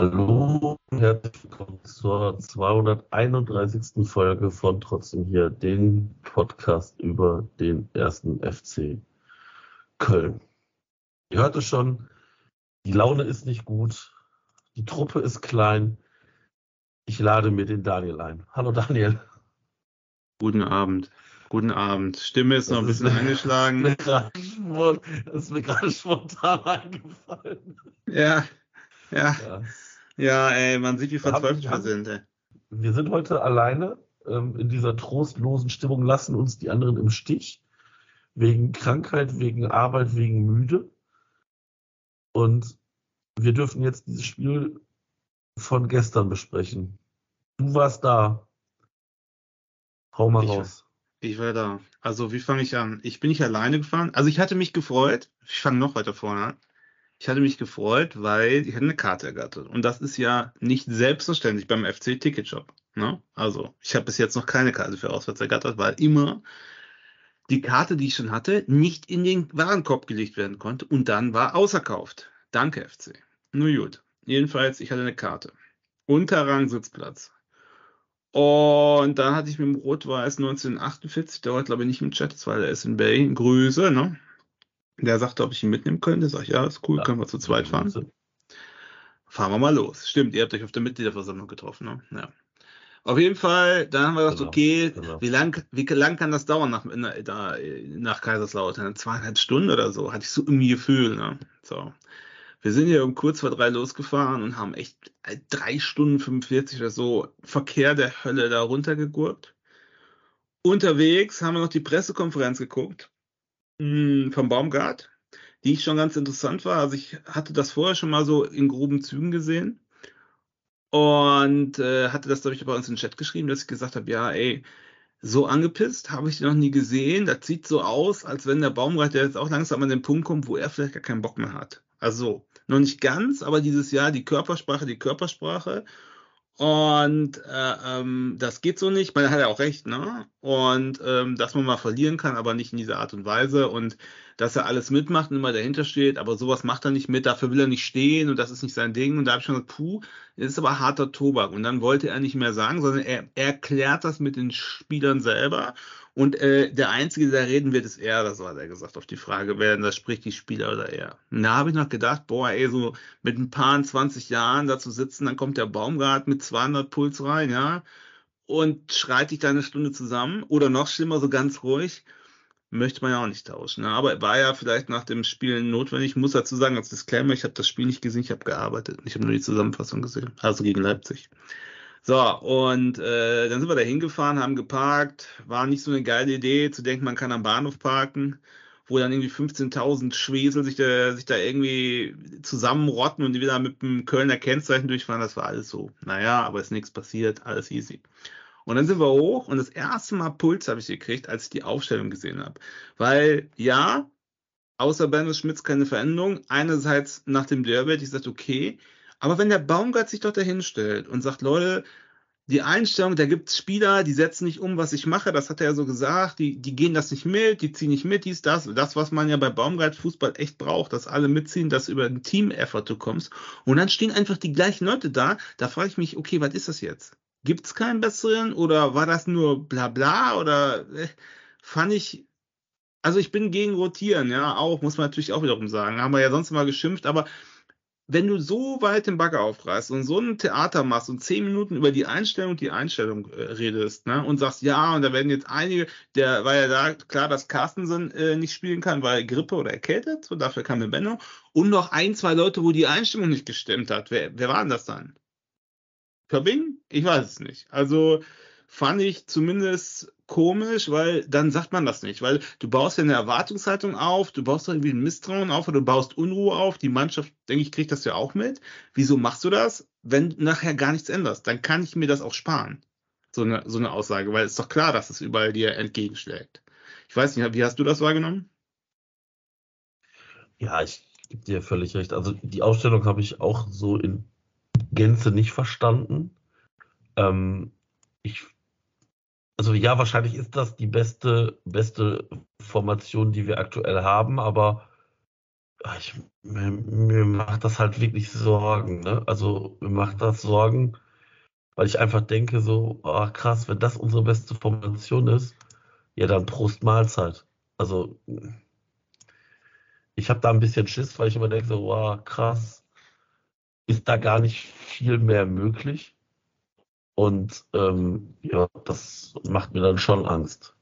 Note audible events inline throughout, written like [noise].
Hallo und herzlich willkommen zur 231. Folge von Trotzdem hier, den Podcast über den ersten FC Köln. Ihr hört es schon, die Laune ist nicht gut, die Truppe ist klein. Ich lade mir den Daniel ein. Hallo Daniel. Guten Abend. Guten Abend. Stimme ist noch ein Das bisschen angeschlagen. Das [laughs] ist mir gerade spontan [laughs] eingefallen. Ja, ja, Ja. Ja, ey, man sieht, wie verzweifelt wir sind. Ey. Wir sind heute alleine ähm, in dieser trostlosen Stimmung, lassen uns die anderen im Stich. Wegen Krankheit, wegen Arbeit, wegen müde. Und wir dürfen jetzt dieses Spiel von gestern besprechen. Du warst da. Hau mal Ich- raus. Ich war da. Also, wie fange ich an? Ich bin nicht alleine gefahren. Also, ich hatte mich gefreut. Ich fange noch weiter vorne an. Ich hatte mich gefreut, weil ich hatte eine Karte ergattert. Und das ist ja nicht selbstverständlich beim FC Ticketshop. Ne? Also, ich habe bis jetzt noch keine Karte für auswärts ergattert, weil immer die Karte, die ich schon hatte, nicht in den Warenkorb gelegt werden konnte und dann war ausverkauft. Danke, FC. Nur gut. Jedenfalls, ich hatte eine Karte. Unterrang Sitzplatz. Und dann hatte ich mit dem Rot-Weiß 1948, der heute glaube ich nicht im Chat ist, weil er ist in Belgien, Grüße, ne? Der sagte, ob ich ihn mitnehmen könnte. Sag ich, ja, ist cool, Ja. können wir zu zweit fahren. Fahren wir mal los. Stimmt, ihr habt euch auf der Mitgliederversammlung getroffen, ne? Ja. Auf jeden Fall, dann haben wir gedacht, Genau, okay, genau. wie lang, wie lang kann das dauern nach, na, da, nach Kaiserslautern? Zweieinhalb Stunden oder so, hatte ich so irgendwie Gefühl, ne? So. Wir sind hier um kurz vor drei losgefahren und haben echt äh, drei Stunden 45 oder so Verkehr der Hölle da runtergegurkt. Unterwegs haben wir noch die Pressekonferenz geguckt mh, vom Baumgart, die ich schon ganz interessant war. Also ich hatte das vorher schon mal so in groben Zügen gesehen und äh, hatte das, glaube ich, bei uns in den Chat geschrieben, dass ich gesagt habe, ja, ey, so angepisst habe ich die noch nie gesehen. Das sieht so aus, als wenn der Baumgart jetzt auch langsam an den Punkt kommt, wo er vielleicht gar keinen Bock mehr hat. Also noch nicht ganz, aber dieses Jahr die Körpersprache, die Körpersprache. Und äh, ähm, das geht so nicht, man hat ja auch recht, ne? Und ähm, dass man mal verlieren kann, aber nicht in dieser Art und Weise und dass er alles mitmacht und immer dahinter steht, aber sowas macht er nicht mit, dafür will er nicht stehen und das ist nicht sein Ding. Und da habe ich schon gesagt, puh, das ist aber harter Tobak. Und dann wollte er nicht mehr sagen, sondern er, er erklärt das mit den Spielern selber. Und äh, der Einzige, der reden wird, ist er, das hat er gesagt, auf die Frage, wer denn das spricht, die Spieler oder er. Und da habe ich noch gedacht, boah, ey, so mit ein paar 20 Jahren da zu sitzen, dann kommt der Baumgart mit 200 Puls rein, ja, und schreit dich da eine Stunde zusammen. Oder noch schlimmer, so ganz ruhig möchte man ja auch nicht tauschen. Ne? Aber war ja vielleicht nach dem Spiel notwendig. Muss dazu sagen, als Disclaimer, ich habe das Spiel nicht gesehen, ich habe gearbeitet. Ich habe nur die Zusammenfassung gesehen. Also gegen Leipzig. So, und äh, dann sind wir da hingefahren, haben geparkt. War nicht so eine geile Idee, zu denken, man kann am Bahnhof parken, wo dann irgendwie 15.000 Schwesel sich da, sich da irgendwie zusammenrotten und die wieder mit dem Kölner Kennzeichen durchfahren. Das war alles so. Naja, aber ist nichts passiert, alles easy. Und dann sind wir hoch und das erste Mal Puls habe ich gekriegt, als ich die Aufstellung gesehen habe. Weil ja, außer Bernhard Schmitz keine Veränderung. Einerseits nach dem Derby, ich sagte, okay, aber wenn der Baumgart sich doch dahin stellt und sagt, Leute, die Einstellung, da gibt es Spieler, die setzen nicht um, was ich mache, das hat er ja so gesagt, die, die gehen das nicht mit, die ziehen nicht mit, dies, das, das, was man ja bei Baumgart Fußball echt braucht, dass alle mitziehen, dass über einen Team-Effort du kommst. Und dann stehen einfach die gleichen Leute da, da frage ich mich, okay, was ist das jetzt? Gibt es keinen besseren oder war das nur bla bla oder äh, fand ich, also ich bin gegen Rotieren, ja, auch, muss man natürlich auch wiederum sagen, haben wir ja sonst immer geschimpft, aber wenn du so weit den Bagger aufreißt und so ein Theater machst und zehn Minuten über die Einstellung die Einstellung äh, redest, ne, und sagst, ja, und da werden jetzt einige, der war ja da klar, dass Carstensen äh, nicht spielen kann, weil Grippe oder erkältet, so dafür kam der Benno, und noch ein, zwei Leute, wo die Einstellung nicht gestimmt hat. Wer, wer war denn das dann? Köbbing? Ich weiß es nicht. Also fand ich zumindest komisch, weil dann sagt man das nicht, weil du baust ja eine Erwartungshaltung auf, du baust irgendwie ein Misstrauen auf oder du baust Unruhe auf. Die Mannschaft, denke ich, kriegt das ja auch mit. Wieso machst du das, wenn du nachher gar nichts änderst? Dann kann ich mir das auch sparen. So eine, so eine Aussage, weil es ist doch klar, dass es überall dir entgegenschlägt. Ich weiß nicht, wie hast du das wahrgenommen? Ja, ich gebe dir völlig recht. Also die Ausstellung habe ich auch so in Gänze nicht verstanden. Ähm, ich also ja, wahrscheinlich ist das die beste, beste Formation, die wir aktuell haben, aber ah, ich, mir, mir macht das halt wirklich Sorgen. Ne? Also mir macht das Sorgen, weil ich einfach denke so, oh, krass, wenn das unsere beste Formation ist, ja dann Prost Mahlzeit. Also ich habe da ein bisschen Schiss, weil ich immer denke so, oh, krass, ist da gar nicht viel mehr möglich. Und ähm, ja, das macht mir dann schon Angst.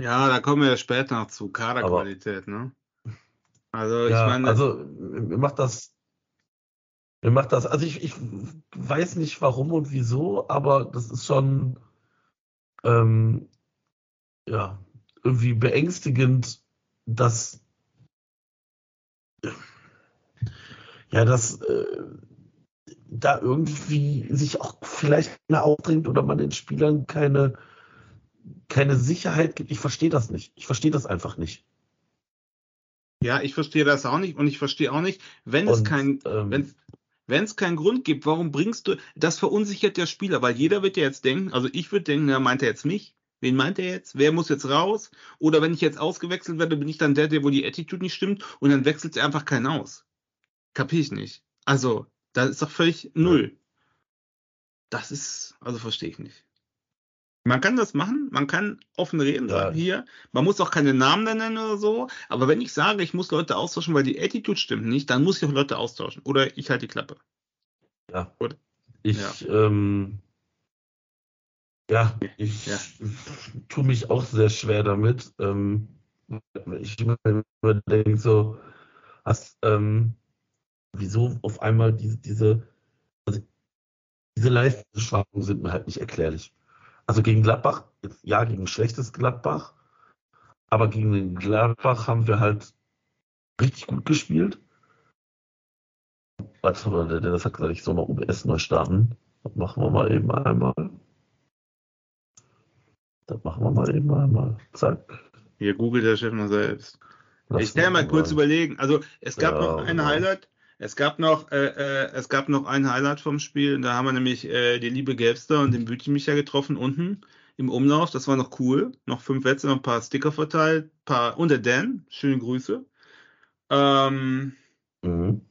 Ja, da kommen wir ja später noch zu Kaderqualität, ne? Also ich ja, meine. Also mir macht das. Mir macht das, also ich, ich weiß nicht warum und wieso, aber das ist schon ähm, ja irgendwie beängstigend, dass ja, dass äh, da irgendwie sich auch vielleicht mehr aufdringt oder man den Spielern keine, keine Sicherheit gibt. Ich verstehe das nicht. Ich verstehe das einfach nicht. Ja, ich verstehe das auch nicht und ich verstehe auch nicht, wenn und, es kein, ähm, wenn wenn es keinen Grund gibt, warum bringst du, das verunsichert der Spieler, weil jeder wird ja jetzt denken, also ich würde denken, er meint er jetzt mich? Wen meint er jetzt? Wer muss jetzt raus? Oder wenn ich jetzt ausgewechselt werde, bin ich dann der, der, wo die Attitude nicht stimmt und dann wechselt er einfach keinen aus. Kapier ich nicht. Also, das ist doch völlig null. Das ist, also verstehe ich nicht. Man kann das machen, man kann offen reden, sagen hier, man muss auch keine Namen nennen oder so, aber wenn ich sage, ich muss Leute austauschen, weil die Attitude stimmt nicht, dann muss ich auch Leute austauschen. Oder ich halte die Klappe. Ja. Oder? Ich, ja. Ähm, ja, ich ja. tue mich auch sehr schwer damit. Ähm, ich denke so, hast, ähm, wieso auf einmal diese, diese, also diese Leistungsschwankungen sind mir halt nicht erklärlich. Also gegen Gladbach, ja, gegen schlechtes Gladbach, aber gegen den Gladbach haben wir halt richtig gut gespielt. Warte mal, der Dennis hat gesagt, ich soll mal OBS neu starten. Das machen wir mal eben einmal. Das machen wir mal eben einmal. Zack. Hier googelt der Chef mal selbst. Lass ich kann mal kurz überlegen. Also es gab ja, noch ein genau. Highlight, es gab noch, äh, äh, es gab noch ein Highlight vom Spiel. Da haben wir nämlich äh, die liebe Gelbster und den Bütimicher getroffen unten im Umlauf. Das war noch cool. Noch fünf Wetze, noch ein paar Sticker verteilt. Paar, und der Dan, schöne Grüße. Ähm, mhm.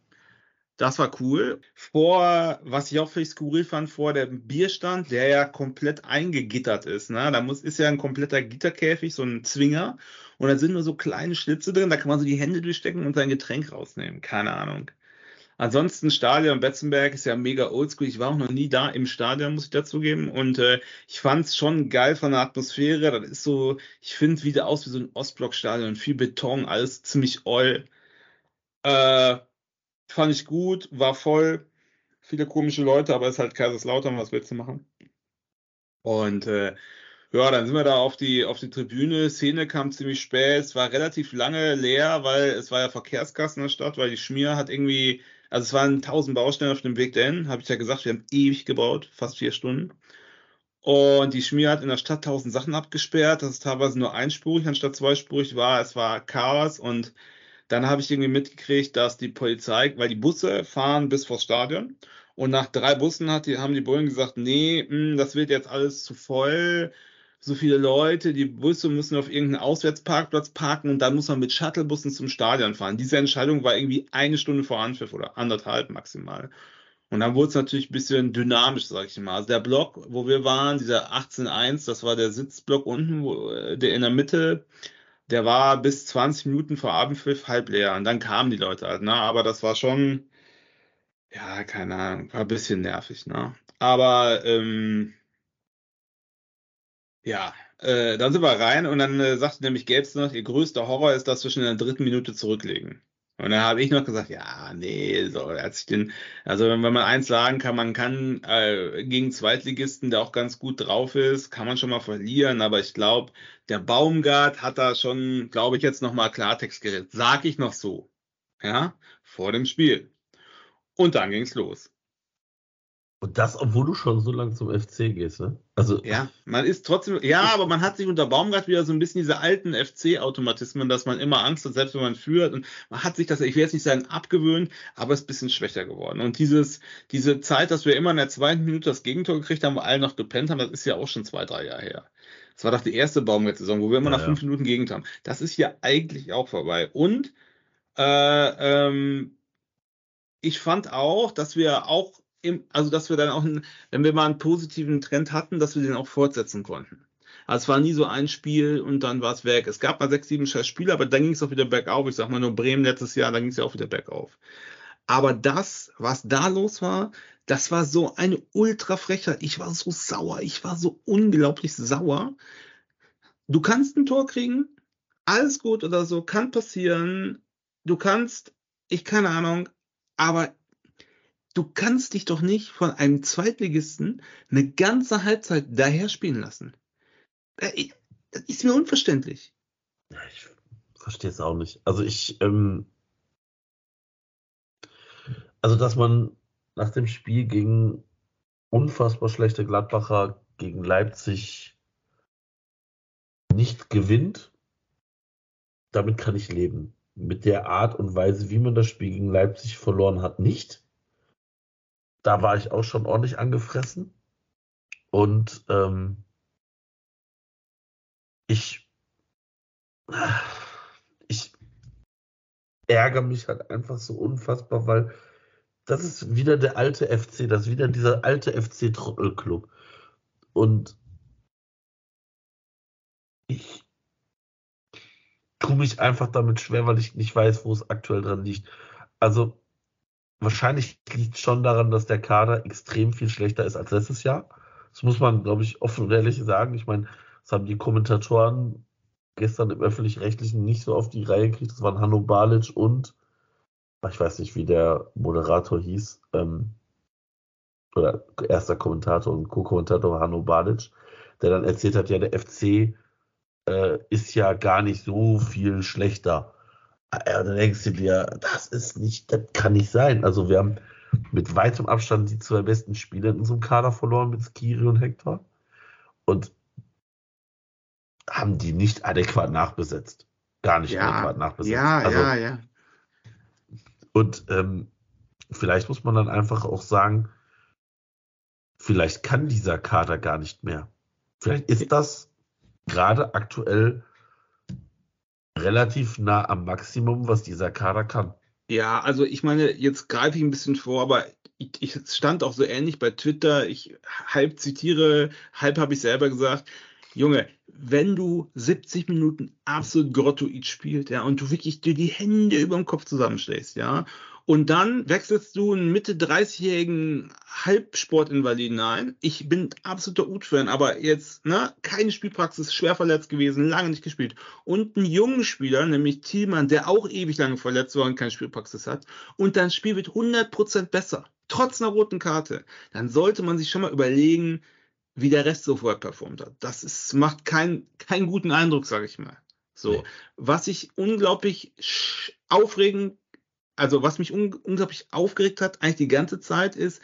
Das war cool. Vor, was ich auch völlig skurril fand, vor dem Bierstand, der ja komplett eingegittert ist. Ne? Da muss, ist ja ein kompletter Gitterkäfig, so ein Zwinger. Und da sind nur so kleine Schlitze drin, da kann man so die Hände durchstecken und sein Getränk rausnehmen. Keine Ahnung. Ansonsten Stadion Betzenberg ist ja mega oldschool. Ich war auch noch nie da im Stadion, muss ich dazugeben. Und äh, ich fand es schon geil von der Atmosphäre. Das ist so, ich finde wieder aus wie so ein Ostblock-Stadion. Viel Beton, alles ziemlich oll. Äh, fand ich gut, war voll. Viele komische Leute, aber es ist halt Kaiserslautern, was willst du machen? Und äh, ja, dann sind wir da auf die, auf die Tribüne. Szene kam ziemlich spät. Es war relativ lange leer, weil es war ja Verkehrskasten in der Stadt, weil die Schmier hat irgendwie also es waren 1000 Baustellen auf dem Weg dahin, habe ich ja gesagt, wir haben ewig gebaut, fast vier Stunden. Und die Schmier hat in der Stadt 1000 Sachen abgesperrt, das ist teilweise nur einspurig anstatt zweispurig war. Es war Chaos und dann habe ich irgendwie mitgekriegt, dass die Polizei, weil die Busse fahren bis vors Stadion und nach drei Bussen hat die, haben die Bullen gesagt, nee, mh, hm, das wird jetzt alles zu voll so viele Leute, die Busse müssen auf irgendeinen Auswärtsparkplatz parken und dann muss man mit Shuttlebussen zum Stadion fahren. Diese Entscheidung war irgendwie eine Stunde vor Anpfiff oder anderthalb maximal. Und dann wurde es natürlich ein bisschen dynamisch, sag ich mal. Also der Block, wo wir waren, dieser 18.1, das war der Sitzblock unten, wo, der in der Mitte, der war bis 20 Minuten vor Abendpfiff halb leer und dann kamen die Leute halt, ne? Aber das war schon, ja, keine Ahnung, war ein bisschen nervig, ne? Aber ähm, ja, äh, dann sind wir rein und dann äh, sagte nämlich Gelbs noch, ihr größter Horror ist, schon in der dritten Minute zurücklegen. Und dann habe ich noch gesagt, ja, nee, so, als ich den, also wenn, wenn man eins sagen kann, man kann äh, gegen Zweitligisten, der auch ganz gut drauf ist, kann man schon mal verlieren, aber ich glaube, der Baumgart hat da schon, glaube ich, jetzt nochmal Klartext geredet. Sag ich noch so. Ja, vor dem Spiel. Und dann ging's los. Und das, obwohl du schon so lange zum FC gehst, ne? Also. Ja, man ist trotzdem, ja, aber man hat sich unter Baumgart wieder so ein bisschen diese alten FC-Automatismen, dass man immer Angst hat, selbst wenn man führt. Und man hat sich das, ich will jetzt nicht sagen, abgewöhnt, aber es ist ein bisschen schwächer geworden. Und dieses, diese Zeit, dass wir immer in der zweiten Minute das Gegentor gekriegt haben, wo alle noch gepennt haben, das ist ja auch schon zwei, drei Jahre her. Das war doch die erste Baumgart-Saison, wo wir immer ja, nach fünf ja. Minuten Gegend haben. Das ist hier eigentlich auch vorbei. Und, äh, ähm, ich fand auch, dass wir auch also dass wir dann auch, wenn wir mal einen positiven Trend hatten, dass wir den auch fortsetzen konnten. Also es war nie so ein Spiel und dann war es weg. Es gab mal sechs, sieben scheiß Spiele, aber dann ging es auch wieder bergauf. Ich sag mal nur Bremen letztes Jahr, dann ging es ja auch wieder bergauf. Aber das, was da los war, das war so eine Ultrafrechheit. Ich war so sauer. Ich war so unglaublich sauer. Du kannst ein Tor kriegen, alles gut oder so, kann passieren. Du kannst, ich keine Ahnung, aber du kannst dich doch nicht von einem Zweitligisten eine ganze Halbzeit daher spielen lassen. Äh, das ist mir unverständlich. Ja, ich verstehe es auch nicht. Also ich, ähm, also dass man nach dem Spiel gegen unfassbar schlechte Gladbacher gegen Leipzig nicht gewinnt, damit kann ich leben. Mit der Art und Weise, wie man das Spiel gegen Leipzig verloren hat, nicht da war ich auch schon ordentlich angefressen. Und ähm, ich, ich ärgere mich halt einfach so unfassbar, weil das ist wieder der alte FC, das ist wieder dieser alte FC-Trottelclub. Und ich tue mich einfach damit schwer, weil ich nicht weiß, wo es aktuell dran liegt. Also wahrscheinlich liegt schon daran, dass der Kader extrem viel schlechter ist als letztes Jahr. Das muss man, glaube ich, offen und ehrlich sagen. Ich meine, das haben die Kommentatoren gestern im öffentlich-rechtlichen nicht so auf die Reihe gekriegt. Das waren Hanno Balic und ich weiß nicht, wie der Moderator hieß, ähm, oder erster Kommentator und Co-Kommentator Hanno Balic, der dann erzählt hat, ja, der FC äh, ist ja gar nicht so viel schlechter ja, dann denkst du dir, das ist nicht, das kann nicht sein. Also wir haben mit weitem Abstand die zwei besten Spieler in unserem Kader verloren mit Skiri und Hector und haben die nicht adäquat nachbesetzt. Gar nicht ja, adäquat nachbesetzt. Ja, also, ja, ja. Und ähm, vielleicht muss man dann einfach auch sagen, vielleicht kann dieser Kader gar nicht mehr. Vielleicht ist das gerade aktuell relativ nah am Maximum, was dieser Kader kann. Ja, also ich meine, jetzt greife ich ein bisschen vor, aber ich, ich stand auch so ähnlich bei Twitter. Ich halb zitiere, halb habe ich selber gesagt. Junge, wenn du 70 Minuten absolut grottoid spielst, ja, und du wirklich dir die Hände über dem Kopf zusammenschlägst, ja, und dann wechselst du einen Mitte 30-jährigen Halbsportinvaliden ein. Ich bin absoluter Ut-Fan, aber jetzt, ne, keine Spielpraxis, schwer verletzt gewesen, lange nicht gespielt. Und einen jungen Spieler, nämlich Thielmann, der auch ewig lange verletzt war und keine Spielpraxis hat. Und dein Spiel wird 100% besser. Trotz einer roten Karte. Dann sollte man sich schon mal überlegen, wie der Rest so vorher performt hat. Das ist, macht keinen keinen guten Eindruck, sage ich mal. So, nee. was ich unglaublich aufregend also was mich un unglaublich aufgeregt hat, eigentlich die ganze Zeit, ist,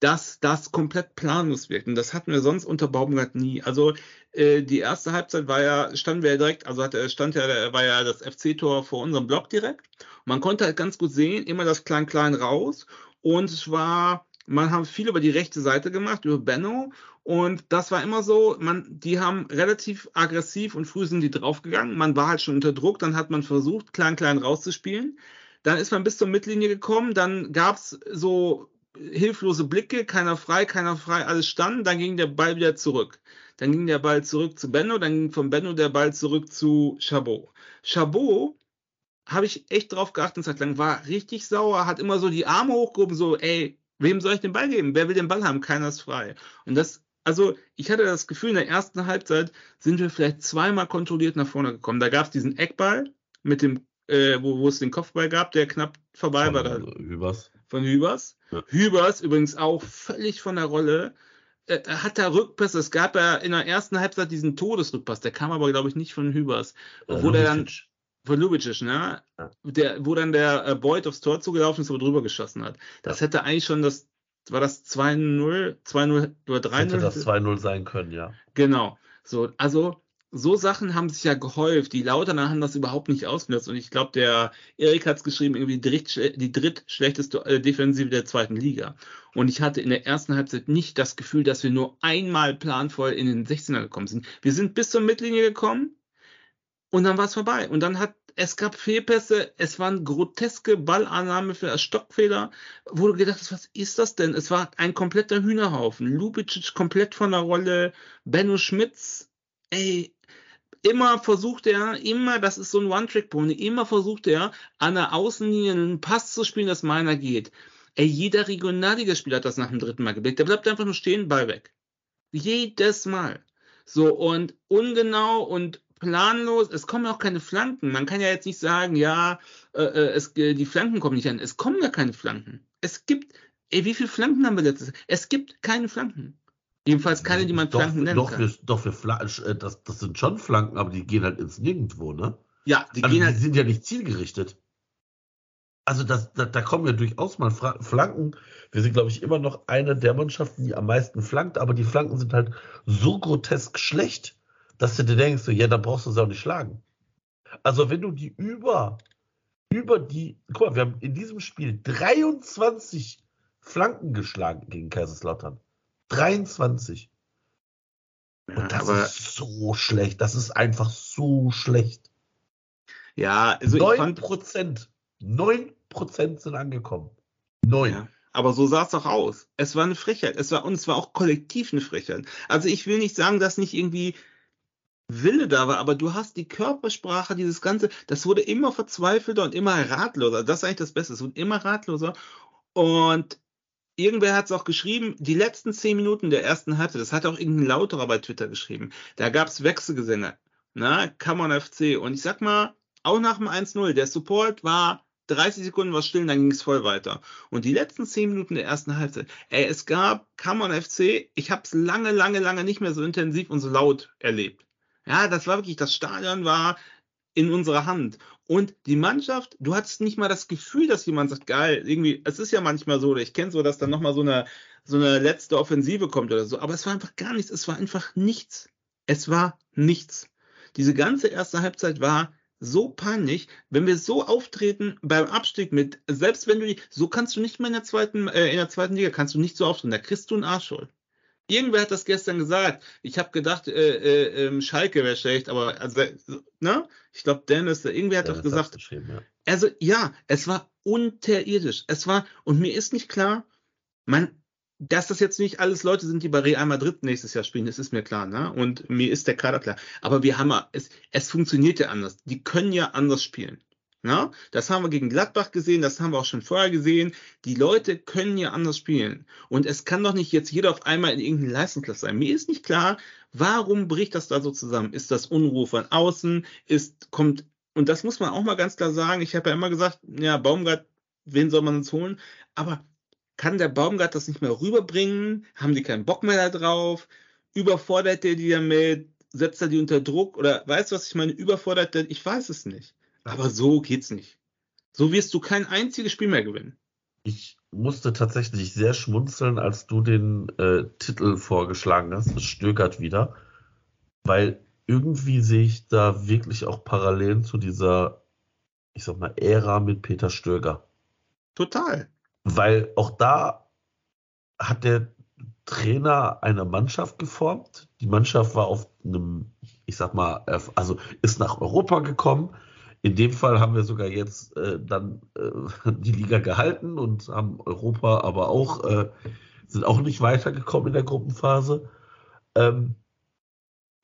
dass das komplett planlos wirkt. Und das hatten wir sonst unter Baumgart nie. Also äh, die erste Halbzeit war ja, standen wir ja direkt, also hatte, stand ja, war ja das FC-Tor vor unserem Block direkt. Man konnte halt ganz gut sehen, immer das Klein-Klein raus. Und es war, man hat viel über die rechte Seite gemacht, über Benno. Und das war immer so, man, die haben relativ aggressiv und früh sind die draufgegangen. Man war halt schon unter Druck, dann hat man versucht, Klein-Klein rauszuspielen. Dann ist man bis zur Mittellinie gekommen, dann gab es so hilflose Blicke, keiner frei, keiner frei, alles stand, dann ging der Ball wieder zurück. Dann ging der Ball zurück zu Benno, dann ging von Benno der Ball zurück zu Chabot. Chabot habe ich echt drauf geachtet, Zeit lang, war richtig sauer, hat immer so die Arme hochgehoben, so, ey, wem soll ich den Ball geben? Wer will den Ball haben? Keiner ist frei. Und das, also ich hatte das Gefühl, in der ersten Halbzeit sind wir vielleicht zweimal kontrolliert nach vorne gekommen. Da gab es diesen Eckball mit dem, äh, wo, wo es den Kopfball gab, der knapp vorbei Von war. Da, Hübers. von Hübers. Ja. Hübers übrigens auch völlig von der Rolle. Äh, Er hat da Rückpässe. Es gab ja in der ersten Halbzeit diesen Todesrückpass. Der kam aber, glaube ich, nicht von Hübers. Äh, Wo der dann, von Lubicic, ne? Ja. Der, wo dann der äh, Boyd aufs Tor zugelaufen ist, aber drüber geschossen hat. Das hätte eigentlich schon das, war das 2-0, 2-0 oder 3-0? Hätte das 2-0 sein können, ja. Genau. So, also so Sachen haben sich ja gehäuft. Die Lauterner haben das überhaupt nicht ausgenutzt. Und ich glaube, der Erik hat es geschrieben, irgendwie die, drittschle die drittschlechteste äh, Defensive der zweiten Liga. Und ich hatte in der ersten Halbzeit nicht das Gefühl, dass wir nur einmal planvoll in den 16er gekommen sind. Wir sind bis zur Mittellinie gekommen und dann war es vorbei. Und dann hat es gab Fehlpässe, es waren groteske Ballannahme für Stockfehler, wo du gedacht hast, was ist das denn? Es war ein kompletter Hühnerhaufen. Lubicic komplett von der Rolle, Benno Schmitz, ey, immer versucht er, immer, das ist so ein One-Trick-Pony, immer versucht er, an der Außenlinie einen Pass zu spielen, dass meiner geht. Ey, jeder Regionalligaspieler hat das nach dem dritten Mal geblickt. Der bleibt einfach nur stehen, Ball weg. Jedes Mal. So, und ungenau und planlos, es kommen auch keine Flanken. Man kann ja jetzt nicht sagen, ja, äh, äh, es, äh, die Flanken kommen nicht an. Es kommen gar keine Flanken. Es gibt, ey, wie viele Flanken haben wir letztes? Es gibt keine Flanken. Jedenfalls keine, die man doch, Flanken nennen doch, kann. für, doch für Fla äh, das, das sind schon Flanken, aber die gehen halt ins Nirgendwo, ne? Ja, die also gehen die halt, sind ja nicht zielgerichtet. Also das, da, da kommen ja durchaus mal Fra Flanken. Wir sind, glaube ich, immer noch eine der Mannschaften, die am meisten flankt, aber die Flanken sind halt so grotesk schlecht, dass du dir denkst, so, ja, da brauchst du sie auch nicht schlagen. Also wenn du die über, über die, guck mal, wir haben in diesem Spiel 23 Flanken geschlagen gegen Kaiserslautern. 23. ja, Und das ist so schlecht. Das ist einfach so schlecht. ja, also ich 9 fand, Prozent. 9 Prozent sind angekommen. 9. Ja. Aber so sah es doch aus. Es war eine Frechheit. Es war, und es war auch kollektiv eine Frechheit. Also ich will nicht sagen, dass nicht irgendwie Wille da war, aber du hast die Körpersprache, dieses Ganze, das wurde immer verzweifelter und immer ratloser. Das ist eigentlich das Beste. Es wurde immer ratloser. Und irgendwer hat es auch geschrieben, die letzten zehn Minuten der ersten Halbzeit, das hat auch irgendein Lauterer bei Twitter geschrieben, da gab es Wechselgesänge. Na, Come on FC. Und ich sag mal, auch nach dem 1-0, der Support war 30 Sekunden was still, dann ging es voll weiter. Und die letzten 10 Minuten der ersten Halbzeit, ey, es gab on FC, ich habe es lange, lange, lange nicht mehr so intensiv und so laut erlebt. Ja, das war wirklich, das Stadion war in unserer Hand. Und die Mannschaft, du hattest nicht mal das Gefühl, dass jemand sagt, geil, irgendwie, es ist ja manchmal so, oder ich kenne so, dass dann nochmal so eine, so eine letzte Offensive kommt oder so, aber es war einfach gar nichts, es war einfach nichts. Es war nichts. Diese ganze erste Halbzeit war so peinlich, wenn wir so auftreten beim Abstieg mit, selbst wenn du die, so kannst du nicht mehr in der zweiten, äh, in der zweiten Liga kannst du nicht so auftreten, da kriegst du einen Arsch. Irgendwer hat das gestern gesagt. Ich habe gedacht, äh, äh, ähm, Schalke wäre schlecht, aber also, ne? Ich glaube, Dennis, irgendwer hat Ja, doch gesagt, ja. also ja, es war unterirdisch. Es war, und mir ist nicht klar, man, dass das jetzt nicht alles Leute sind, die bei Real Madrid nächstes Jahr spielen, das ist mir klar, ne? Und mir ist der Kader klar. Aber wir haben, es, es funktioniert ja anders. Die können ja anders spielen. Ne? Das haben wir gegen Gladbach gesehen, das haben wir auch schon vorher gesehen. Die Leute können ja anders spielen. Und es kann doch nicht jetzt jeder auf einmal in irgendeinem Leistungsklasse sein. Mir ist nicht klar, warum bricht das da so zusammen? Ist das Unruhe von außen? Ist, kommt, und das muss man auch mal ganz klar sagen. Ich habe ja immer gesagt, ja, Baumgart, wen soll man uns holen? Aber kann der Baumgart das nicht mehr rüberbringen? Haben die keinen Bock mehr da drauf? Überfordert der die damit? Setzt er die unter Druck? Oder weißt du, was ich meine? Überfordert der? Ich weiß es nicht. Aber so geht's nicht. So wirst du kein einziges Spiel mehr gewinnen. Ich musste tatsächlich sehr schmunzeln, als du den äh, Titel vorgeschlagen hast. Es stökert wieder. Weil irgendwie sehe ich da wirklich auch Parallelen zu dieser, ich sag mal, Ära mit Peter Stöger. Total. Weil auch da hat der Trainer eine Mannschaft geformt. Die Mannschaft war auf einem, ich sag mal, also ist nach Europa gekommen, in dem Fall haben wir sogar jetzt äh, dann äh, die Liga gehalten und haben Europa aber auch, äh, sind auch nicht weitergekommen in der Gruppenphase. Ähm,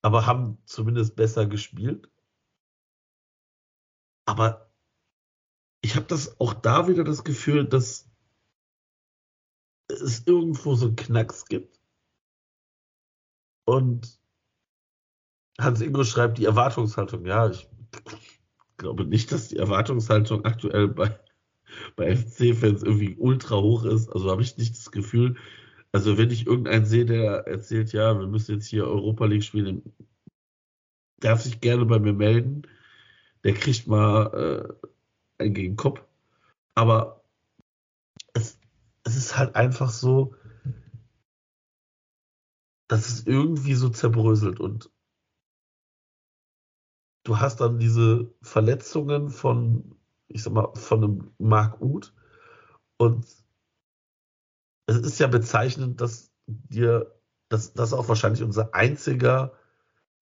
aber haben zumindest besser gespielt. Aber ich habe das auch da wieder das Gefühl, dass es irgendwo so einen Knacks gibt. Und Hans Ingo schreibt die Erwartungshaltung. Ja, ich glaube nicht, dass die Erwartungshaltung aktuell bei, bei FC-Fans irgendwie ultra hoch ist. Also habe ich nicht das Gefühl. Also wenn ich irgendeinen sehe, der erzählt, ja, wir müssen jetzt hier Europa League spielen, darf sich gerne bei mir melden. Der kriegt mal äh, einen gegen Kopf. Aber es, es ist halt einfach so, dass es irgendwie so zerbröselt und du hast dann diese Verletzungen von, ich sag mal, von einem Mark Uth und es ist ja bezeichnend, dass dir, dass das auch wahrscheinlich unser einziger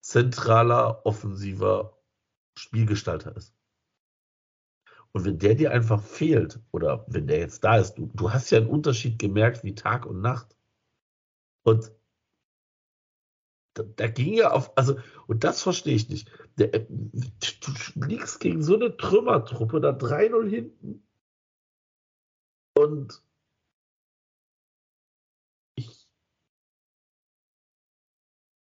zentraler, offensiver Spielgestalter ist. Und wenn der dir einfach fehlt, oder wenn der jetzt da ist, du, du hast ja einen Unterschied gemerkt wie Tag und Nacht. Und da, da ging ja auf, also, und das verstehe ich nicht. Der, du liegst gegen so eine Trümmertruppe da 3-0 hinten. Und ich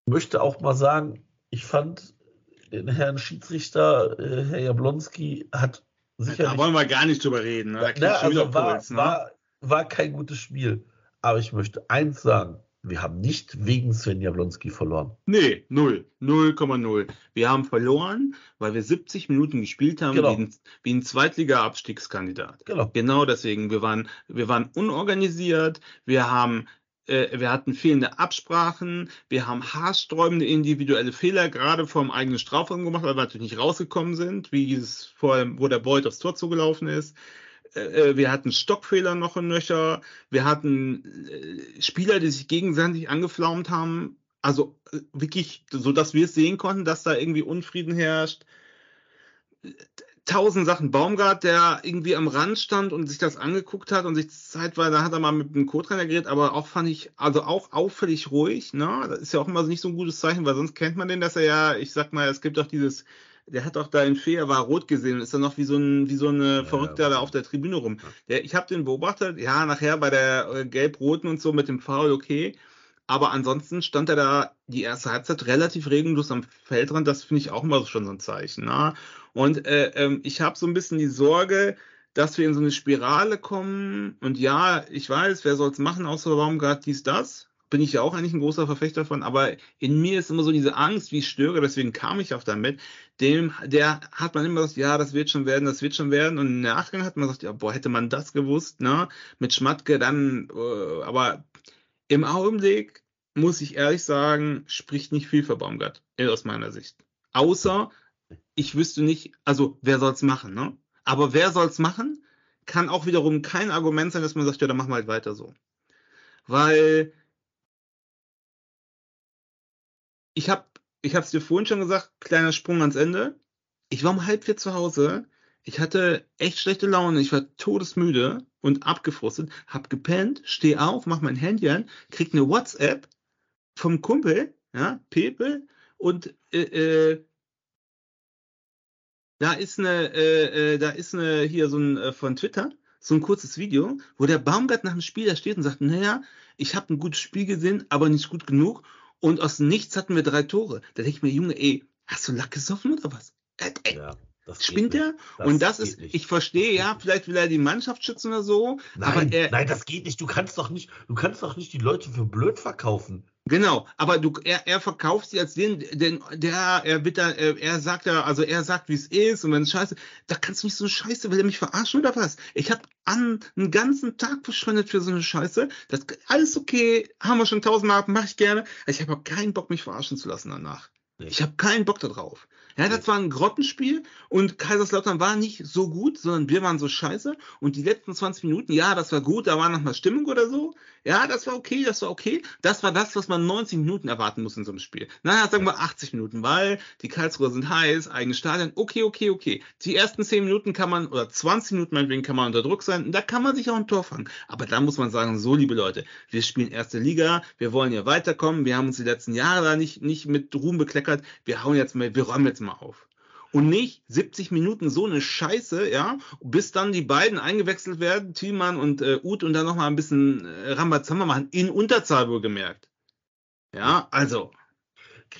möchte auch mal sagen, ich fand den Herrn Schiedsrichter, äh, Herr Jablonski, hat sicherlich. Da wollen wir gar nicht drüber reden. Ne? Na, also war, Puls, ne? war, war kein gutes Spiel. Aber ich möchte eins sagen. Wir haben nicht wegen Sven Jablonski verloren. Nee, 0. 0,0. Wir haben verloren, weil wir 70 Minuten gespielt haben Genau. wie ein, wie ein Zweitliga-Abstiegskandidat. Genau. Genau deswegen. Wir waren, wir waren unorganisiert. Wir haben, äh, wir hatten fehlende Absprachen. Wir haben haarsträubende individuelle Fehler gerade vor dem eigenen Strafraum gemacht, weil wir natürlich nicht rausgekommen sind, wie es vor, allem, wo der Beut aufs Tor zugelaufen ist. Äh, äh, wir hatten Stockfehler noch in Nöcher. Wir hatten äh, Spieler, die sich gegenseitig angeflaumt haben. Also äh, wirklich, so dass wir es sehen konnten, dass da irgendwie Unfrieden herrscht. Tausend Sachen. Baumgart, der irgendwie am Rand stand und sich das angeguckt hat und sich zeitweise hat er mal mit dem Co-Trainer geredet, aber auch fand ich, also auch auffällig ruhig, ne? Das ist ja auch immer nicht so ein gutes Zeichen, weil sonst kennt man den, dass er ja, ich sag mal, es gibt doch dieses, der hat doch da in er war rot gesehen und ist dann noch wie so ein, wie so eine Ja, Verrückte ja. da auf der Tribüne rum. Der, ich habe den beobachtet, ja, nachher bei der äh, Gelb-Roten und so mit dem Foul okay. Aber ansonsten stand er da die erste Halbzeit relativ regellos am Feldrand. Das finde ich auch immer schon so ein Zeichen. Ne? Und äh, ähm, ich habe so ein bisschen die Sorge, dass wir in so eine Spirale kommen. Und ja, ich weiß, wer soll es machen, außer Baumgart, dies, das. Bin ich ja auch eigentlich ein großer Verfechter von. Aber in mir ist immer so diese Angst, wie ich störe. Deswegen kam ich auch damit. Dem, der hat man immer gesagt, ja, das wird schon werden, das wird schon werden. Und im Nachgang hat man gesagt, ja, boah, hätte man das gewusst, ne? Mit Schmatke dann, äh, aber im Augenblick muss ich ehrlich sagen, spricht nicht viel für Baumgart, aus meiner Sicht. Außer, ich wüsste nicht, also wer soll's machen, ne? Aber wer soll's machen, kann auch wiederum kein Argument sein, dass man sagt, ja, dann machen wir halt weiter so. Weil ich habe, ich habe es dir vorhin schon gesagt, kleiner Sprung ans Ende. Ich war um halb vier zu Hause. Ich hatte echt schlechte Laune. Ich war todesmüde und abgefrustet. Hab gepennt, steh auf, mach mein Handy an, krieg eine WhatsApp vom Kumpel, ja, Pepe, und äh, äh, da ist eine, äh, äh, da ist eine hier so ein äh, von Twitter so ein kurzes Video, wo der Baumgart nach dem Spiel da steht und sagt, naja, ich habe ein gutes Spiel gesehen, aber nicht gut genug. Und aus nichts hatten wir drei Tore. Da denke ich mir, Junge, ey, hast du Lack gesoffen oder was? Äh, äh, Ja, das Spinnt. Das und das ist, nicht. ich verstehe, ja, vielleicht will er die Mannschaft schützen oder so, Nein, aber er, nein, das geht nicht. Du kannst doch nicht, du kannst doch nicht die Leute für blöd verkaufen. Genau, aber du, er, er verkauft sie als den, den, der, er wird da, er, er sagt ja, also er sagt, wie es ist und wenn es scheiße, da kannst du nicht so Scheiße, will er mich verarschen oder was? Ich habe an einen ganzen Tag verschwendet für so eine Scheiße. Das alles okay, haben wir schon tausendmal, mache ich gerne. Ich habe aber keinen Bock, mich verarschen zu lassen danach. Ich habe keinen Bock darauf. Ja, das war ein Grottenspiel und Kaiserslautern war nicht so gut, sondern wir waren so scheiße. Und die letzten 20 Minuten, ja, das war gut, da war noch mal Stimmung oder so. Ja, das war okay, das war okay. Das war das, was man 90 Minuten erwarten muss in so einem Spiel. Naja, sagen wir 80 Minuten, weil die Karlsruher sind heiß, eigenes Stadion. Okay, okay, okay. Die ersten 10 Minuten kann man, oder 20 Minuten meinetwegen kann man unter Druck sein. Da kann man sich auch ein Tor fangen. Aber da muss man sagen, so, liebe Leute, wir spielen erste Liga, wir wollen ja weiterkommen. Wir haben uns die letzten Jahre da nicht, nicht mit Ruhm bekleckert. Wir hauen jetzt mal, wir räumen jetzt mal auf. Und nicht 70 Minuten so eine Scheiße, ja, bis dann die beiden eingewechselt werden, Thielmann und äh, Uth, und dann nochmal ein bisschen äh, Rambazamba machen, in Unterzahl wohlgemerkt. Ja, also.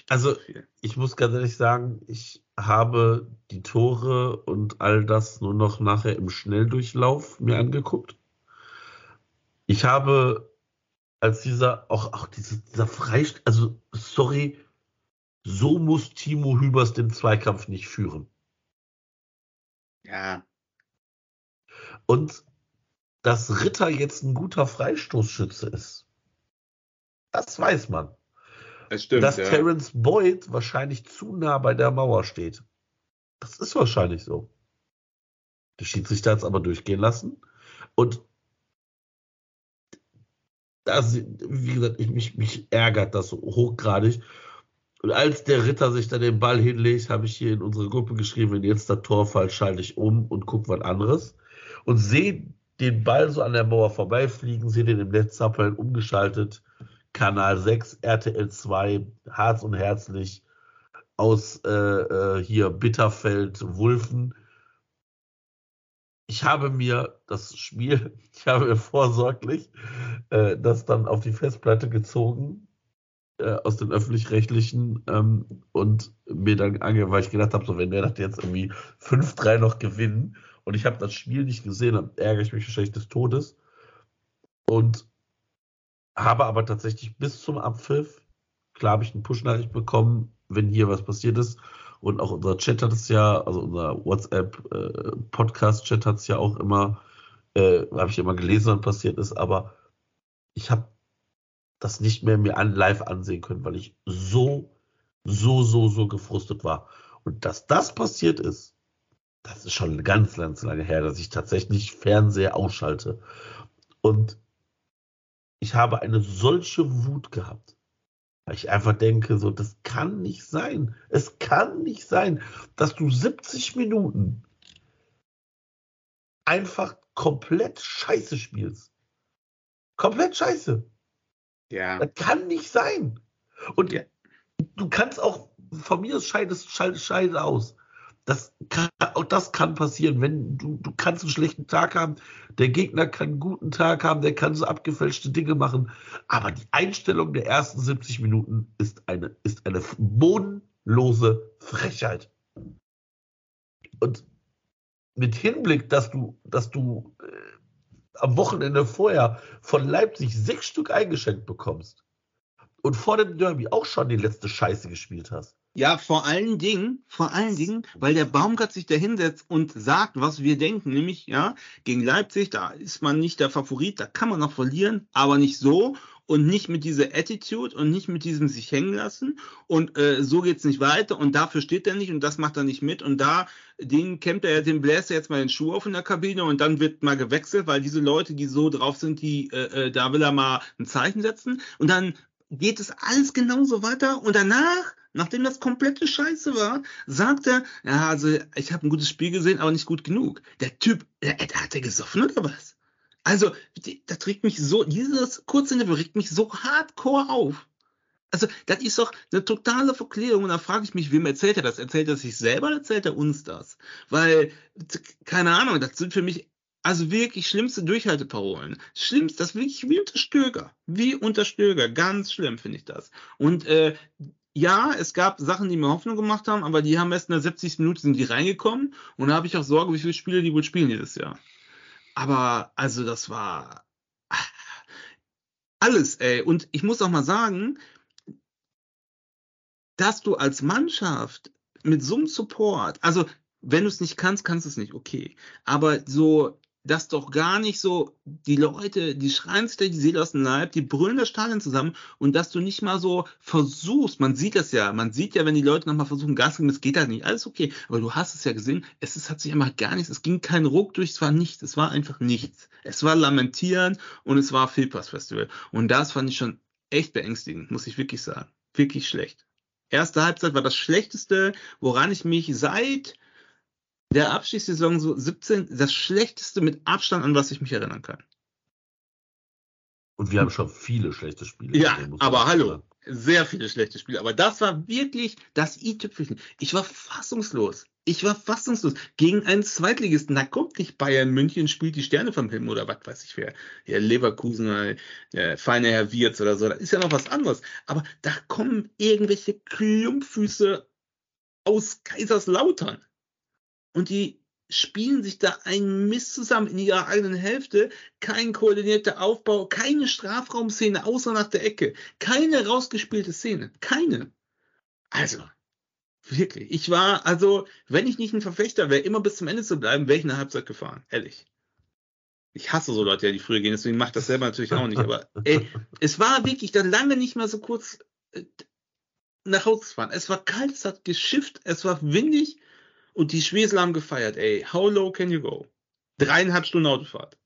Also, ich muss ganz ehrlich sagen, ich habe die Tore und all das nur noch nachher im Schnelldurchlauf mir angeguckt. Ich habe als dieser, auch, auch diese, dieser Freistand, also sorry, so muss Timo Hübers den Zweikampf nicht führen. Ja. Und dass Ritter jetzt ein guter Freistoßschütze ist, das weiß man. Das stimmt. dass ja. Terence Boyd wahrscheinlich zu nah bei der Mauer steht. Das ist wahrscheinlich so. Der Schiedsrichter hat es aber durchgehen lassen. Und das, wie gesagt, ich, mich, mich ärgert das so hochgradig. Und als der Ritter sich dann den Ball hinlegt, habe ich hier in unsere Gruppe geschrieben, wenn jetzt der Tor fällt, schalte ich um und gucke was anderes. Und sehe den Ball so an der Mauer vorbeifliegen, sehe den im Netz zappeln, umgeschaltet. Kanal 6, RTL 2, Harz und Herzlich aus äh, äh, hier Bitterfeld, Wulfen. Ich habe mir das Spiel, [laughs] ich habe mir vorsorglich äh, das dann auf die Festplatte gezogen äh, aus den öffentlich-rechtlichen ähm, und mir dann ange, weil ich gedacht habe, so wenn der das jetzt irgendwie 5-3 noch gewinnen und ich habe das Spiel nicht gesehen, dann ärgere ich mich wahrscheinlich des Todes. Und habe aber tatsächlich bis zum Abpfiff, klar habe ich eine Push-Nachricht bekommen, wenn hier was passiert ist. Und auch unser Chat hat es ja, also unser WhatsApp-Podcast-Chat hat es ja auch immer, äh, habe ich immer gelesen, was passiert ist, aber ich habe das nicht mehr mir an, live ansehen können, weil ich so, so, so, so gefrustet war. Und dass das passiert ist, das ist schon ganz, ganz lange her, dass ich tatsächlich Fernseher ausschalte. Und ich habe eine solche Wut gehabt. Weil ich einfach denke, so, das kann nicht sein. Es kann nicht sein, dass du 70 Minuten einfach komplett scheiße spielst. Komplett scheiße. Ja. Das kann nicht sein. Und Ja. du kannst auch, von mir aus scheidest, scheide, scheide aus. Das kann, auch das kann passieren, wenn du, du kannst einen schlechten Tag haben, der Gegner kann einen guten Tag haben, der kann so abgefälschte Dinge machen, aber die Einstellung der ersten 70 Minuten ist eine, ist eine bodenlose Frechheit. Und mit Hinblick, dass du, dass du äh, am Wochenende vorher von Leipzig sechs Stück eingeschenkt bekommst und vor dem Derby auch schon die letzte Scheiße gespielt hast. Ja, vor allen Dingen, vor allen Dingen, weil der Baumgart sich da hinsetzt und sagt, was wir denken, nämlich, ja, gegen Leipzig, da ist man nicht der Favorit, da kann man noch verlieren, aber nicht so und nicht mit dieser Attitude und nicht mit diesem sich hängen lassen und äh, so geht's nicht weiter und dafür steht er nicht und das macht er nicht mit und da, den kämmt er ja, den bläst er jetzt mal den Schuh auf in der Kabine und dann wird mal gewechselt, weil diese Leute, die so drauf sind, die, äh, äh, da will er mal ein Zeichen setzen und dann geht es alles genauso weiter und danach, nachdem das komplette Scheiße war, sagt er, ja, also ich habe ein gutes Spiel gesehen, aber nicht gut genug. Der Typ, der, hat er gesoffen oder was? Also, das regt mich so, dieses kurze Interview regt mich so hardcore auf. Also, das ist doch eine totale Verklärung. Und da frage ich mich, wem erzählt er das? Erzählt er sich selber oder erzählt er uns das? Weil, keine Ahnung, das sind für mich also wirklich schlimmste Durchhalteparolen. Schlimmst, das wirklich wie unter Stöger. Wie unter Stöger. Ganz schlimm finde ich das. Und äh, ja, es gab Sachen, die mir Hoffnung gemacht haben, aber die haben erst in der 70. Minute sind die reingekommen und da habe ich auch Sorge, wie viele Spiele die wohl spielen dieses Jahr. Aber also das war alles, ey. Und ich muss auch mal sagen, dass du als Mannschaft mit so einem Support, also wenn du es nicht kannst, kannst du es nicht, okay. Aber so dass doch gar nicht so die Leute, die schreien sich die Seele aus dem Leib, die brüllen das Stadion zusammen und dass du nicht mal so versuchst, man sieht das ja, man sieht ja, wenn die Leute nochmal versuchen, Gas zu geben, es geht halt nicht, alles okay, aber du hast es ja gesehen, es ist, hat sich einfach gar nichts, es ging kein Ruck durch, es war nichts, es war einfach nichts. Es war Lamentieren und es war Fehlpass-Festival und das fand ich schon echt beängstigend, muss ich wirklich sagen. Wirklich schlecht. Erste Halbzeit war das Schlechteste, woran ich mich seit der Abstiegssaison so 17 das schlechteste mit Abstand, an was ich mich erinnern kann. Und wir haben schon viele schlechte Spiele. Ja, aber hallo, sagen. sehr viele schlechte Spiele. Aber das war wirklich das i-Tüpfelchen. Ich war fassungslos. Ich war fassungslos. Gegen einen Zweitligisten. Da kommt nicht Bayern München, spielt die Sterne vom Himmel oder was weiß ich wer. Ja, Leverkusen, der feine Herr Wirz oder so. Da ist ja noch was anderes. Aber da kommen irgendwelche Klumpfüße aus Kaiserslautern und die spielen sich da einen Mist zusammen in ihrer eigenen Hälfte. Kein koordinierter Aufbau, keine Strafraumszene außer nach der Ecke. Keine rausgespielte Szene. Keine. Also, wirklich. Ich war, also, wenn ich nicht ein Verfechter wäre, immer bis zum Ende zu bleiben, wäre ich in der Halbzeit gefahren. Ehrlich. Ich hasse so Leute, die früher gehen, deswegen mache ich das selber natürlich auch nicht. Aber ey, es war wirklich dann lange nicht mehr so kurz äh, nach Hause zu fahren. Es war kalt, es hat geschifft, es war windig und die Schwesel haben gefeiert, ey. How low can you go? Dreieinhalb Stunden Autofahrt.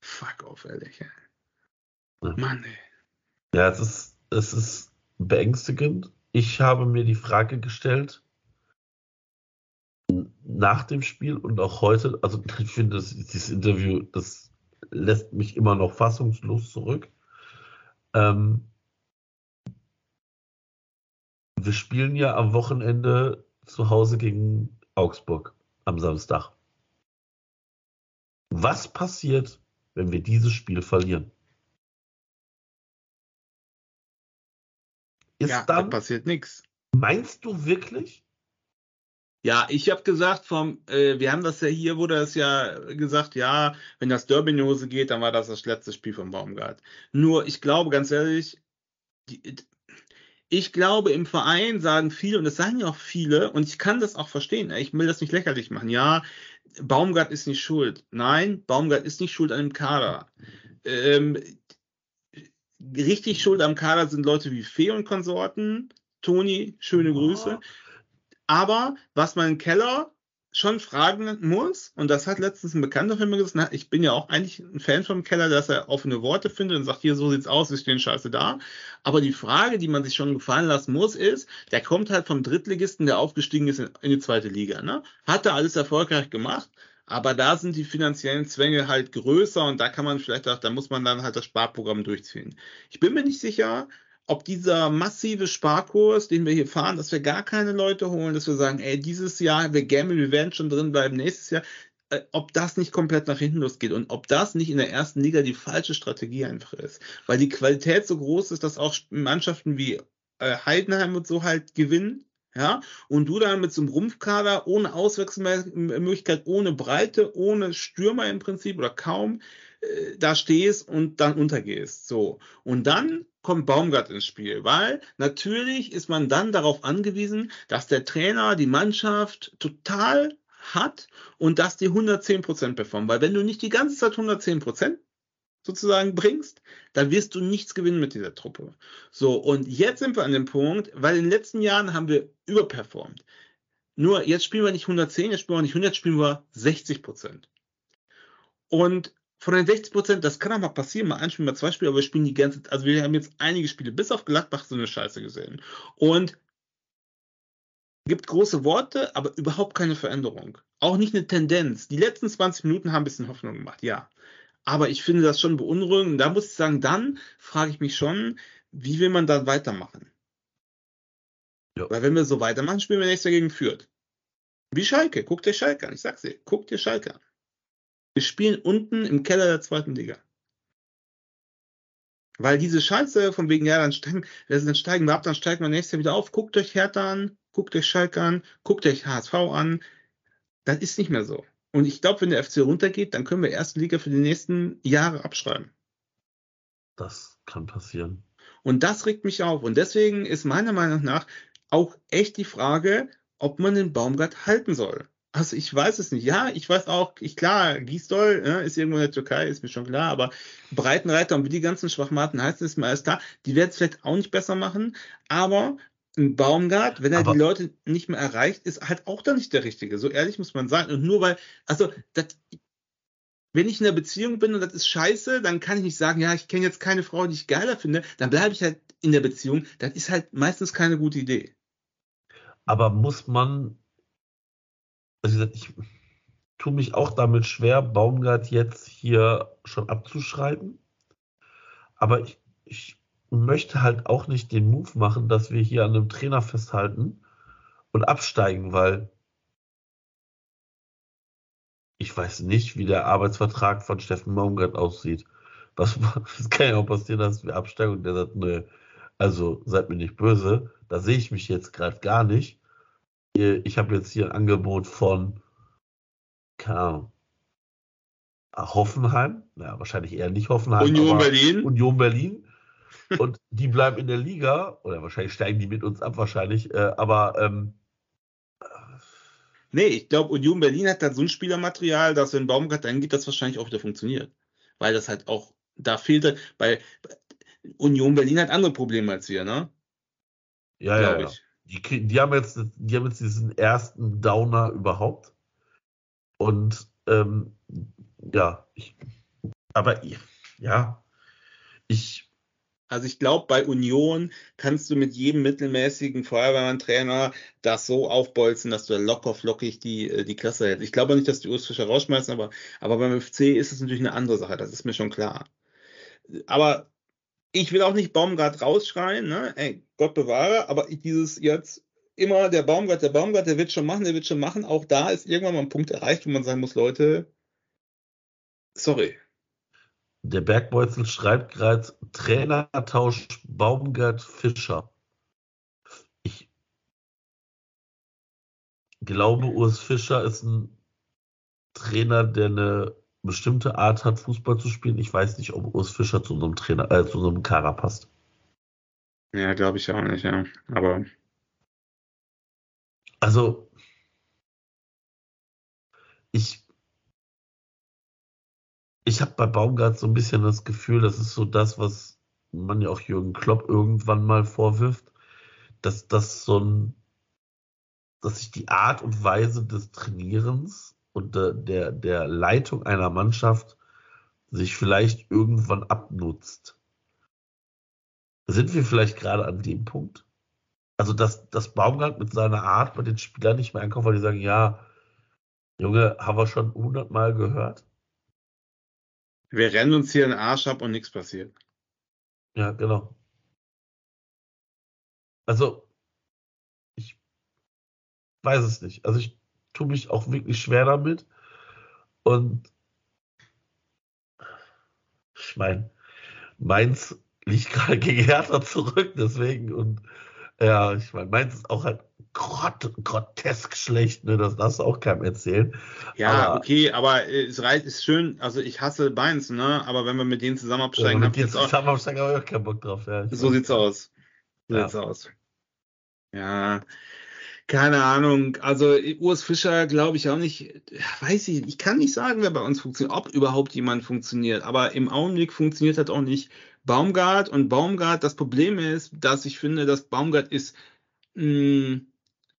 Fuck off, ehrlich. Ey. Mann, ey. Ja, es ist, es ist beängstigend. Ich habe mir die Frage gestellt, nach dem Spiel und auch heute, also [laughs] ich finde, das, dieses Interview, das lässt mich immer noch fassungslos zurück. Ähm, wir spielen ja am Wochenende zu Hause gegen Augsburg am Samstag. Was passiert, wenn wir dieses Spiel verlieren? Ist ja, dann, da passiert nichts. Meinst du wirklich? Ja, ich habe gesagt, vom, äh, wir haben das ja hier, wurde das ja gesagt, ja, wenn das Derby in die Hose geht, dann war das das letzte Spiel von Baumgart. Nur, ich glaube ganz ehrlich, die, ich glaube, im Verein sagen viele, und das sagen ja auch viele, und ich kann das auch verstehen, ich will das nicht lächerlich machen. Ja, Baumgart ist nicht schuld. Nein, Baumgart ist nicht schuld an dem Kader. Ähm, richtig schuld am Kader sind Leute wie Fee und Konsorten. Toni, schöne Grüße. Aber was mein Keller schon fragen muss, und das hat letztens ein Bekannter von mir gesagt, ich bin ja auch eigentlich ein Fan vom Keller, dass er offene Worte findet und sagt, hier, so sieht's aus, wir stehen scheiße da. Aber die Frage, die man sich schon gefallen lassen muss, ist, der kommt halt vom Drittligisten, der aufgestiegen ist in, in die zweite Liga. Ne? Hat er alles erfolgreich gemacht, aber da sind die finanziellen Zwänge halt größer und da kann man vielleicht auch, da muss man dann halt das Sparprogramm durchziehen. Ich bin mir nicht sicher, ob dieser massive Sparkurs, den wir hier fahren, dass wir gar keine Leute holen, dass wir sagen, ey, dieses Jahr, wir gammeln, wir werden schon drin bleiben, nächstes Jahr, äh, ob das nicht komplett nach hinten losgeht und ob das nicht in der ersten Liga die falsche Strategie einfach ist. Weil die Qualität so groß ist, dass auch Mannschaften wie äh, Heidenheim und so halt gewinnen. Ja, und du dann mit so einem Rumpfkader ohne Auswechselmöglichkeit, ohne Breite, ohne Stürmer im Prinzip oder kaum, äh, da stehst und dann untergehst. So. Und dann kommt Baumgart ins Spiel, weil natürlich ist man dann darauf angewiesen, dass der Trainer die Mannschaft total hat und dass die 110% performen. Weil wenn du nicht die ganze Zeit 110% sozusagen bringst, dann wirst du nichts gewinnen mit dieser Truppe. So, und jetzt sind wir an dem Punkt, weil in den letzten Jahren haben wir überperformt. Nur jetzt spielen wir nicht 110, jetzt spielen wir nicht 100, jetzt spielen wir 60% Und von den 60 Prozent, das kann auch mal passieren, mal ein Spiel, mal zwei Spiele, aber wir spielen die ganze Zeit, also wir haben jetzt einige Spiele, bis auf Gladbach so eine Scheiße gesehen. Und gibt große Worte, aber überhaupt keine Veränderung. Auch nicht eine Tendenz. Die letzten 20 Minuten haben ein bisschen Hoffnung gemacht, ja. Aber ich finde das schon beunruhigend. Und da muss ich sagen, dann frage ich mich schon, wie will man da weitermachen? Ja. Weil wenn wir so weitermachen, spielen wir nächstes Jahr gegen Fürth. Wie Schalke. Guck dir Schalke an. Ich sag's dir. Guck dir Schalke an. Wir spielen unten im Keller der zweiten Liga. Weil diese Scheiße von wegen, ja, dann steigen, dann steigen wir ab, dann steigen wir nächstes Jahr wieder auf. Guckt euch Hertha an, guckt euch Schalke an, guckt euch HSV an. Das ist nicht mehr so. Und ich glaube, wenn der FC runtergeht, dann können wir erste Liga für die nächsten Jahre abschreiben. Das kann passieren. Und das regt mich auf. Und deswegen ist meiner Meinung nach auch echt die Frage, ob man den Baumgart halten soll. Also ich weiß es nicht. Ja, ich weiß auch, ich klar, Gisdol ne, ist irgendwo in der Türkei, ist mir schon klar, aber Breitenreiter und wie die ganzen Schwachmaten heißt es mir alles klar, die werden es vielleicht auch nicht besser machen, aber ein Baumgart, wenn er Aber- die Leute nicht mehr erreicht, ist halt auch dann nicht der Richtige. So ehrlich muss man sagen. Und nur weil, also das, wenn ich in einer Beziehung bin und das ist scheiße, dann kann ich nicht sagen, ja, ich kenne jetzt keine Frau, die ich geiler finde, dann bleibe ich halt in der Beziehung. Das ist halt meistens keine gute Idee. Aber muss man, also wie ich tue mich auch damit schwer, Baumgart jetzt hier schon abzuschreiben. Aber ich, ich möchte halt auch nicht den Move machen, dass wir hier an einem Trainer festhalten und absteigen, weil ich weiß nicht, wie der Arbeitsvertrag von Steffen Baumgart aussieht. Was, [laughs] es kann ja auch passieren, dass wir absteigen und der sagt, nö, also seid mir nicht böse, da sehe ich mich jetzt gerade gar nicht. Ich habe jetzt hier ein Angebot von, keine Ahnung, ah, Hoffenheim, ja, wahrscheinlich eher nicht Hoffenheim, Union Berlin. Union Berlin. [laughs] Und die bleiben in der Liga, oder wahrscheinlich steigen die mit uns ab, wahrscheinlich, äh, aber ähm, Nee, ich glaube, Union Berlin hat da so ein Spielermaterial, dass wenn Baumgart dann geht, das wahrscheinlich auch wieder funktioniert. Weil das halt auch, da fehlt halt, bei Union Berlin hat andere Probleme als wir, ne? ja, ja, Glaube ja. ich. Die, die haben jetzt, die haben jetzt diesen ersten Downer überhaupt. Und ähm, ja, ich, aber ja, ich, Also ich glaube, bei Union kannst du mit jedem mittelmäßigen Feuerwehrmann-Trainer das so aufbolzen, dass du locker flockig die, äh, die Klasse hältst. Ich glaube nicht, dass die Urs Fischer rausschmeißen, aber, aber beim FC ist es natürlich eine andere Sache, das ist mir schon klar. Aber ich will auch nicht Baumgart rausschreien, ne? Ey, Gott bewahre, aber dieses jetzt immer der Baumgart, der Baumgart, der wird schon machen, der wird schon machen. Auch da ist irgendwann mal ein Punkt erreicht, wo man sagen muss, Leute, sorry. der Bergbeutel schreibt gerade Trainertausch Baumgart Fischer. Ich glaube, Urs Fischer ist ein Trainer, der eine bestimmte Art hat, Fußball zu spielen. Ich weiß nicht, ob Urs Fischer zu einem Trainer, äh, zu einem Kader passt. Ja, glaube ich auch nicht, ja. Aber Also, ich, ich habe bei Baumgart so ein bisschen das Gefühl, das ist so das, was man ja auch Jürgen Klopp irgendwann mal vorwirft, dass das so ein, dass sich die Art und Weise des Trainierens und der, der, der Leitung einer Mannschaft sich vielleicht irgendwann abnutzt. Sind wir vielleicht gerade an dem Punkt? Also, dass, dass Baumgart mit seiner Art bei den Spielern nicht mehr ankommt, weil die sagen, ja, Junge, haben wir schon hundertmal gehört. wir rennen uns hier den Arsch ab und nichts passiert. Ja, genau. Also, ich weiß es nicht. Also, ich tue mich auch wirklich schwer damit. Und ich meine, Mainz liegt gerade gegen Hertha zurück, deswegen. Und ja, ich meine, Mainz ist auch halt grot, grotesk schlecht, ne? Das darfst du auch keinem erzählen. Ja, Aber- okay, aber äh, es reicht, ist schön, also ich hasse Mainz, ne? Aber wenn wir mit denen zusammen Ja, absteigen, mit dir jetzt auch, zusammen absteigen habe ich auch keinen Bock drauf. Ja, so sieht's aus. So Ja. sieht's aus. Ja, keine Ahnung. Also Urs Fischer glaube ich auch nicht, weiß ich, ich kann nicht sagen, wer bei uns funktioniert, ob überhaupt jemand funktioniert, aber im Augenblick funktioniert halt auch nicht Baumgart und Baumgart, das Problem ist, dass ich finde, dass Baumgart ist, mh,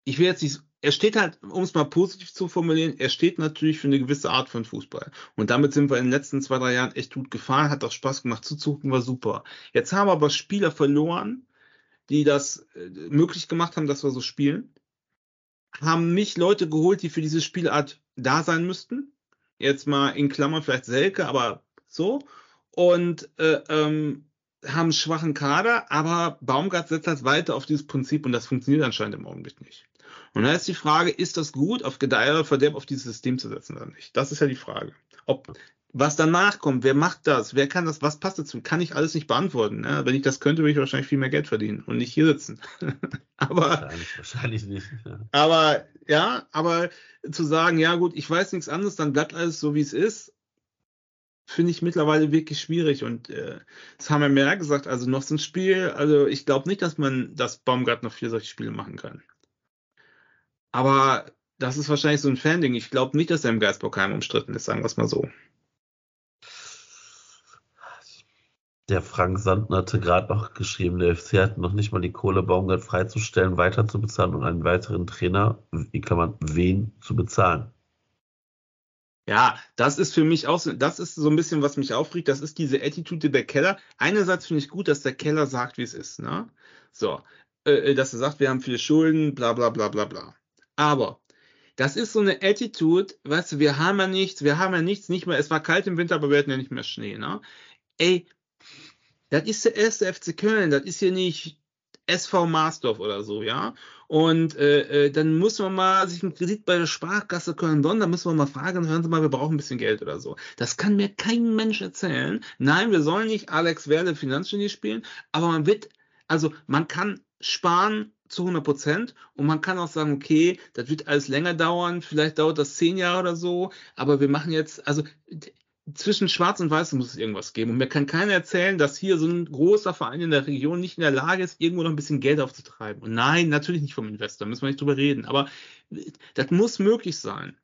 ich will jetzt nicht, er steht halt, um es mal positiv zu formulieren, er steht natürlich für eine gewisse Art von Fußball. Und damit sind wir in den letzten zwei, drei Jahren echt gut gefahren, hat auch Spaß gemacht zuzugucken, war super. Jetzt haben wir aber Spieler verloren, die das äh, möglich gemacht haben, dass wir so spielen. Haben nicht Leute geholt, die für diese Spielart da sein müssten. Jetzt mal in Klammern vielleicht Selke, aber so. Und äh, ähm, haben einen schwachen Kader, aber Baumgart setzt halt weiter auf dieses Prinzip und das funktioniert anscheinend im Augenblick nicht. Und da ist die Frage, ist das gut, auf Gedeih oder Verderb auf dieses System zu setzen oder nicht? Das ist ja die Frage. Ob was danach kommt, wer macht das, wer kann das, was passt dazu, kann ich alles nicht beantworten. Ne? Wenn ich das könnte, würde ich wahrscheinlich viel mehr Geld verdienen und nicht hier sitzen. [laughs] aber, Wahrscheinlich, wahrscheinlich nicht. Ja. aber, ja, aber zu sagen, ja gut, ich weiß nichts anderes, dann bleibt alles so, wie es ist, finde ich mittlerweile wirklich schwierig. Und äh, das haben wir mehr gesagt, also noch so ein Spiel, also ich glaube nicht, dass man, dass Baumgart noch vier solche Spiele machen kann. Aber das ist wahrscheinlich so ein Fan-Ding. Ich glaube nicht, dass er im Geistbockheim umstritten ist, sagen wir es mal so. Der Frank Sandner hatte gerade noch geschrieben, der FC hat noch nicht mal die Kohle, Baumgart freizustellen, weiter zu bezahlen und einen weiteren Trainer, wie kann man, wen zu bezahlen. Ja, das ist für mich auch so, das ist so ein bisschen, was mich aufregt. Das ist diese Attitude der Keller. Einerseits finde ich gut, dass der Keller sagt, wie es ist, ne? So, äh, dass er sagt, wir haben viele Schulden, bla, bla, bla, bla, bla. Aber das ist so eine Attitude, weißt du, wir haben ja nichts, wir haben ja nichts, nicht mehr, es war kalt im Winter, aber wir hatten ja nicht mehr Schnee, ne? Ey, das ist der erste FC Köln, das ist hier nicht SV Marsdorf oder so, ja. Und äh, äh, dann muss man mal sich einen Kredit bei der Sparkasse Köln-Bonn, da müssen wir mal fragen, hören Sie mal, wir brauchen ein bisschen Geld oder so. Das kann mir kein Mensch erzählen. Nein, wir sollen nicht Alex Werle Finanzgenie spielen, aber man wird, also man kann sparen zu 100 Prozent und man kann auch sagen, okay, das wird alles länger dauern, vielleicht dauert das zehn Jahre oder so, aber wir machen jetzt, also zwischen Schwarz und Weiß muss es irgendwas geben. Und mir kann keiner erzählen, dass hier so ein großer Verein in der Region nicht in der Lage ist, irgendwo noch ein bisschen Geld aufzutreiben. Und nein, natürlich nicht vom Investor, müssen wir nicht drüber reden. Aber das muss möglich sein.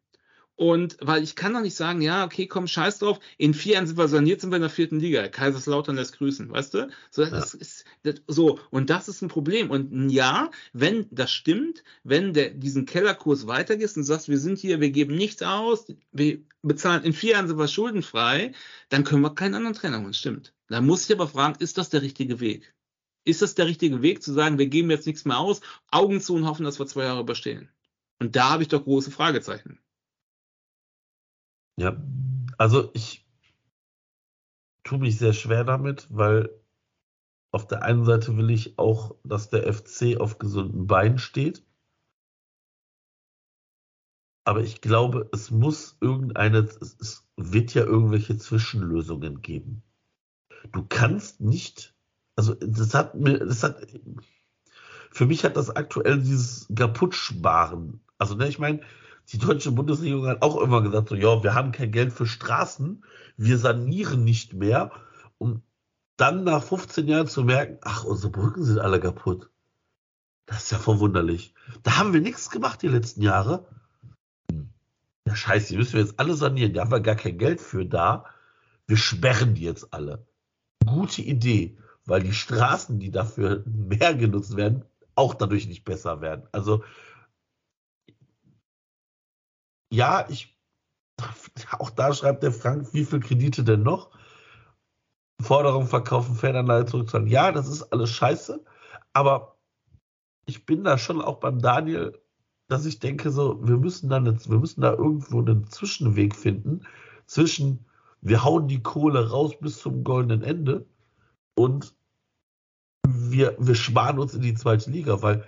Und weil ich kann doch nicht sagen, ja, okay, komm, scheiß drauf, in vier Jahren sind wir saniert, sind wir in der vierten Liga. Kaiserslautern lässt grüßen, weißt du? So, das ja. ist, das, so, und das ist ein Problem. Und ja, wenn das stimmt, wenn der diesen Kellerkurs weitergeht und sagst, wir sind hier, wir geben nichts aus, wir bezahlen, in vier Jahren sind wir schuldenfrei, dann können wir keinen anderen Trainer holen, stimmt. Da muss ich aber fragen, ist das der richtige Weg? Ist das der richtige Weg zu sagen, wir geben jetzt nichts mehr aus, Augen zu und hoffen, dass wir zwei Jahre überstehen? Und da habe ich doch große Fragezeichen. Ja, also ich tue mich sehr schwer damit, weil auf der einen Seite will ich auch, dass der FC auf gesunden Beinen steht. Aber ich glaube, es muss irgendeine, es, wird ja irgendwelche Zwischenlösungen geben. Du kannst nicht, also das hat mir, das hat, für mich hat das aktuell dieses Kaputtsparen. Also, ne, ich meine, die deutsche Bundesregierung hat auch immer gesagt, so, ja, wir haben kein Geld für Straßen, wir sanieren nicht mehr, um dann nach 15 Jahren zu merken, ach, unsere Brücken sind alle kaputt. Das ist ja verwunderlich. Da haben wir nichts gemacht die letzten Jahre. Hm. Ja, scheiße, die müssen wir jetzt alle sanieren. Da haben wir gar kein Geld für da. Wir sperren die jetzt alle. Gute Idee, weil die Straßen, die dafür mehr genutzt werden, auch dadurch nicht besser werden. Also ja, ich, [laughs] auch da schreibt der Frank, wie viel Kredite denn noch? Forderung verkaufen, Fernanleihe zurückzahlen. Ja, das ist alles scheiße, aber ich bin da schon auch beim Daniel, dass ich denke, so, wir müssen da, eine, wir müssen da irgendwo einen Zwischenweg finden zwischen, wir hauen die Kohle raus bis zum goldenen Ende und wir, wir sparen uns in die zweite Liga, weil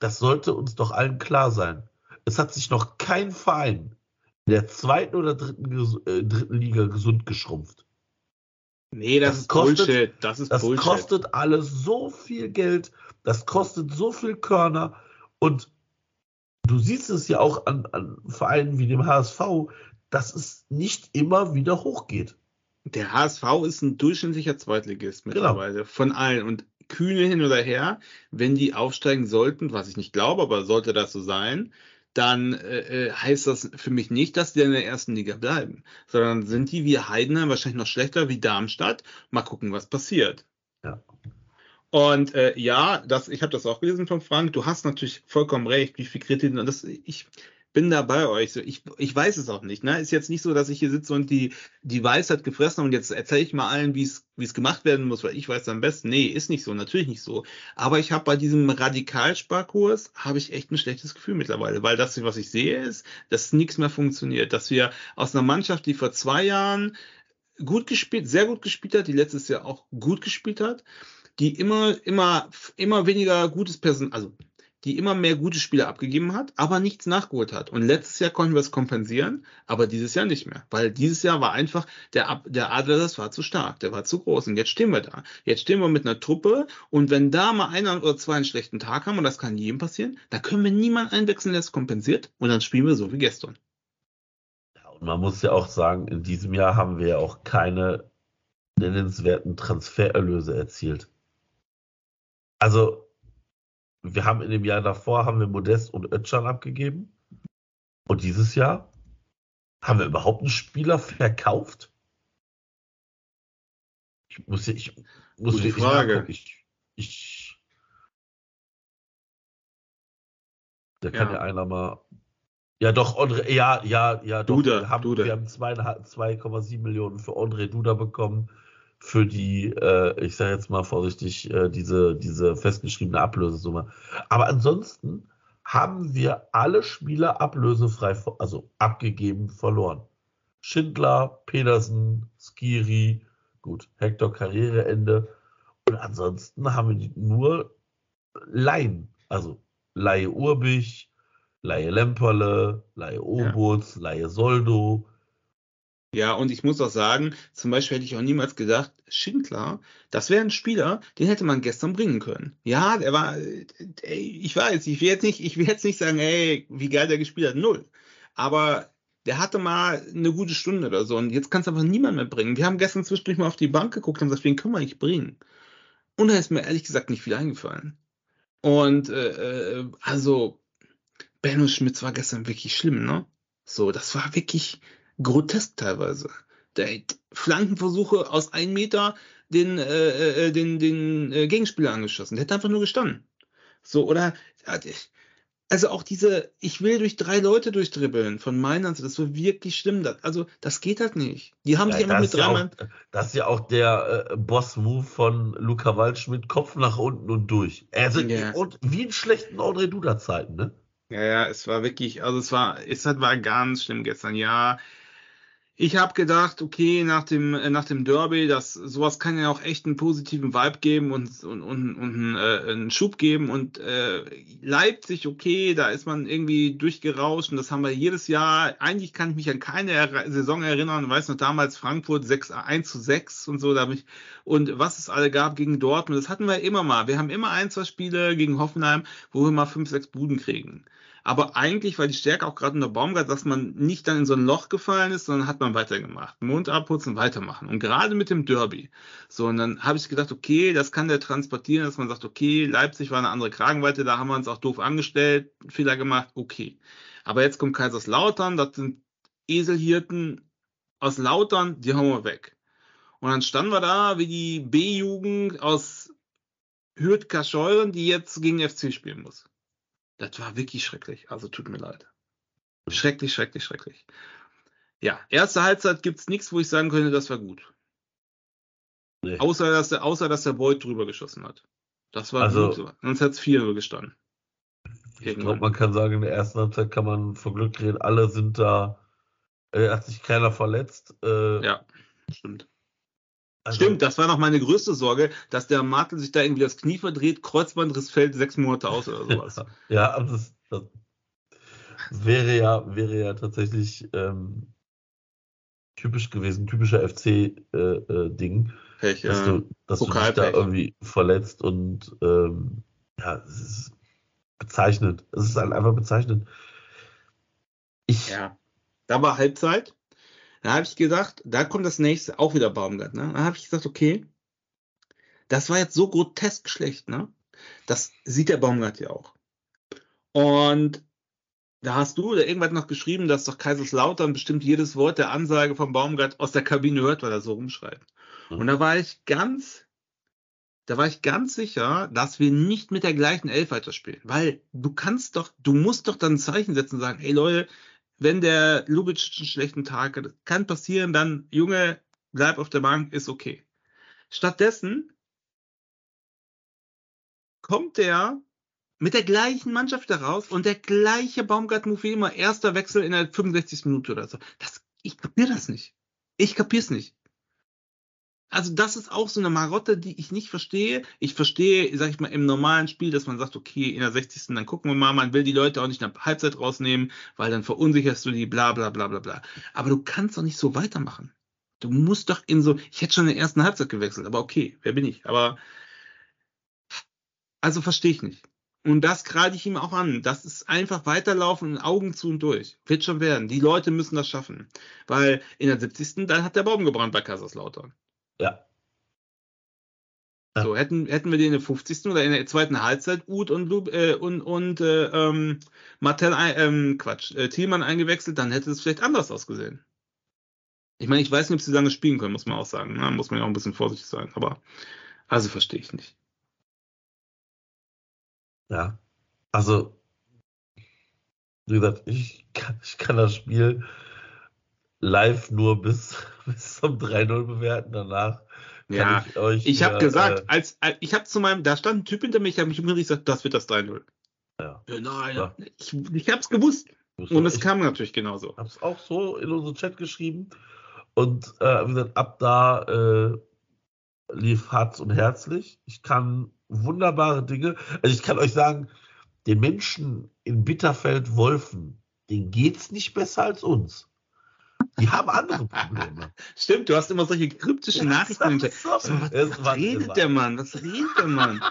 das sollte uns doch allen klar sein. Es hat sich noch kein Verein in der zweiten oder dritten, äh, dritten Liga gesund geschrumpft. Nee, das, das ist kostet, Bullshit. Das ist das Bullshit. kostet alles so viel Geld. Das kostet so viel Körner. Und du siehst es ja auch an, an Vereinen wie dem HSV, dass es nicht immer wieder hochgeht. Der HSV ist ein durchschnittlicher Zweitligist genau. mittlerweile genau. von allen. Und Kühne hin oder her, wenn die aufsteigen sollten, was ich nicht glaube, aber sollte das so sein, dann äh, äh, heißt das für mich nicht, dass die in der ersten Liga bleiben, sondern sind die wie Heidenheim wahrscheinlich noch schlechter wie Darmstadt. Mal gucken, was passiert. Ja. Und äh, ja, das, ich habe das auch gelesen von Frank. Du hast natürlich vollkommen recht, wie viel Kritik. Das, ich, bin da bei euch. Ich, ich weiß es auch nicht. Ne? Ist jetzt nicht so, dass ich hier sitze und die, die Weisheit gefressen habe und jetzt erzähle ich mal allen, wie es wie es gemacht werden muss, weil ich weiß am besten. Nee, ist nicht so, natürlich nicht so. Aber ich habe bei diesem Radikalsparkurs habe ich echt ein schlechtes Gefühl mittlerweile, weil das, was ich sehe, ist, dass nichts mehr funktioniert. Dass wir aus einer Mannschaft, die vor zwei Jahren gut gespielt, sehr gut gespielt hat, die letztes Jahr auch gut gespielt hat, die immer, immer, immer weniger gutes Personal, also die immer mehr gute Spiele abgegeben hat, aber nichts nachgeholt hat. Und letztes Jahr konnten wir es kompensieren, aber dieses Jahr nicht mehr. Weil dieses Jahr war einfach, der, der Adler, war zu stark, der war zu groß. Und jetzt stehen wir da. Jetzt stehen wir mit einer Truppe und wenn da mal einer oder zwei einen schlechten Tag haben, und das kann jedem passieren, da können wir niemanden einwechseln, der es kompensiert und dann spielen wir so wie gestern. Ja, und man muss ja auch sagen, in diesem Jahr haben wir ja auch keine nennenswerten Transfererlöse erzielt. Also wir haben in dem Jahr davor haben wir Modest und Ötchan abgegeben. Und dieses Jahr haben wir überhaupt einen Spieler verkauft? Ich muss, ich muss Gute wirklich Frage. Ich, ich, da kann Ja. ja einer mal. Ja, doch, Andre, ja, ja, ja, doch. Duda, wir haben, Duda. wir haben zweieinhalb- 2,7 Millionen für André Duda bekommen. Für die, äh, ich sage jetzt mal vorsichtig, äh, diese, diese festgeschriebene Ablösesumme. Aber ansonsten haben wir alle Spieler ablösefrei, also abgegeben, verloren. Schindler, Pedersen, Skiri, gut, Hector Karriereende. Und ansonsten haben wir die nur Laien. Also Laie Urbich, Laie Lemperle, Laie Oboz, Laie Soldo. Ja, und ich muss auch sagen, zum Beispiel hätte ich auch niemals gedacht, Schindler, das wäre ein Spieler, den hätte man gestern bringen können. Ja, der war, ey, ich weiß, ich will jetzt nicht, ich will jetzt nicht sagen, ey, wie geil der gespielt hat, null. Aber der hatte mal eine gute Stunde oder so und jetzt kannst du einfach niemand mehr bringen. Wir haben gestern zwischendurch mal auf die Bank geguckt und gesagt, wen können wir eigentlich bringen? Und da ist mir ehrlich gesagt nicht viel eingefallen. Und äh, äh, also Benno Schmitz war gestern wirklich schlimm, ne? So, das war wirklich grotesk teilweise. Der hat Flankenversuche aus einem Meter den, äh, äh, den, den äh, Gegenspieler angeschossen. Der hat einfach nur gestanden. So, oder also auch diese, ich will durch drei Leute durchdribbeln von Mainern, das war wirklich schlimm. Das, also, das geht halt nicht. Die haben Ja, sich einfach das, mit ist ja drei auch, Mann. das ist ja auch der äh, Boss-Move von Luca Waldschmidt, Kopf nach unten und durch. Also, Ja. und wie in schlechten André Duda-Zeiten, ne? Ja, ja, es war wirklich, also es war, es hat- war ganz schlimm gestern. Ja, ich habe gedacht, okay, nach dem äh, nach dem Derby, das sowas kann ja auch echt einen positiven Vibe geben und und und, und einen, äh, einen Schub geben und äh, Leipzig, okay, da ist man irgendwie durchgerauscht und das haben wir jedes Jahr. Eigentlich kann ich mich an keine er Saison erinnern. Ich weiß noch damals Frankfurt 6 1 zu 6 und so, da ich und was es alle gab gegen Dortmund, das hatten wir immer mal. Wir haben immer ein, zwei Spiele gegen Hoffenheim, wo wir mal fünf, sechs Buden kriegen. Aber eigentlich war die Stärke auch gerade in der Baumgart, dass man nicht dann in so ein Loch gefallen ist, sondern hat man weitergemacht. Mund abputzen, weitermachen. Und gerade mit dem Derby. So, und dann habe ich gedacht, okay, das kann der transportieren, dass man sagt, okay, Leipzig war eine andere Kragenweite, da haben wir uns auch doof angestellt, Fehler gemacht, okay. Aber jetzt kommt Kaiserslautern, das sind Eselhirten aus Lautern, die hauen wir weg. Und dann standen wir da wie die B-Jugend aus Hürth Kascheuren, die jetzt gegen FC spielen muss. Das war wirklich schrecklich. Also tut mir leid. Schrecklich, schrecklich, schrecklich. Ja, erste Halbzeit gibt's nichts, wo ich sagen könnte, das war gut. Nee. Außer dass der, außer dass der Boyd drüber geschossen hat. Das war Also- gut. Sonst hat's 4 gestanden. Ich glaube, man kann sagen, in der ersten Halbzeit kann man vor Glück reden, alle sind da, äh, hat sich keiner verletzt. Äh, Ja, stimmt. Also- Stimmt, das war noch meine größte Sorge, dass der Martel sich da irgendwie das Knie verdreht, Kreuzbandriss fällt sechs Monate aus oder sowas. [laughs] Ja, aber das, das wäre ja, wäre ja tatsächlich ähm, typisch gewesen, typischer FC-Ding, äh, Pech, dass du, dass du dich da irgendwie verletzt und ähm, ja, es ist bezeichnend. Es ist halt einfach bezeichnend. Ich, Ja. Da war Halbzeit. Da habe ich gedacht, da kommt das nächste, auch wieder Baumgart. Ne? Da habe ich gesagt, okay, das war jetzt so grotesk schlecht. Ne? Das sieht der Baumgart ja auch. Und da hast du oder irgendwas noch geschrieben, dass doch Kaiserslautern bestimmt jedes Wort der Ansage vom Baumgart aus der Kabine hört, weil er so rumschreit. Mhm. Und da war ich ganz, da war ich ganz sicher, dass wir nicht mit der gleichen Elf weiterspielen. Weil du kannst doch, du musst doch dann ein Zeichen setzen und sagen, ey Leute, wenn der Lubitsch einen schlechten Tag hat, kann passieren, dann, Junge, bleib auf der Bank, ist okay. Stattdessen kommt der mit der gleichen Mannschaft daraus und der gleiche Baumgart-Move wie immer, erster Wechsel in der 65. Minute oder so. Das, ich kapier das nicht. Ich kapier's nicht. Also das ist auch so eine Marotte, die ich nicht verstehe. Ich verstehe, sag ich mal, im normalen Spiel, dass man sagt, okay, in der 60. dann gucken wir mal, man will die Leute auch nicht nach Halbzeit rausnehmen, weil dann verunsicherst du die, bla bla bla bla bla. Aber du kannst doch nicht so weitermachen. Du musst doch in so, ich hätte schon in der ersten Halbzeit gewechselt, aber okay, wer bin ich? Aber also verstehe ich nicht. Und das kreide ich ihm auch an. Das ist einfach weiterlaufen Augen zu und durch. Wird schon werden. Die Leute müssen das schaffen. Weil in der 70. dann hat der Baum gebrannt bei Kaiserslautern. Ja. So, hätten, hätten wir den in der 50. oder in der zweiten Halbzeit Uth und, äh, und, und äh, ähm, Martel, ähm, Quatsch, äh, Thielmann eingewechselt, dann hätte es vielleicht anders ausgesehen. Ich meine, ich weiß nicht, ob sie lange spielen können, muss man auch sagen. Ne? Muss man ja auch ein bisschen vorsichtig sein. Aber also verstehe ich nicht. Ja. Also, wie gesagt, ich kann, ich kann das Spiel live nur bis, bis zum 3-0 bewerten. Danach kann Ja, ich euch. Ich habe gesagt, äh, als, als ich habe zu meinem, da stand ein Typ hinter mir, ich habe mich umgedreht, ich gesagt, das wird das 3-0. Ja. nein, Ja. ich, ich habe es gewusst. ich Und es ich kam natürlich genauso. habe es auch so in unseren Chat geschrieben. Und äh, wie gesagt, ab da äh, lief Herz und herzlich. Ich kann wunderbare Dinge. Also ich kann euch sagen, den Menschen in Bitterfeld-Wolfen, denen geht's nicht besser als uns. Die haben andere Probleme. [laughs] Stimmt, du hast immer solche kryptischen Nachrichten. im Chat. So, was, was war redet immer. der Mann? Was redet der Mann? [laughs]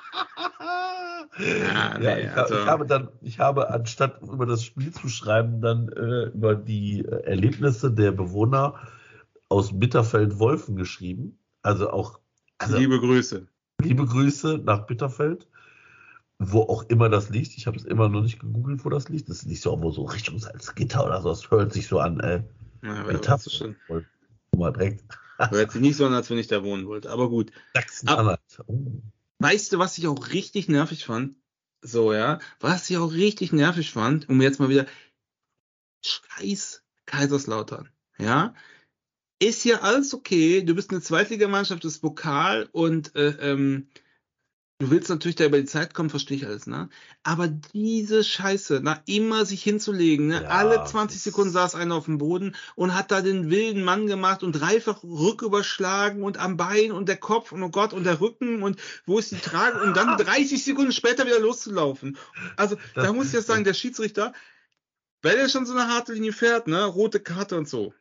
Ja, nee, ich, also- ich habe dann, ich habe anstatt über das Spiel zu schreiben, dann äh, über die äh, Erlebnisse der Bewohner aus Bitterfeld-Wolfen geschrieben. Also auch also, liebe. Liebe Grüße. Grüße nach Bitterfeld, wo auch immer das liegt. Ich habe es immer noch nicht gegoogelt, wo das liegt. Das liegt so irgendwo so Richtung Salzgitter oder so. Das hört sich so an. Äh, Ja, wer weiß schon. Bitterfeld. Mal direkt. Hört sich nicht so an, als wenn ich da wohnen wollte. Aber gut. Sachsen-Anhalt. Oh. Weißt du, was ich auch richtig nervig fand? So, ja. Was ich auch richtig nervig fand, um jetzt mal wieder Scheiß Kaiserslautern. Ja. Ist ja alles okay. Du bist eine Zweitligamannschaft, das Pokal und äh, ähm, du willst natürlich da über die Zeit kommen, verstehe ich alles, ne? Aber diese Scheiße, na, immer sich hinzulegen, ne? Ja, Alle 20 das- Sekunden saß einer auf dem Boden und hat da den wilden Mann gemacht und dreifach rücküberschlagen und am Bein und der Kopf und oh Gott und der Rücken und wo ist die Trage und dann [laughs] 30 Sekunden später wieder loszulaufen. Also, da muss ich ja sagen, der Schiedsrichter, weil er schon so eine harte Linie fährt, ne? Rote Karte und so.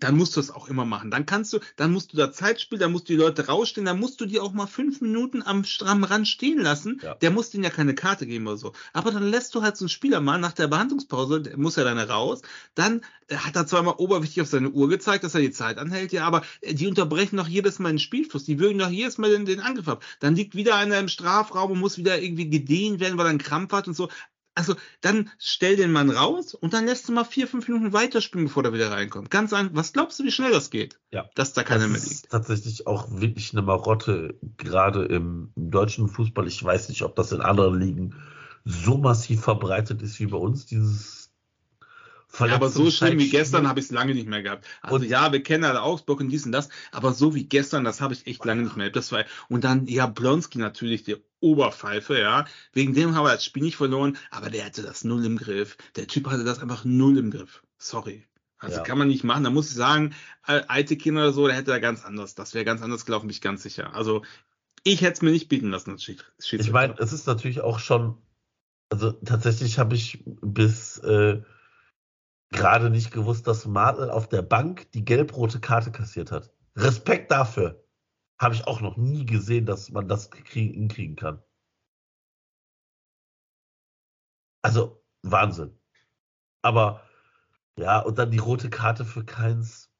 Dann musst du es auch immer machen. Dann kannst du, dann musst du da Zeit spielen, dann musst du die Leute rausstehen, dann musst du die auch mal fünf Minuten am strammen Rand stehen lassen. Ja. Der muss denen ja keine Karte geben oder so. Aber dann lässt du halt so einen Spieler mal nach der Behandlungspause, der muss ja dann raus. Dann äh, hat er zweimal oberwichtig auf seine Uhr gezeigt, dass er die Zeit anhält, ja, aber äh, die unterbrechen doch jedes Mal den Spielfluss. Die würgen doch jedes Mal den, den Angriff ab. Dann liegt wieder einer im Strafraum und muss wieder irgendwie gedehnt werden, weil er einen Krampf hat und so. Also dann stell den Mann raus und dann lässt du mal vier, fünf Minuten weiterspielen, bevor der wieder reinkommt. Ganz einfach. Was glaubst du, wie schnell das geht? Ja. Dass da keiner das mehr ist liegt. tatsächlich auch wirklich eine Marotte, gerade im, deutschen Fußball. Ich weiß nicht, ob das in anderen Ligen so massiv verbreitet ist wie bei uns, dieses Ja, aber so schlimm wie gestern habe ich es lange nicht mehr gehabt. Also Und- ja, wir kennen alle Augsburg und dies und das, aber so wie gestern, das habe ich echt lange nicht mehr. Das war, und dann, ja, Blonski natürlich, der Oberpfeife, ja. Wegen dem haben wir das Spiel nicht verloren, aber der hatte das null im Griff. Der Typ hatte das einfach null im Griff. Sorry. Also Ja. kann man nicht machen. Da muss ich sagen, alte Kinder oder so, der hätte da ganz anders. Das wäre ganz anders gelaufen, bin ich ganz sicher. Also ich hätte es mir nicht bieten lassen. Ich meine, es ist natürlich auch schon, also tatsächlich habe ich bis äh, gerade nicht gewusst, dass Martel auf der Bank die gelb-rote Karte kassiert hat. Respekt dafür. Habe ich auch noch nie gesehen, dass man das krieg- hinkriegen kann. Also Wahnsinn. Aber ja, und dann die rote Karte für Keins.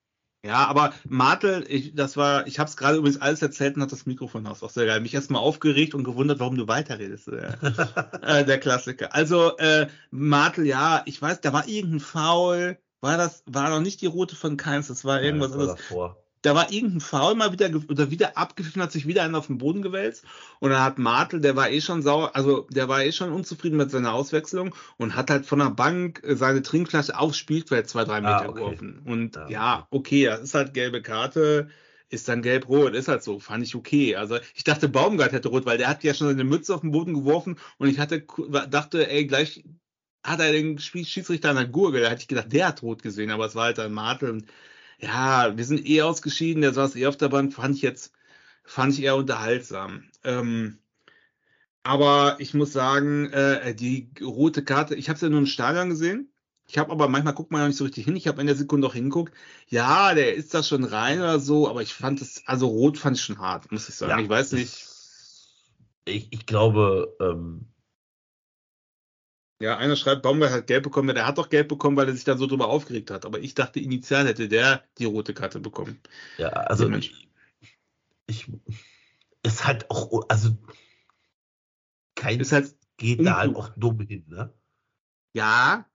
Ja, aber Martel, ich, das war, ich habe es gerade übrigens alles erzählt und hat das Mikrofon aus. Auch sehr geil. Mich erstmal aufgeregt und gewundert, warum du weiterredest. Äh, [laughs] äh, der Klassiker. Also äh, Martel, ja, ich weiß, da war irgendein Foul. War das, war noch nicht die rote von Keins, das war irgendwas Ja, das war anderes. davor. Da war irgendein Foul mal wieder oder wieder abgepfiffen, hat sich wieder einer auf den Boden gewälzt und dann hat Martel, der war eh schon sauer, also der war eh schon unzufrieden mit seiner Auswechslung und hat halt von der Bank äh, seine Trinkflasche aufs Spielfeld zwei, drei Meter Ah, okay. geworfen. Und Ja, ja, okay, das ist halt gelbe Karte, ist dann gelb-rot, ist halt so, fand ich okay. Also ich dachte, Baumgart hätte rot, weil der hat ja schon seine Mütze auf den Boden geworfen und ich hatte dachte, ey, gleich hat er den Schiedsrichter an der Gurgel, da hätte ich gedacht, der hat rot gesehen, aber es war halt ein Martel und ja, wir sind eh ausgeschieden, der saß eh auf der Bank, fand ich jetzt, fand ich eher unterhaltsam. Ähm, aber ich muss sagen, äh, die rote Karte, ich habe es ja nur im Stadion gesehen. Ich habe aber manchmal guckt man ja nicht so richtig hin. Ich habe in der Sekunde auch hinguckt. Ja, der ist da schon rein oder so, aber ich fand es, also rot fand ich schon hart, muss ich sagen. Ja, ich weiß nicht. Ich, ich glaube, ähm, Ja, einer schreibt, Baumgart hat gelb bekommen. Ja, der hat doch gelb bekommen, weil er sich dann so drüber aufgeregt hat. Aber ich dachte, initial hätte der die rote Karte bekommen. ja, also Mensch. ich, ich, ist halt auch, also kein Ist halt geht da halt auch dumm hin, ne? Ja,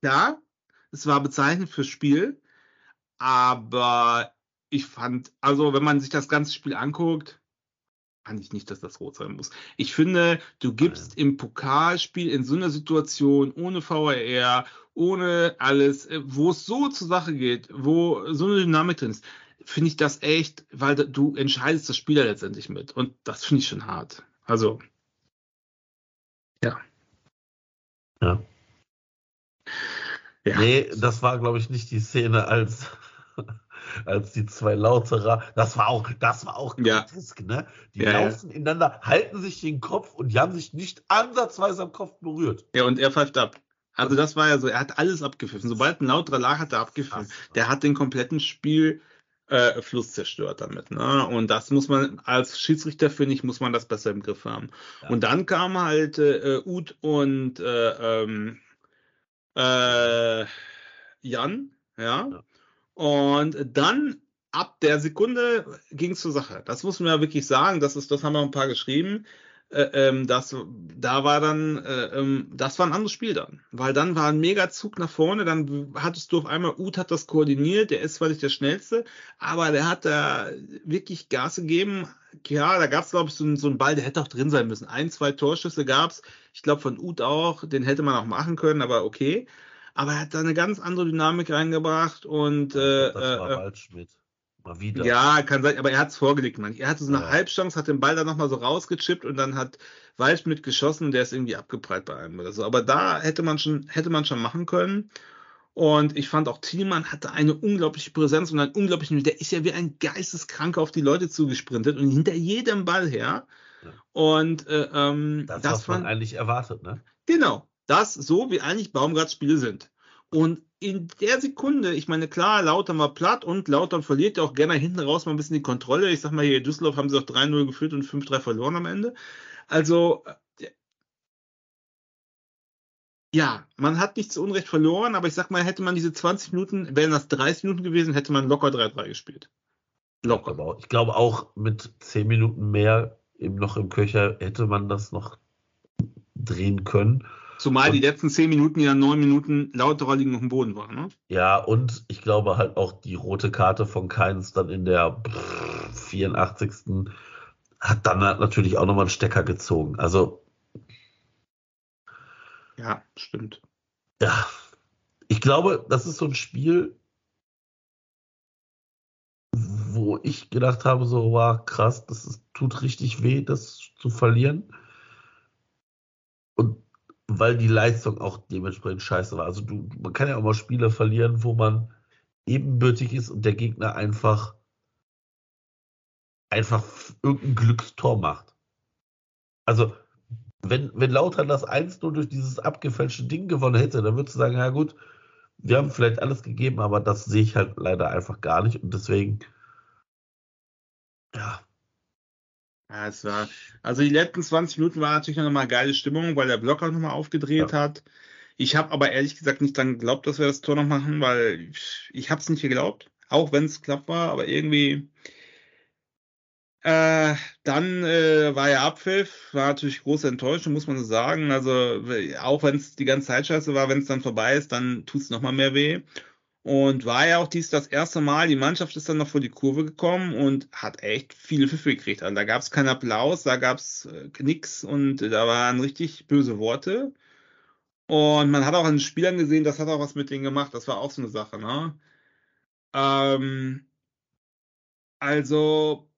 klar, es war bezeichnend fürs Spiel, aber ich fand, also wenn man sich das ganze Spiel anguckt, fand ich nicht, dass das rot sein muss. Ich finde, du gibst im Pokalspiel in so einer Situation ohne VAR, ohne alles, äh, wo es so zur Sache geht, wo so eine Dynamik drin ist, finde ich das echt, weil du entscheidest das Spiel ja letztendlich mit. Und das finde ich schon hart. Also, ja. Ja. Ja. Nee, das war, glaube ich, nicht die Szene, als, als die zwei Lauterer. Das war auch, das war auch Ja. grotesk, ne? Die Ja, ja. laufen ineinander, halten sich den Kopf und die haben sich nicht ansatzweise am Kopf berührt. Ja, und er pfeift ab. Also das war ja so, er hat alles abgepfiffen. Sobald ein lauterer lag, hat er abgepfiffen. Der hat den kompletten Spielfluss äh, Fluss zerstört damit. Ne? Und das muss man, als Schiedsrichter, finde ich, muss man das besser im Griff haben. Ja. Und dann kamen halt äh, Ud und äh, ähm, äh, Jan, ja. Ja. Und dann ab der Sekunde ging es zur Sache. Das muss man ja wirklich sagen. Das ist, das haben wir ein paar geschrieben. Äh, ähm, das, da war dann, äh, ähm, das war ein anderes Spiel dann, weil dann war ein Megazug nach vorne, dann hattest du auf einmal, Uth hat das koordiniert, der ist zwar nicht der schnellste, aber der hat da wirklich Gas gegeben. Ja, da gab es, glaube ich, so, einen- so einen Ball, der hätte auch drin sein müssen. Ein, zwei Torschüsse gab's, ich glaube von Uth auch, den hätte man auch machen können, aber okay. Aber er hat da eine ganz andere Dynamik reingebracht und äh, das war äh, Waldschmidt. Mal wieder. ja, kann sein, aber er hat es vorgelegt, man. Er hatte so eine Ja. Halbchance, hat den Ball dann nochmal so rausgechippt und dann hat Waldschmidt geschossen und der ist irgendwie abgeprallt bei einem oder so. Aber da hätte man schon, hätte man schon machen können. Und ich fand auch Thielmann hatte eine unglaubliche Präsenz und einen unglaublichen, der ist ja wie ein Geisteskranker auf die Leute zugesprintet und hinter jedem Ball her. Ja. Und äh, ähm, Das, das, was man eigentlich erwartet, ne? Genau, das so wie eigentlich Baumgarts Spiele sind. Und in der Sekunde, ich meine, klar, Lautern war platt und Lautern verliert ja auch gerne hinten raus mal ein bisschen die Kontrolle. Ich sag mal, hier in Düsseldorf haben sie auch 3-0 geführt und 5-3 verloren am Ende. Also, äh, ja, man hat nicht zu Unrecht verloren, aber ich sag mal, hätte man diese 20 Minuten, wären das 30 Minuten gewesen, hätte man locker 3-3 gespielt. Locker. Aber ich glaube auch mit zehn Minuten mehr eben noch im Köcher hätte man das noch drehen können. Zumal die Und- letzten 10 Minuten ja 9 Minuten Lauterer liegen auf dem Boden waren, ne? Ja, und ich glaube halt auch die rote Karte von Keins dann in der 84. hat dann halt natürlich auch nochmal einen Stecker gezogen. Also, Ja, stimmt. ja, ich glaube, das ist so ein Spiel, wo ich gedacht habe, so war krass, das ist, tut richtig weh, das zu verlieren. Und weil die Leistung auch dementsprechend scheiße war. Also du, man kann ja auch mal Spiele verlieren, wo man ebenbürtig ist und der Gegner einfach einfach irgendein Glückstor macht. Also wenn, wenn Lautern das 1-0 durch dieses abgefälschte Ding gewonnen hätte, dann würdest du sagen, ja gut, wir haben vielleicht alles gegeben, aber das sehe ich halt leider einfach gar nicht und deswegen, ja, Ja, es war, also die letzten 20 Minuten war natürlich noch mal geile Stimmung, weil der Blocker nochmal aufgedreht hat. Ich habe aber ehrlich gesagt nicht dann geglaubt, dass wir das Tor noch machen, weil ich, ich habe es nicht geglaubt, auch wenn es knapp war, aber irgendwie. Äh, dann äh, war ja Abpfiff, war natürlich große Enttäuschung, muss man so sagen. Also auch wenn es die ganze Zeit scheiße war, wenn es dann vorbei ist, dann tut es nochmal mehr weh. Und war ja auch dies das erste Mal, die Mannschaft ist dann noch vor die Kurve gekommen und hat echt viele Pfiffe gekriegt. Also da gab es keinen Applaus, da gab es äh, nix und da waren richtig böse Worte. Und man hat auch an den Spielern gesehen, das hat auch was mit denen gemacht. Das war auch so eine Sache, ne? Ähm, also,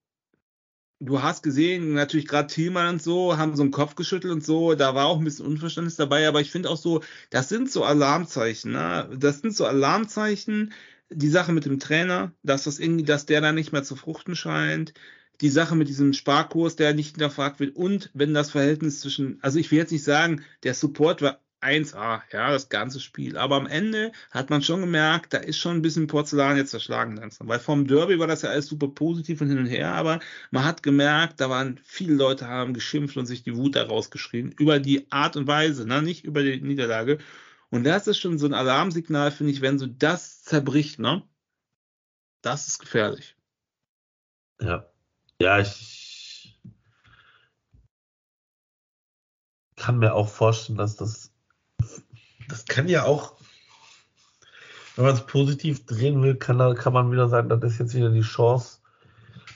du hast gesehen, natürlich gerade Thielmann und so haben so einen Kopf geschüttelt und so. Da war auch ein bisschen Unverständnis dabei, aber ich finde auch so, das sind so Alarmzeichen, ne? Das sind so Alarmzeichen. Die Sache mit dem Trainer, dass das irgendwie, dass der da nicht mehr zu fruchten scheint. Die Sache mit diesem Sparkurs, der nicht hinterfragt wird. Und wenn das Verhältnis zwischen, also ich will jetzt nicht sagen, der Support war 1A, ja, das ganze Spiel. Aber am Ende hat man schon gemerkt, da ist schon ein bisschen Porzellan jetzt zerschlagen langsam. Weil vom Derby war das ja alles super positiv und hin und her, aber man hat gemerkt, da waren viele Leute haben geschimpft und sich die Wut da rausgeschrien über die Art und Weise, ne, nicht über die Niederlage. Und das ist schon so ein Alarmsignal, finde ich, wenn so das zerbricht, ne? Das ist gefährlich. Ja. Ja, ich, kann mir auch vorstellen, dass das das kann ja auch, wenn man es positiv drehen will, kann, kann man wieder sagen, das ist jetzt wieder die Chance,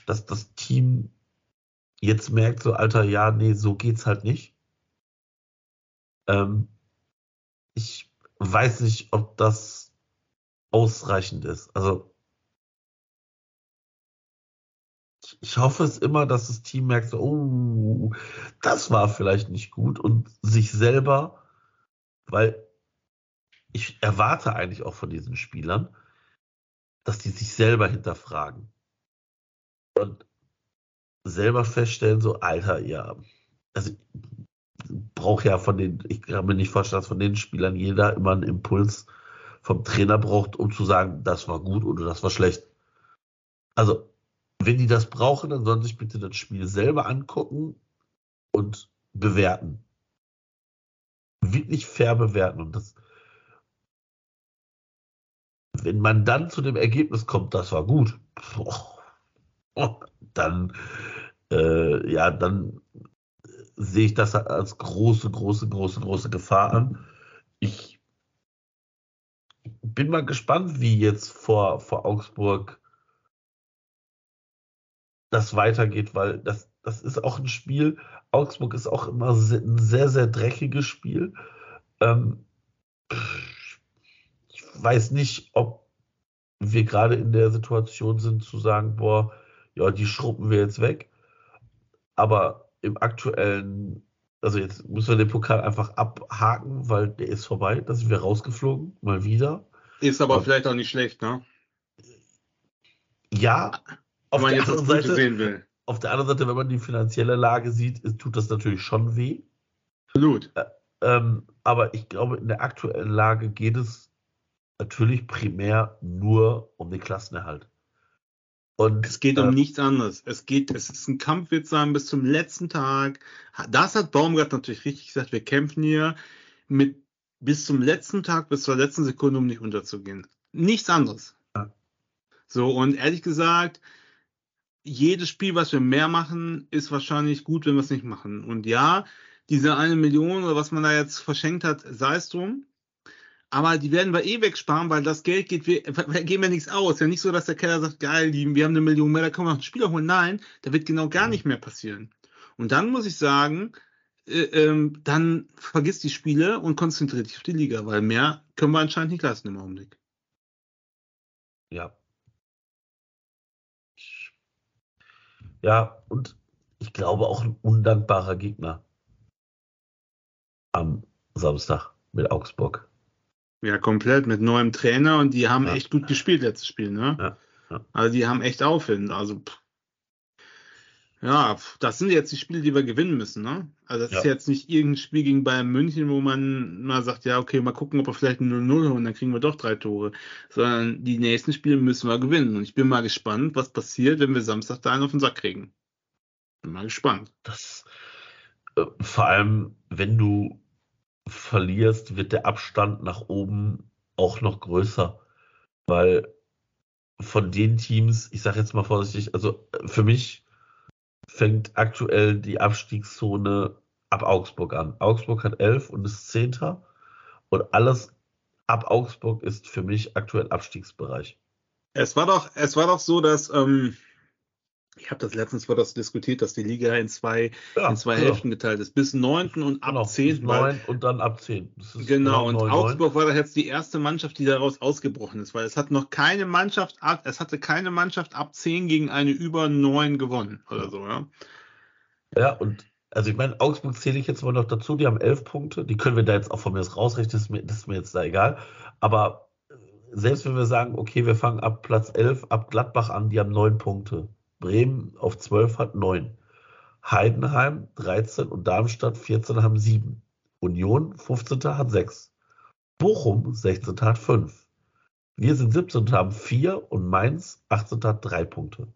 dass das Team jetzt merkt, so, Alter, ja, nee, so geht's halt nicht. Ähm, ich weiß nicht, ob das ausreichend ist. Also, ich hoffe es immer, dass das Team merkt, so, oh, das war vielleicht nicht gut und sich selber, weil ich erwarte eigentlich auch von diesen Spielern, dass die sich selber hinterfragen und selber feststellen, so, Alter, ja, also brauche ja von den, ich kann mir nicht vorstellen, dass von den Spielern jeder immer einen Impuls vom Trainer braucht, um zu sagen, das war gut oder das war schlecht. Also wenn die das brauchen, dann sollen sich bitte das Spiel selber angucken und bewerten. Wirklich fair bewerten. Und das, wenn man dann zu dem Ergebnis kommt, das war gut, [laughs] dann, äh, ja, dann sehe ich das als große, große, große, große Gefahr an. Ich bin mal gespannt, wie jetzt vor, vor Augsburg das weitergeht, weil das, das ist auch ein Spiel. Augsburg ist auch immer ein sehr, sehr dreckiges Spiel. Ähm, weiß nicht, ob wir gerade in der Situation sind zu sagen, boah, ja, die schruppen wir jetzt weg. Aber im aktuellen, also jetzt müssen wir den Pokal einfach abhaken, weil der ist vorbei. Da sind wir rausgeflogen, mal wieder. Ist aber Und, vielleicht auch nicht schlecht, ne? Ja, auf man jetzt das Seite, sehen will. Auf der anderen Seite, wenn man die finanzielle Lage sieht, ist, tut das natürlich schon weh. Absolut. Äh, ähm, aber ich glaube, in der aktuellen Lage geht es natürlich primär nur um den Klassenerhalt. Und, es geht äh, um nichts anderes. Es geht, es ist ein Kampf, wird sein, bis zum letzten Tag. Das hat Baumgart natürlich richtig gesagt. Wir kämpfen hier mit bis zum letzten Tag, bis zur letzten Sekunde, um nicht unterzugehen. Nichts anderes. Ja. So, und ehrlich gesagt, jedes Spiel, was wir mehr machen, ist wahrscheinlich gut, wenn wir es nicht machen. Und ja, diese eine Million oder was man da jetzt verschenkt hat, sei es drum. Aber die werden wir eh wegsparen, weil das Geld geht, wir, [laughs] geben wir nichts aus. Ja nicht so, dass der Keller sagt, geil, wir haben eine Million mehr, da können wir noch einen Spieler holen. Nein, da wird genau gar nicht mehr passieren. Und dann muss ich sagen, äh, ähm, dann vergiss die Spiele und konzentriert dich auf die Liga, weil mehr können wir anscheinend nicht leisten im Augenblick. Ja, Ja, und ich glaube auch ein undankbarer Gegner am Samstag mit Augsburg. Ja, komplett mit neuem Trainer und die haben ja. echt gut gespielt letztes Spiel, ne? Ja, ja. Also die haben echt Aufwind. Also pff. ja, das sind jetzt die Spiele, die wir gewinnen müssen, ne? Also das ist jetzt nicht irgendein Spiel gegen Bayern München, wo man mal sagt, ja, okay, mal gucken, ob wir vielleicht ein 0-0 holen, dann kriegen wir doch drei Tore. Sondern die nächsten Spiele müssen wir gewinnen. Und ich bin mal gespannt, was passiert, wenn wir Samstag da einen auf den Sack kriegen. Bin mal gespannt. Das, äh, vor allem, wenn du verlierst, wird der Abstand nach oben auch noch größer. Weil von den Teams, ich sage jetzt mal vorsichtig, also äh, für mich fängt aktuell die Abstiegszone ab Augsburg an. Augsburg hat elf und ist Zehnter. Und alles ab Augsburg ist für mich aktuell Abstiegsbereich. Es war doch, es war doch so, dass ähm, ich habe das letztens war das diskutiert, dass die Liga in zwei, ja, in zwei genau. Hälften geteilt ist. Bis 9. und ab genau, 10. Bis 9 und dann ab 10. genau, genau, und 9, Augsburg 9. war doch jetzt die erste Mannschaft, die daraus ausgebrochen ist, weil es hat noch keine Mannschaft, es hatte keine Mannschaft ab 10 gegen eine über 9 gewonnen oder so, ja. Ja, und also ich meine, Augsburg zähle ich jetzt mal noch dazu, die haben 11 Punkte, die können wir da jetzt auch von mir rausrechnen, das ist mir, das ist mir jetzt da egal. Aber äh, selbst wenn wir sagen, okay, wir fangen ab Platz 11, ab Gladbach an, die haben 9 Punkte Bremen auf 12 hat 9. Heidenheim 13 und Darmstadt 14 haben 7. Union 15. hat 6. Bochum 16. hat 5. Wir sind 17 und haben 4 und Mainz 18. hat 3 Punkte.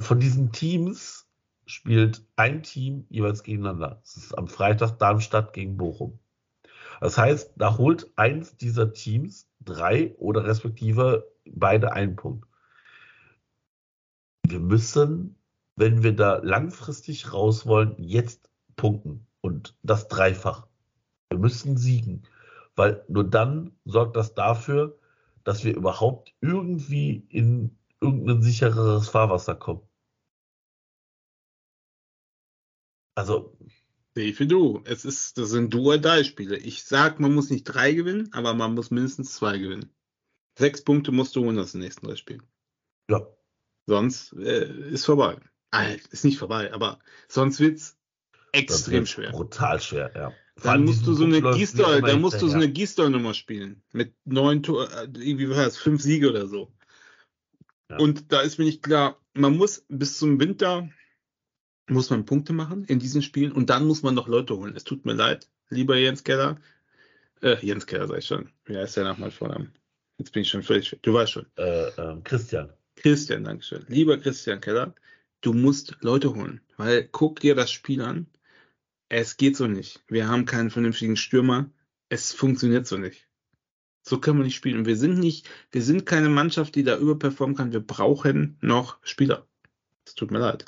Von diesen Teams spielt ein Team jeweils gegeneinander. Das ist am Freitag Darmstadt gegen Bochum. Das heißt, da holt eins dieser Teams drei oder respektive beide einen Punkt wir müssen, wenn wir da langfristig raus wollen, jetzt punkten und das dreifach. Wir müssen siegen, weil nur dann sorgt das dafür, dass wir überhaupt irgendwie in irgendein sichereres Fahrwasser kommen. Also. Sehe ich wie du. Es ist, das sind Dual-Die-Spiele. Ich sag, man muss nicht drei gewinnen, aber man muss mindestens zwei gewinnen. Sechs Punkte musst du holen aus den nächsten drei Spielen. Ja. Sonst äh, ist vorbei. Ah, ist nicht vorbei, aber sonst wird's extrem Das schwer. Brutal schwer, ja. Dann musst du so eine Gistol, dann musst du so eine Gistol-Nummer spielen. Mit neun Tor, äh, irgendwie war das, fünf Siege oder so. Ja. Und da ist mir nicht klar, man muss bis zum Winter muss man Punkte machen in diesen Spielen und dann muss man noch Leute holen. Es tut mir leid, lieber Jens Keller. Äh, Jens Keller sag ich schon. Wie heißt der nochmal Vornamen? Jetzt bin ich schon völlig, du weißt schon. Äh, ähm, Christian. Christian, Dankeschön. Lieber Christian Keller, du musst Leute holen, weil guck dir das Spiel an. Es geht so nicht. Wir haben keinen vernünftigen Stürmer. Es funktioniert so nicht. So können wir nicht spielen. Und wir sind nicht, wir sind keine Mannschaft, die da überperformen kann. Wir brauchen noch Spieler. Es tut mir leid.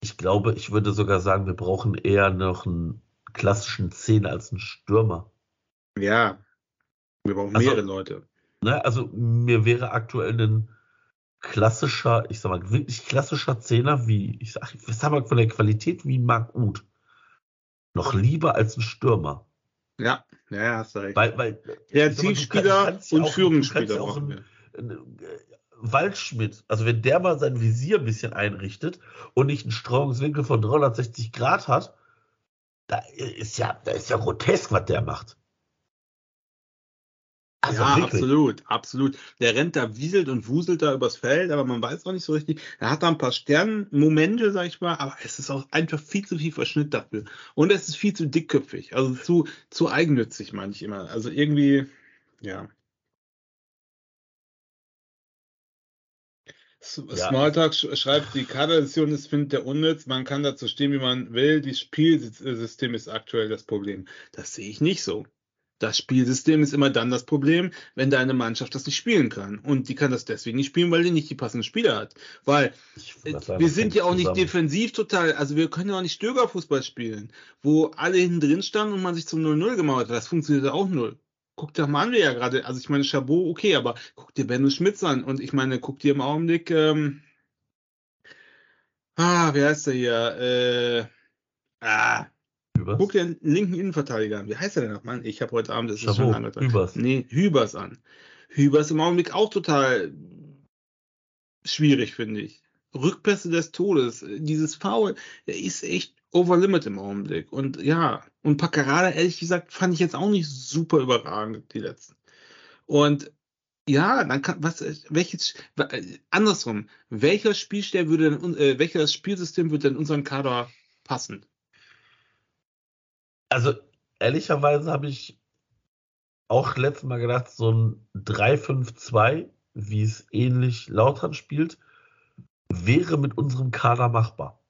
Ich glaube, ich würde sogar sagen, wir brauchen eher noch einen klassischen Zehner als einen Stürmer. Ja. Wir brauchen Also- mehrere Leute. Ne? Also mir wäre aktuell ein klassischer, ich sag mal, wirklich klassischer Zehner, wie, ich sag, ich sag mal, von der Qualität wie Marc Uth. Noch lieber als ein Stürmer. Ja, ja, ja, hast du recht. Weil, weil kannst ja und auch- Führungsspieler auch brauchen ein- wir. äh, Waldschmidt, also wenn der mal sein Visier ein bisschen einrichtet und nicht einen Streuungswinkel von 360 Grad hat, da ist ja, da ist ja grotesk, was der macht. Also ja, wirklich. absolut, absolut. Der rennt da, wieselt und wuselt da übers Feld, aber man weiß auch nicht so richtig. Er hat da ein paar Sternmomente, sag ich mal, aber es ist auch einfach viel zu viel Verschnitt dafür. Und es ist viel zu dickköpfig, also zu, zu eigennützig, meine ich immer. Also irgendwie, ja. Ja. Smalltalk sch schreibt, die Kadersession ist, findet er unnütz. Man kann dazu stehen, wie man will. Das Spielsystem ist aktuell das Problem. Das sehe ich nicht so. Das Spielsystem ist immer dann das Problem, wenn deine Mannschaft das nicht spielen kann. Und die kann das deswegen nicht spielen, weil die nicht die passenden Spieler hat. Weil äh, wir sind ja auch nicht zusammen. defensiv total, also wir können ja auch nicht Stögerfußball spielen, wo alle hinten drin standen und man sich zum 0-0 gemauert hat. Das funktioniert ja auch null. Guck dir mal an, wir ja gerade, also ich meine, Chabot, okay, aber guck dir Benno Schmitz an und ich meine, guck dir im Augenblick, ähm, ah, wie heißt der hier, äh, ah, Übers. Guck dir den linken Innenverteidiger an. Wie heißt er denn noch, Mann? Ich habe heute Abend, das ist schon lange. Hübers. Nee, Hübers an. Hübers im Augenblick auch total schwierig, finde ich. Rückpässe des Todes, dieses Foul, der ist echt overlimit im Augenblick. Und ja, und Paccarada, ehrlich gesagt, fand ich jetzt auch nicht super überragend, die letzten. Und ja, dann kann, was, welches, andersrum, welcher Spielstil würde denn, äh, welches Spielsystem würde denn unseren Kader passen? Also ehrlicherweise habe ich auch letztes Mal gedacht, so ein 3-5-2, wie es ähnlich Lautern spielt, wäre mit unserem Kader machbar.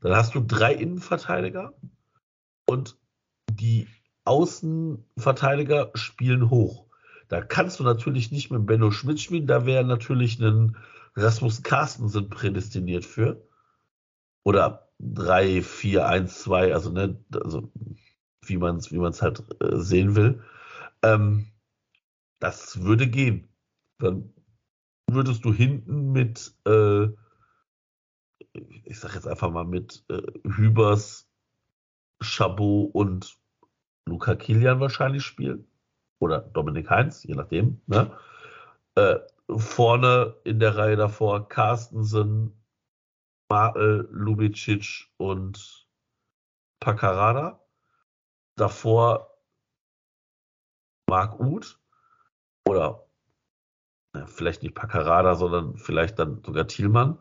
Dann hast du drei Innenverteidiger und die Außenverteidiger spielen hoch. Da kannst du natürlich nicht mit Benno Schmidt spielen, da wäre natürlich ein Rasmus Carstensen prädestiniert für. Oder 3, 4, 1, 2, also, ne, also wie man es wie halt äh, sehen will. Ähm, das würde gehen. Dann würdest du hinten mit, äh, ich sag jetzt einfach mal mit äh, Hübers, Chabot und Luca Kilian wahrscheinlich spielen. Oder Dominik Heinz, je nachdem. Ne? Äh, vorne in der Reihe davor Carstensen, Mael, Lubicic und Paccarada. Davor Marc Uth oder na, vielleicht nicht Paccarada, sondern vielleicht dann sogar Thielmann.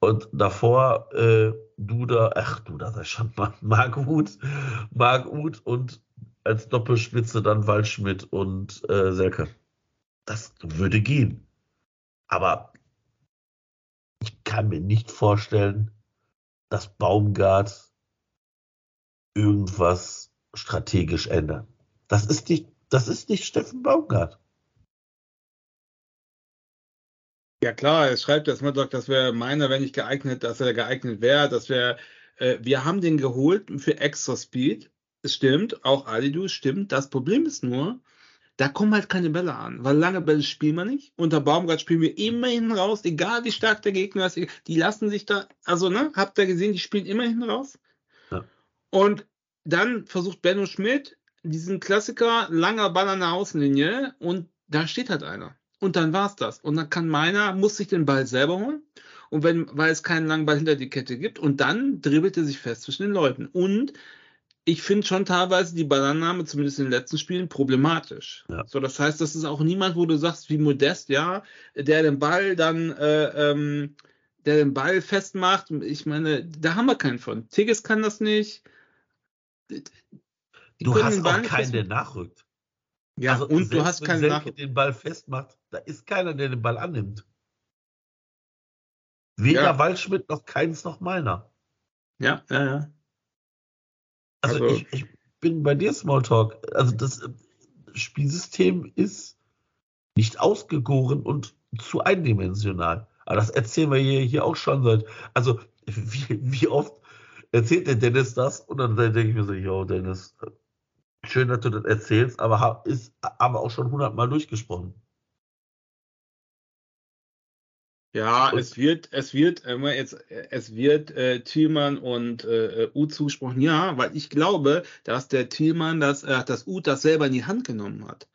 Und davor äh, Duda, ach Duda, ich schon mal, [laughs] Marc Uth, Marc Uth und als Doppelspitze dann Waldschmidt und äh, Selke. Das würde gehen. Aber ich kann mir nicht vorstellen, dass Baumgart irgendwas strategisch ändert. Das ist nicht, das ist nicht Steffen Baumgart. Ja klar, er schreibt das Murdoch, das wäre meiner, wenn nicht geeignet, dass er geeignet wäre, das wäre Äh, wir haben den geholt für Extra Speed. Es stimmt, auch Alidu stimmt. Das Problem ist nur, da kommen halt keine Bälle an, weil lange Bälle spielen wir nicht. Unter Baumgart spielen wir immer hinten raus, egal wie stark der Gegner ist. Die lassen sich da, also ne, habt ihr gesehen, die spielen immer hinten raus. Ja. Und dann versucht Benno Schmidt diesen Klassiker, langer Ball an der Außenlinie und da steht halt einer. Und dann war's das. Und dann kann meiner, muss sich den Ball selber holen. Und wenn, weil es keinen langen Ball hinter die Kette gibt. Und dann dribbelt er sich fest zwischen den Leuten. Und ich finde schon teilweise die Ballannahme, zumindest in den letzten Spielen, problematisch. Ja. So, das heißt, das ist auch niemand, wo du sagst, wie Modest, ja, der den Ball dann, äh, ähm, der den Ball festmacht. Ich meine, da haben wir keinen von. Tigges kann das nicht. Die du hast auch keinen, der nachrückt. Ja, also und du hast keinen, der den Ball festmacht. Da ist keiner, der den Ball annimmt. Weder ja. Waldschmidt noch keins noch meiner. Ja, ja, ja. Also, also ich, ich, bin bei dir, Smalltalk. Also das äh, Spielsystem ist nicht ausgegoren und zu eindimensional. Aber das erzählen wir hier, hier auch schon seit. Also wie, wie oft erzählt der Dennis das? Und dann denke ich mir so, yo, Dennis, schön, dass du das erzählst, aber ist aber auch schon hundertmal durchgesprochen. Ja, es wird, es wird immer jetzt, es wird äh, Thielmann und äh, U zugesprochen, ja, weil ich glaube, dass der Thielmann das, äh, das U das selber in die Hand genommen hat.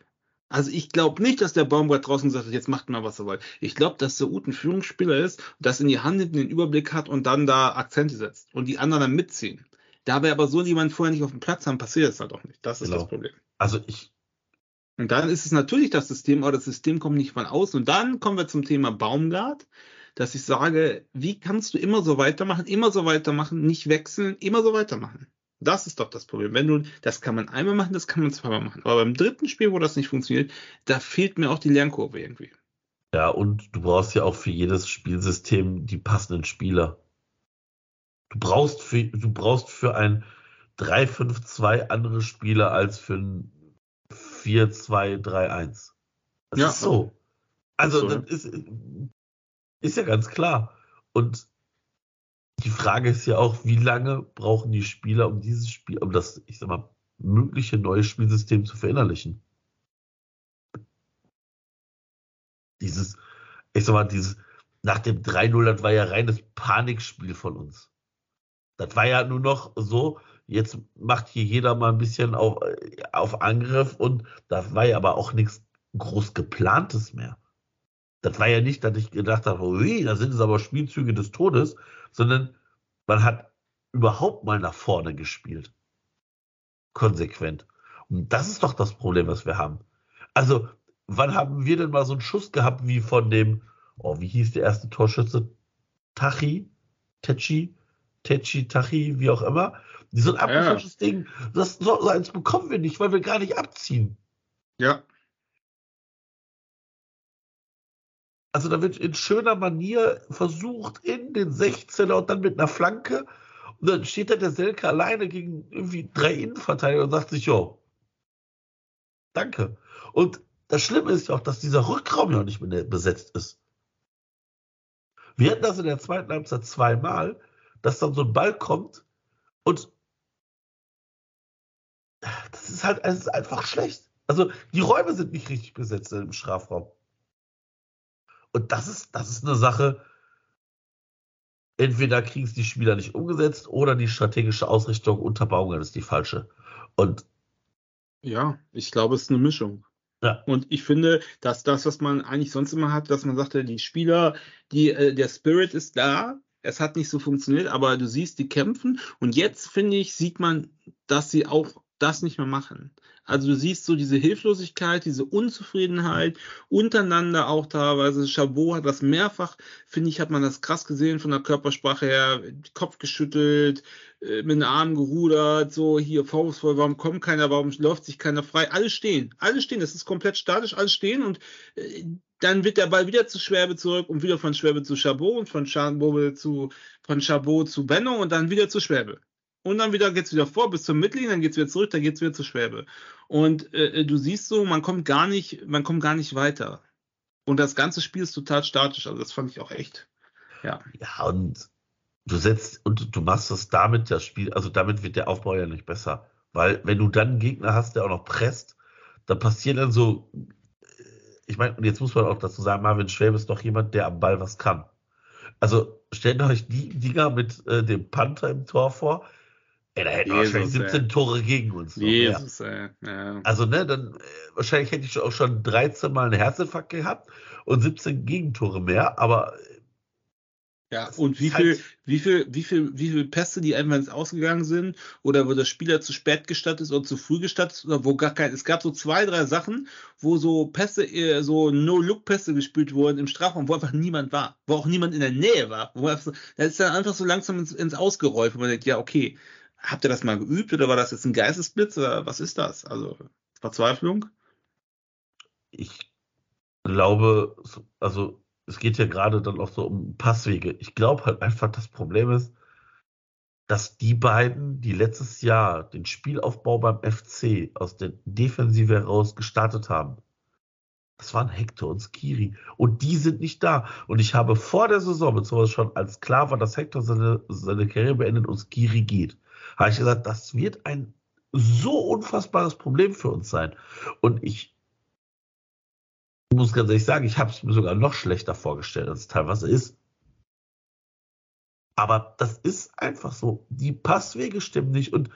Also ich glaube nicht, dass der Baumgart draußen hat, jetzt macht mal, was er wollt. Ich glaube, dass der Ut ein Führungsspieler ist, das in die Hand nimmt, den Überblick hat und dann da Akzente setzt und die anderen dann mitziehen. Da wir aber so jemanden vorher nicht auf dem Platz haben, passiert das halt auch nicht. Das ist genau. das Problem. Also ich, und dann ist es natürlich das System, aber das System kommt nicht von außen. Und dann kommen wir zum Thema Baumgart, dass ich sage, wie kannst du immer so weitermachen, immer so weitermachen, nicht wechseln, immer so weitermachen. Das ist doch das Problem. Wenn du, das kann man einmal machen, das kann man zweimal machen. Aber beim dritten Spiel, wo das nicht funktioniert, da fehlt mir auch die Lernkurve irgendwie. Ja, und du brauchst ja auch für jedes Spielsystem die passenden Spieler. Du brauchst für, du brauchst für ein 3-5-2 andere Spieler als für ein 4, 2, 3, 1. Das ja. ist so. Also, so, das ist, ist ja ganz klar. Und die Frage ist ja auch, wie lange brauchen die Spieler, um dieses Spiel, um das, ich sag mal, mögliche neue Spielsystem zu verinnerlichen? Dieses, ich sag mal, dieses, nach dem 3-0, das war ja reines Panikspiel von uns. Das war ja nur noch so, Jetzt macht hier jeder mal ein bisschen auf, auf Angriff und da war ja aber auch nichts groß geplantes mehr. Das war ja nicht, dass ich gedacht habe, ui, da sind es aber Spielzüge des Todes, sondern man hat überhaupt mal nach vorne gespielt. Konsequent. Und das ist doch das Problem, was wir haben. Also, wann haben wir denn mal so einen Schuss gehabt wie von dem, oh, wie hieß der erste Torschütze? Tachi? Techi? Techi, Tachi, wie auch immer, so ein abgefälschtes ja. Ding, das, so, so eins bekommen wir nicht, weil wir gar nicht abziehen. Ja. Also da wird in schöner Manier versucht in den 16er und dann mit einer Flanke und dann steht da der Selke alleine gegen irgendwie drei Innenverteidiger und sagt sich, jo, danke. Und das Schlimme ist ja auch, dass dieser Rückraum ja nicht mehr besetzt ist. Wir hatten das in der zweiten Halbzeit zweimal, dass dann so ein Ball kommt und das ist halt das ist einfach schlecht. Also die Räume sind nicht richtig besetzt im Strafraum. Und das ist, das ist eine Sache, entweder kriegen es die Spieler nicht umgesetzt oder die strategische Ausrichtung unter Baumgart ist die falsche. Und ja, ich glaube, es ist eine Mischung. Ja. Und ich finde, dass das, was man eigentlich sonst immer hat, dass man sagte, die Spieler, die, äh, der Spirit ist da, es hat nicht so funktioniert, aber du siehst, die kämpfen. Und jetzt, finde ich, sieht man, dass sie auch das nicht mehr machen. Also du siehst so diese Hilflosigkeit, diese Unzufriedenheit untereinander auch teilweise. Chabot hat das mehrfach, finde ich, hat man das krass gesehen von der Körpersprache her, Kopf geschüttelt, äh, mit den Armen gerudert, so hier vorwurfsvoll, warum kommt keiner, warum läuft sich keiner frei? Alle stehen, alle stehen, das ist komplett statisch, alle stehen und äh, dann wird der Ball wieder zu Schwerbe zurück und wieder von Schwerbe zu Chabot und von Chabot zu, von Chabot zu Benno und dann wieder zu Schwerbe. Und dann wieder geht's wieder vor bis zur Mittellinie, dann geht's wieder zurück, dann geht's wieder zu Schwäbe. Und äh, du siehst so, man kommt gar nicht, man kommt gar nicht weiter. Und das ganze Spiel ist total statisch, also das fand ich auch echt. Ja. Ja, und du setzt und du machst das damit das Spiel, also damit wird der Aufbau ja nicht besser. Weil wenn du dann einen Gegner hast, der auch noch presst, dann passieren dann so, ich meine, und jetzt muss man auch dazu sagen, Marvin Schwäbe ist doch jemand, der am Ball was kann. Also stellt euch die Dinger mit äh, dem Panther im Tor vor. Ey, da hätten wir wahrscheinlich 17 ey. Tore gegen uns. Jesus, ey. Ja. Also, ne, dann äh, wahrscheinlich hätte ich auch schon 13 Mal einen Herzinfarkt gehabt und 17 Gegentore mehr, aber ja, und wie viel, wie viel, wie viel, wie viel Pässe, die einfach ins Ausgegangen sind, oder wo der Spieler zu spät gestattet ist oder zu früh gestattet ist, oder wo gar kein, es gab so zwei, drei Sachen, wo so Pässe, äh, so No-Look-Pässe gespielt wurden im Strafraum, wo einfach niemand war, wo auch niemand in der Nähe war, wo einfach, da ist dann einfach so langsam ins, ins Ausgeräuft, wo man denkt, ja, okay, habt ihr das mal geübt, oder war das jetzt ein Geistesblitz, oder was ist das? Also, Verzweiflung? Ich glaube, also, es geht ja gerade dann auch so um Passwege. Ich glaube halt einfach, das Problem ist, dass die beiden, die letztes Jahr den Spielaufbau beim FC aus der Defensive heraus gestartet haben, das waren Hector und Skiri. Und die sind nicht da. Und ich habe vor der Saison, beziehungsweise schon als klar war, dass Hector seine, seine Karriere beendet und Skiri geht, habe ich gesagt, das wird ein so unfassbares Problem für uns sein. Und ich muss ganz ehrlich sagen, ich habe es mir sogar noch schlechter vorgestellt, als es teilweise ist. Aber das ist einfach so. Die Passwege stimmen nicht. Und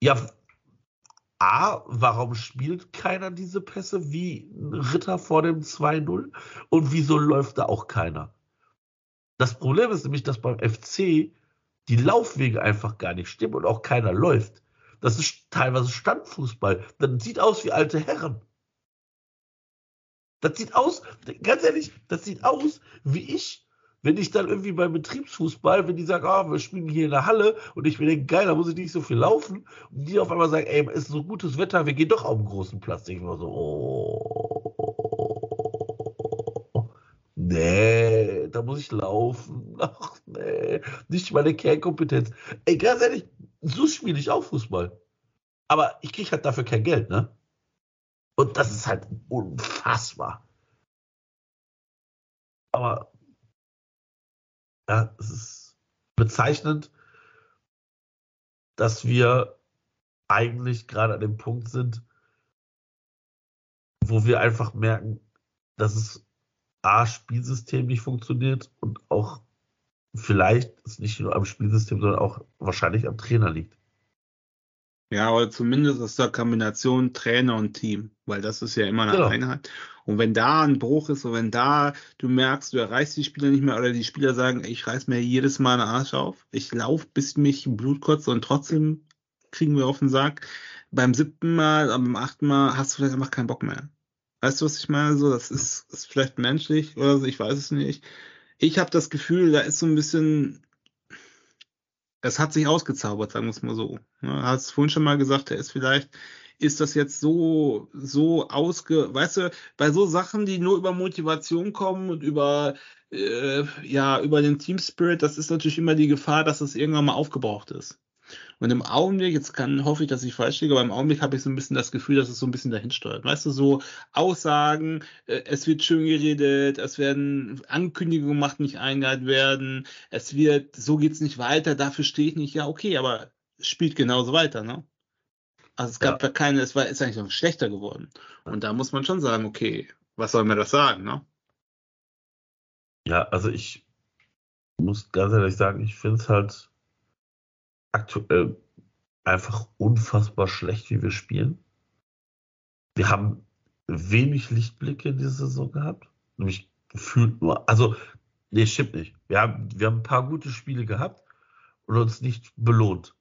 ja, A, warum spielt keiner diese Pässe wie ein Ritter vor dem 2-0? Und wieso läuft da auch keiner? Das Problem ist nämlich, dass beim FC die Laufwege einfach gar nicht stimmen und auch keiner läuft. Das ist teilweise Standfußball. Das sieht aus wie alte Herren. Das sieht aus, ganz ehrlich, das sieht aus wie ich, wenn ich dann irgendwie beim Betriebsfußball, wenn die sagen, ah, wir spielen hier in der Halle und ich mir denke, geil, da muss ich nicht so viel laufen und die auf einmal sagen, ey, es ist so gutes Wetter, wir gehen doch auf den großen Platz. Ich war so, oh, nee, da muss ich laufen. [laughs] Ach, nee, nicht meine Kernkompetenz. Ey, ganz ehrlich, so spiele ich auch Fußball. Aber ich kriege halt dafür kein Geld, ne? Und das ist halt unfassbar. Aber ja, es ist bezeichnend, dass wir eigentlich gerade an dem Punkt sind, wo wir einfach merken, dass es A, Spielsystem nicht funktioniert und auch vielleicht es nicht nur am Spielsystem, sondern auch wahrscheinlich am Trainer liegt. Ja, oder zumindest aus der Kombination Trainer und Team, weil das ist ja immer eine genau. Einheit. Und wenn da ein Bruch ist, und wenn da du merkst, du erreichst die Spieler nicht mehr, oder die Spieler sagen, ich reiß mir jedes Mal einen Arsch auf, ich laufe, bis mich Blut kotzt und trotzdem kriegen wir auf den Sack. Beim siebten Mal, beim achten Mal hast du vielleicht einfach keinen Bock mehr. Weißt du, was ich meine? So, das ist, ist vielleicht menschlich oder so, ich weiß es nicht. Ich habe das Gefühl, da ist so ein bisschen es hat sich ausgezaubert, sagen wir es mal so. Du hast vorhin schon mal gesagt, er ist vielleicht, ist das jetzt so, so ausge, weißt du, bei so Sachen, die nur über Motivation kommen und über, äh, ja, über den Team Spirit, das ist natürlich immer die Gefahr, dass es irgendwann mal aufgebraucht ist. Und im Augenblick, jetzt kann, hoffe ich, dass ich falsch liege, aber im Augenblick habe ich so ein bisschen das Gefühl, dass es so ein bisschen dahin steuert. Weißt du, so Aussagen, äh, es wird schön geredet, es werden Ankündigungen gemacht, nicht eingehalten werden, es wird, so geht's nicht weiter, dafür stehe ich nicht, ja, okay, aber spielt genauso weiter, ne? Also es gab ja, ja keine, es war, ist eigentlich noch schlechter geworden. Und da muss man schon sagen, okay, was soll man das sagen, ne? Ja, also ich muss ganz ehrlich sagen, ich finde es halt aktuell einfach unfassbar schlecht, wie wir spielen. Wir haben wenig Lichtblicke in dieser Saison gehabt. Nämlich gefühlt nur, also, nee, stimmt nicht. Wir haben, wir haben ein paar gute Spiele gehabt und uns nicht belohnt.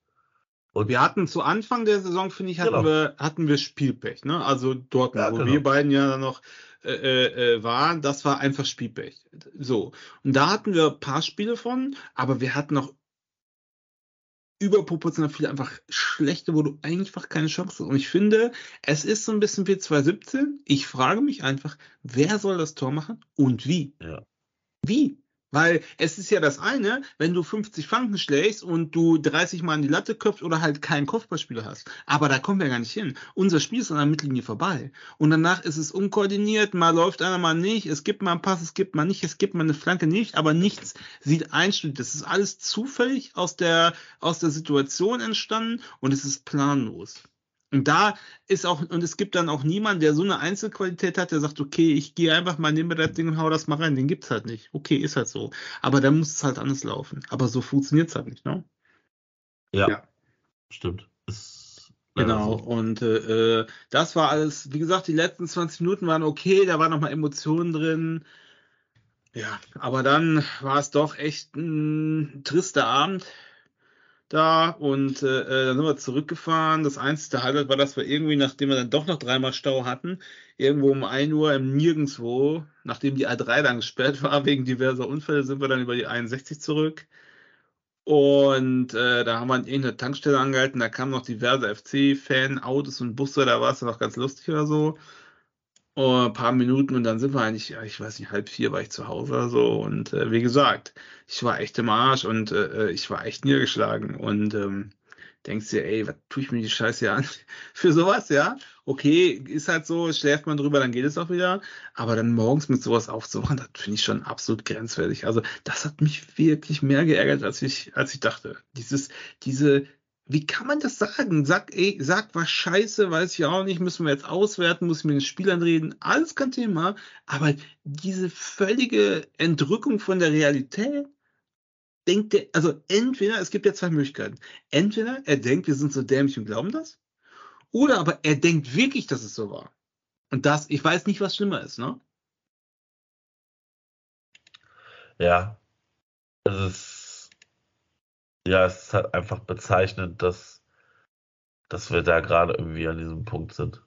Und wir hatten zu Anfang der Saison, finde ich, hatten, genau. wir, hatten wir Spielpech. Ne? Also dort, ja, wo genau. wir beiden ja dann noch äh, äh, äh, waren, das war einfach Spielpech. So. Und da hatten wir ein paar Spiele von, aber wir hatten noch überproportional viele einfach schlechte, wo du einfach keine Chance hast. Und ich finde, es ist so ein bisschen wie 2017. Ich frage mich einfach, wer soll das Tor machen und wie? Ja. Wie? Weil es ist ja das eine, wenn du 50 Franken schlägst und du 30 Mal an die Latte köpfst oder halt keinen Kopfballspieler hast. Aber da kommen wir gar nicht hin. Unser Spiel ist an der Mittellinie vorbei. Und danach ist es unkoordiniert, mal läuft einer, mal nicht, es gibt mal einen Pass, es gibt mal nicht, es gibt mal eine Flanke nicht, aber nichts sieht einstudiert. Das ist alles zufällig aus der, aus der Situation entstanden und es ist planlos. Und da ist auch, und es gibt dann auch niemanden, der so eine Einzelqualität hat, der sagt, okay, ich gehe einfach mal, nehme das Ding und hau das mal rein. Den gibt's halt nicht. Okay, ist halt so. Aber dann muss es halt anders laufen. Aber so funktioniert's halt nicht, ne? Ja, Ja. stimmt. Ist Genau, so. und äh, äh, das war alles, wie gesagt, die letzten 20 Minuten waren okay, da waren nochmal Emotionen drin. Ja, aber dann war es doch echt ein trister Abend da und äh, äh, dann sind wir zurückgefahren. Das einzige Highlight war, dass wir irgendwie, nachdem wir dann doch noch dreimal Stau hatten, irgendwo um 1 Uhr im Nirgendwo, nachdem die A3 dann gesperrt [laughs] war wegen diverser Unfälle, sind wir dann über die 61 zurück. Und äh, da haben wir an irgendeiner Tankstelle angehalten, da kamen noch diverse FC-Fan, Autos und Busse, da war es dann noch ganz lustig oder so. Und ein paar Minuten und dann sind wir eigentlich, ja, ich weiß nicht, halb vier war ich zu Hause oder so. Und äh, wie gesagt, ich war echt im Arsch und äh, ich war echt niedergeschlagen. Und ähm, denkst dir, ey, was tue ich mir die Scheiße an? [laughs] Für sowas, ja? Okay, ist halt so, schläft man drüber, dann geht es auch wieder. Aber dann morgens mit sowas aufzuwachen, [laughs] das finde ich schon absolut grenzwertig. Also, das hat mich wirklich mehr geärgert, als ich, als ich dachte. Dieses, diese, wie kann man das sagen? Sag, ey, sag was scheiße, weiß ich auch nicht, müssen wir jetzt auswerten, muss ich mit den Spielern reden, alles kein Thema. Aber diese völlige Entrückung von der Realität, denkt er, also entweder, es gibt ja zwei Möglichkeiten. Entweder er denkt, wir sind so dämlich und glauben das, oder aber er denkt wirklich, dass es so war. Und das, ich weiß nicht, was schlimmer ist, ne? Ja. Es ist, ja, es ist halt einfach bezeichnend, dass, dass wir da gerade irgendwie an diesem Punkt sind.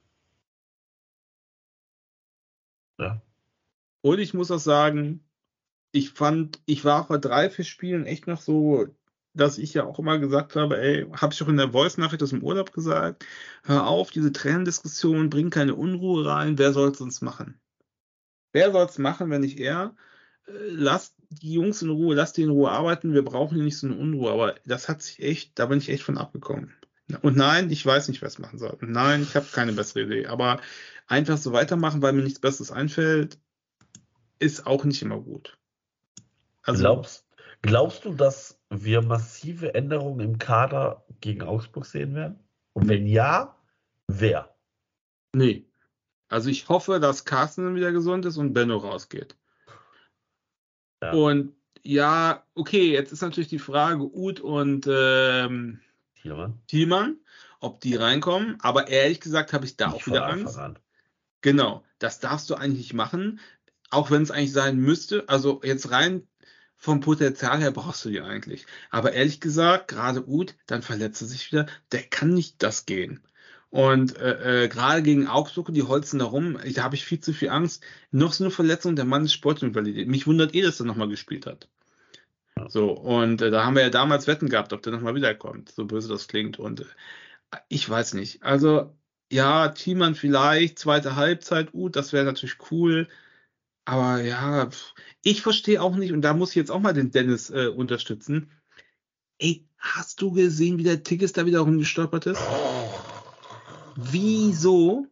Ja. Und ich muss auch sagen, ich fand, ich war vor drei, vier Spielen echt noch so, dass ich ja auch immer gesagt habe, ey, habe ich auch in der Voice-Nachricht aus dem Urlaub gesagt, hör auf, diese Tränendiskussion, bring keine Unruhe rein, wer soll es uns machen? Wer soll es machen, wenn nicht er? Lasst die Jungs in Ruhe, lasst die in Ruhe arbeiten, wir brauchen hier nicht so eine Unruhe, aber das hat sich echt, da bin ich echt von abgekommen. Und nein, ich weiß nicht, was machen soll. Und nein, ich habe keine bessere Idee, aber einfach so weitermachen, weil mir nichts Besseres einfällt, ist auch nicht immer gut. Also, Glaubst, glaubst du, dass wir massive Änderungen im Kader gegen Augsburg sehen werden? Und wenn ja, wer? nee. Also ich hoffe, dass Carsten wieder gesund ist und Benno rausgeht. Ja. Und ja, okay, jetzt ist natürlich die Frage, Uth und ähm, Thielmann? Ob die reinkommen. Aber ehrlich gesagt habe ich da auch Ich wieder Angst. An. Genau, das darfst du eigentlich nicht machen, auch wenn es eigentlich sein müsste. Also jetzt rein vom Potenzial her brauchst du die eigentlich. Aber ehrlich gesagt, gerade Uth, dann verletzt er sich wieder, der kann nicht das gehen. Und äh, äh, gerade gegen Augsburg, die holzen da rum, ich- da habe ich viel zu viel Angst. Noch so eine Verletzung, der Mann ist Sportinvalid. Mich wundert eh, dass er nochmal gespielt hat. Ja. So, und äh, da haben wir ja damals Wetten gehabt, ob der nochmal wiederkommt, so böse das klingt. Und äh, ich weiß nicht. Also, ja, Thiemann vielleicht, zweite Halbzeit, gut, das wäre natürlich cool. Aber ja, ich verstehe auch nicht, und da muss ich jetzt auch mal den Dennis äh, unterstützen. Ey, hast du gesehen, wie der Tigges da wieder rumgestolpert ist? Wieso,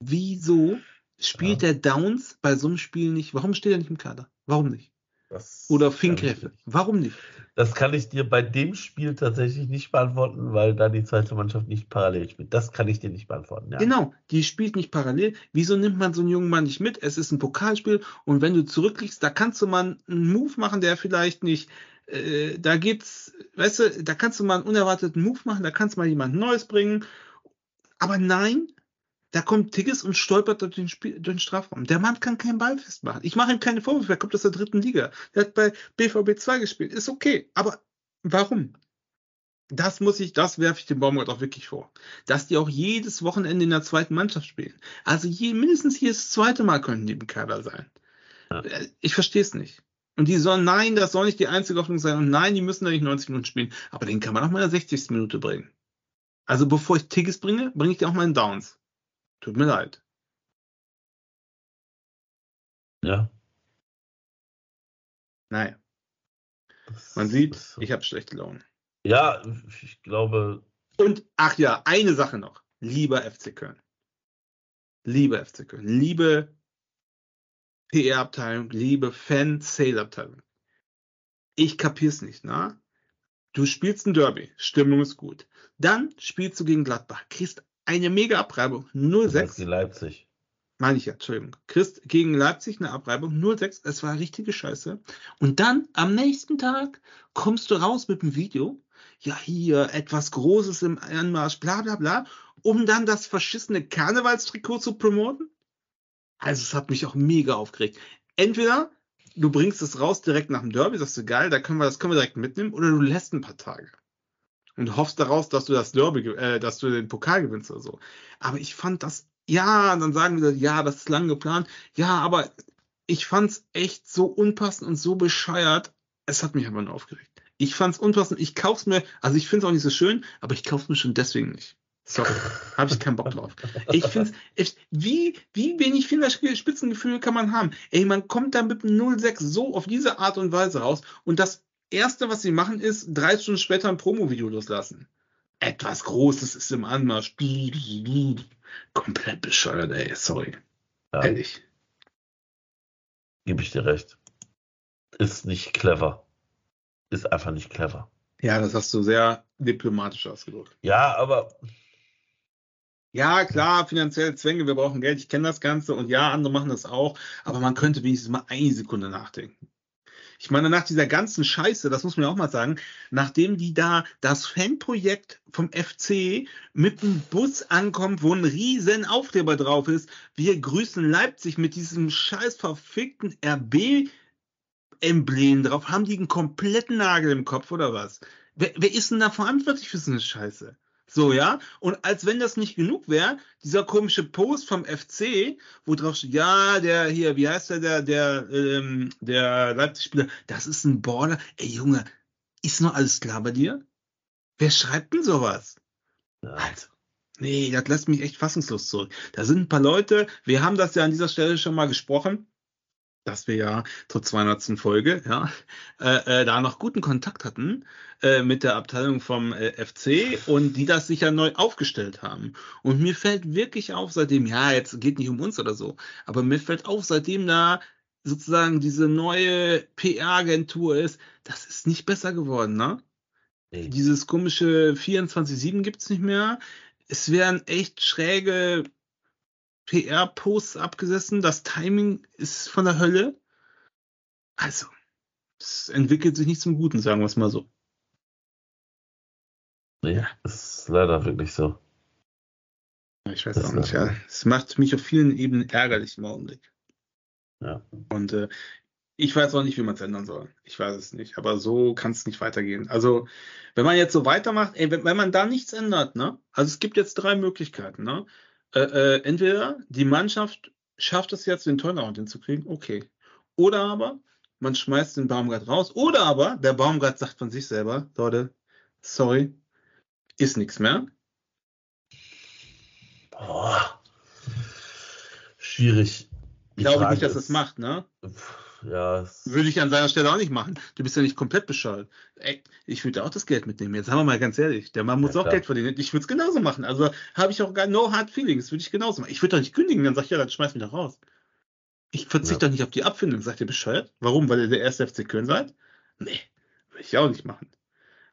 wieso spielt der Downs bei so einem Spiel nicht? Warum steht er nicht im Kader? Warum nicht? Das Oder nicht. Warum nicht? Das kann ich dir bei dem Spiel tatsächlich nicht beantworten, weil da die zweite Mannschaft nicht parallel spielt. Das kann ich dir nicht beantworten. Ja. Genau, die spielt nicht parallel. Wieso nimmt man so einen jungen Mann nicht mit? Es ist ein Pokalspiel und wenn du zurückliegst, da kannst du mal einen Move machen, der vielleicht nicht, äh, da gibt's, weißt du, da kannst du mal einen unerwarteten Move machen, da kannst du mal jemand Neues bringen. Aber nein, da kommt Tigges und stolpert durch den, Spiel, durch den Strafraum. Der Mann kann keinen Ball festmachen. Ich mache ihm keine Vorwürfe, er kommt aus der dritten Liga. Der hat bei BVB 2 gespielt. Ist okay, aber warum? Das muss ich, das werfe ich dem Baumgart auch wirklich vor. Dass die auch jedes Wochenende in der zweiten Mannschaft spielen. Also je, mindestens jedes zweite Mal könnten die im Kader sein. Ja. Äh, Ich verstehe es nicht. Und die sollen, nein, das soll nicht die einzige Hoffnung sein. Und nein, die müssen da nicht 90 Minuten spielen. Aber den kann man auch mal in der 60. Minute bringen. Also bevor ich Tigges bringe, bringe ich dir auch mal einen Downs. Tut mir leid. Ja. Naja, man sieht, ich habe schlechte Laune. Ja, ich glaube, Und, ach ja, eine Sache noch. Lieber FC Köln. Lieber FC Köln. Liebe PR-Abteilung, liebe Fan-Sale-Abteilung. Ich kapier's nicht, na? Du spielst ein Derby, Stimmung ist gut. Dann spielst du gegen Gladbach, kriegst eine mega Abreibung, das heißt 0-6. die Leipzig. Meine ich ja, Entschuldigung. Kriegst gegen Leipzig eine Abreibung, 0-6, es war richtige Scheiße. Und dann am nächsten Tag kommst du raus mit dem Video, ja hier etwas Großes im Anmarsch, bla bla bla, um dann das verschissene Karnevalstrikot zu promoten? Also es hat mich auch mega aufgeregt. Entweder du bringst es raus direkt nach dem Derby, sagst du geil, da können wir, das können wir direkt mitnehmen, oder du lässt ein paar Tage. Und hoffst daraus, dass du das Derby, äh, dass du den Pokal gewinnst oder so. Aber ich fand das, ja, dann sagen wir, ja, das ist lang geplant. Ja, aber ich fand's echt so unpassend und so bescheuert. Es hat mich aber nur aufgeregt. Ich fand's unpassend. Ich kauf's mir, also ich find's auch nicht so schön, aber ich kauf's mir schon deswegen nicht. Sorry, habe ich keinen Bock drauf. Ich find's, ich, wie, wie wenig Fingerspitzengefühl kann man haben? Ey, man kommt da mit dem 06 so auf diese Art und Weise raus und das erste, was sie machen, ist drei Stunden später ein Promo-Video loslassen. Etwas Großes ist im Anmarsch. Komplett bescheuert, ey, sorry. Ja, Ehrlich. gebe ich dir recht. Ist nicht clever. Ist einfach nicht clever. Ja, das hast du sehr diplomatisch ausgedrückt. Ja, aber Ja, klar, finanzielle Zwänge, wir brauchen Geld, ich kenne das Ganze und ja, andere machen das auch, aber man könnte wenigstens mal eine Sekunde nachdenken. Ich meine, nach dieser ganzen Scheiße, das muss man ja auch mal sagen, nachdem die da das Fanprojekt vom FC mit dem Bus ankommt, wo ein riesen Aufkleber drauf ist, wir grüßen Leipzig mit diesem scheiß verfickten RB-Emblem drauf, haben die einen kompletten Nagel im Kopf oder was? Wer, wer ist denn da verantwortlich für so eine Scheiße? So, ja. Und als wenn das nicht genug wäre, dieser komische Post vom FC, wo drauf steht, ja, der hier, wie heißt der, der, der, ähm, der Leipzig-Spieler, das ist ein Border. Ey, Junge, ist noch alles klar bei dir? Wer schreibt denn sowas? ja, Alter. Nee, das lässt mich echt fassungslos zurück. Da sind ein paar Leute, wir haben das ja an dieser Stelle schon mal gesprochen, dass wir ja zur 200. Folge, ja, äh, äh, da noch guten Kontakt hatten äh, mit der Abteilung vom äh, FC und die das sich ja neu aufgestellt haben. Und mir fällt wirklich auf, seitdem, ja, jetzt geht nicht um uns oder so, aber mir fällt auf, seitdem da sozusagen diese neue PR-Agentur ist, das ist nicht besser geworden, ne? nee. Dieses komische 24-7 gibt's nicht mehr. Es werden echt schräge PR-Posts abgesessen. Das Timing ist von der Hölle. Also, es entwickelt sich nicht zum Guten, sagen wir es mal so. nee, ist leider wirklich so. Ich weiß Das auch nicht, ja. Es macht mich auf vielen Ebenen ärgerlich im Augenblick. Ja. Und äh, ich weiß auch nicht, wie man es ändern soll. Ich weiß es nicht. Aber so kann es nicht weitergehen. Also, wenn man jetzt so weitermacht, ey, wenn, wenn man da nichts ändert, ne? Also es gibt jetzt drei Möglichkeiten, ne? Äh, äh, entweder die Mannschaft schafft es jetzt, den Turnaround hinzukriegen, okay. Oder aber man schmeißt den Baumgart raus. Oder aber der Baumgart sagt von sich selber, Leute, sorry, ist nichts mehr. Boah. Schwierig. Ich glaube nicht, dass ist- das macht, ne? Pff, Ja, Würde ich an seiner Stelle auch nicht machen. Du bist ja nicht komplett bescheuert. Ey, ich würde auch das Geld mitnehmen. Jetzt haben wir mal ganz ehrlich. Der Mann muss Ja, auch klar. Geld verdienen. Ich würde es genauso machen. Also habe ich auch gar no hard feelings. Würde ich genauso machen. Ich würde doch nicht kündigen. Dann sag ich, ja, dann schmeiß mich doch raus. Ich verzichte Ja. doch nicht auf die Abfindung. Sagt ihr bescheuert? Warum? Weil ihr der erste FC Köln seid? Nee, würde ich auch nicht machen.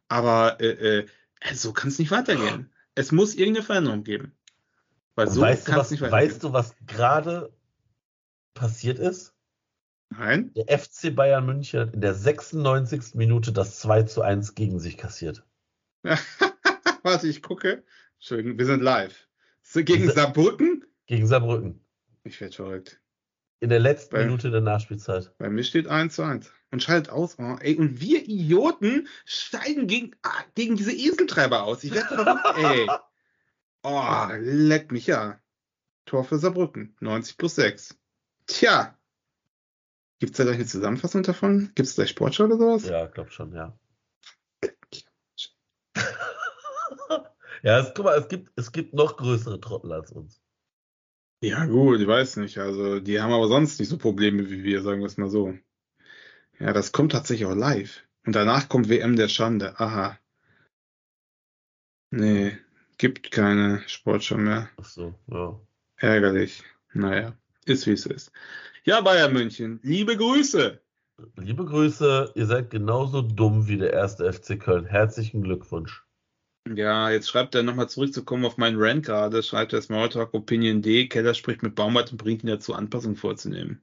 Aber äh, äh, so kann es nicht weitergehen. Es muss irgendeine Veränderung geben. Weil so weißt, du, kann es was, nicht weitergehen. weißt du, was gerade passiert ist? Nein? Der FC Bayern München hat in der 96. Minute das 2 zu 1 gegen sich kassiert. [laughs] Warte, ich gucke. Entschuldigung, wir sind live. Gegen Sa- Saarbrücken? Gegen Saarbrücken. Ich werde verrückt. In der letzten Weil- Minute der Nachspielzeit. Bei mir steht 1 zu 1. Und schaltet aus. Oh, ey, und wir Idioten steigen gegen, ah, gegen diese Eseltreiber aus. Ich werde verrückt, [laughs] ey. Oh, leck mich ja. Tor für Saarbrücken. 90 plus 6. Tja. Gibt's da gleich eine Zusammenfassung davon? Gibt's gleich Sportschau oder sowas? Ja, glaub schon, ja. [laughs] ja, es, guck mal, es gibt, es gibt noch größere Trottel als uns. Ja, gut, ich weiß nicht. Also, die haben aber sonst nicht so Probleme wie wir, sagen wir es mal so. Ja, das kommt tatsächlich auch live. Und danach kommt WM der Schande. Aha. Nee, gibt keine Sportschau mehr. Ach so, ja. Ärgerlich. Naja, ist wie es ist. Ja, Bayern München, liebe Grüße. Liebe Grüße, ihr seid genauso dumm wie der erste FC Köln. Herzlichen Glückwunsch. Ja, jetzt schreibt er nochmal zurückzukommen auf meinen Rant gerade, schreibt er Smalltalk Opinion D, Keller spricht mit Baumart und bringt ihn dazu, Anpassungen vorzunehmen.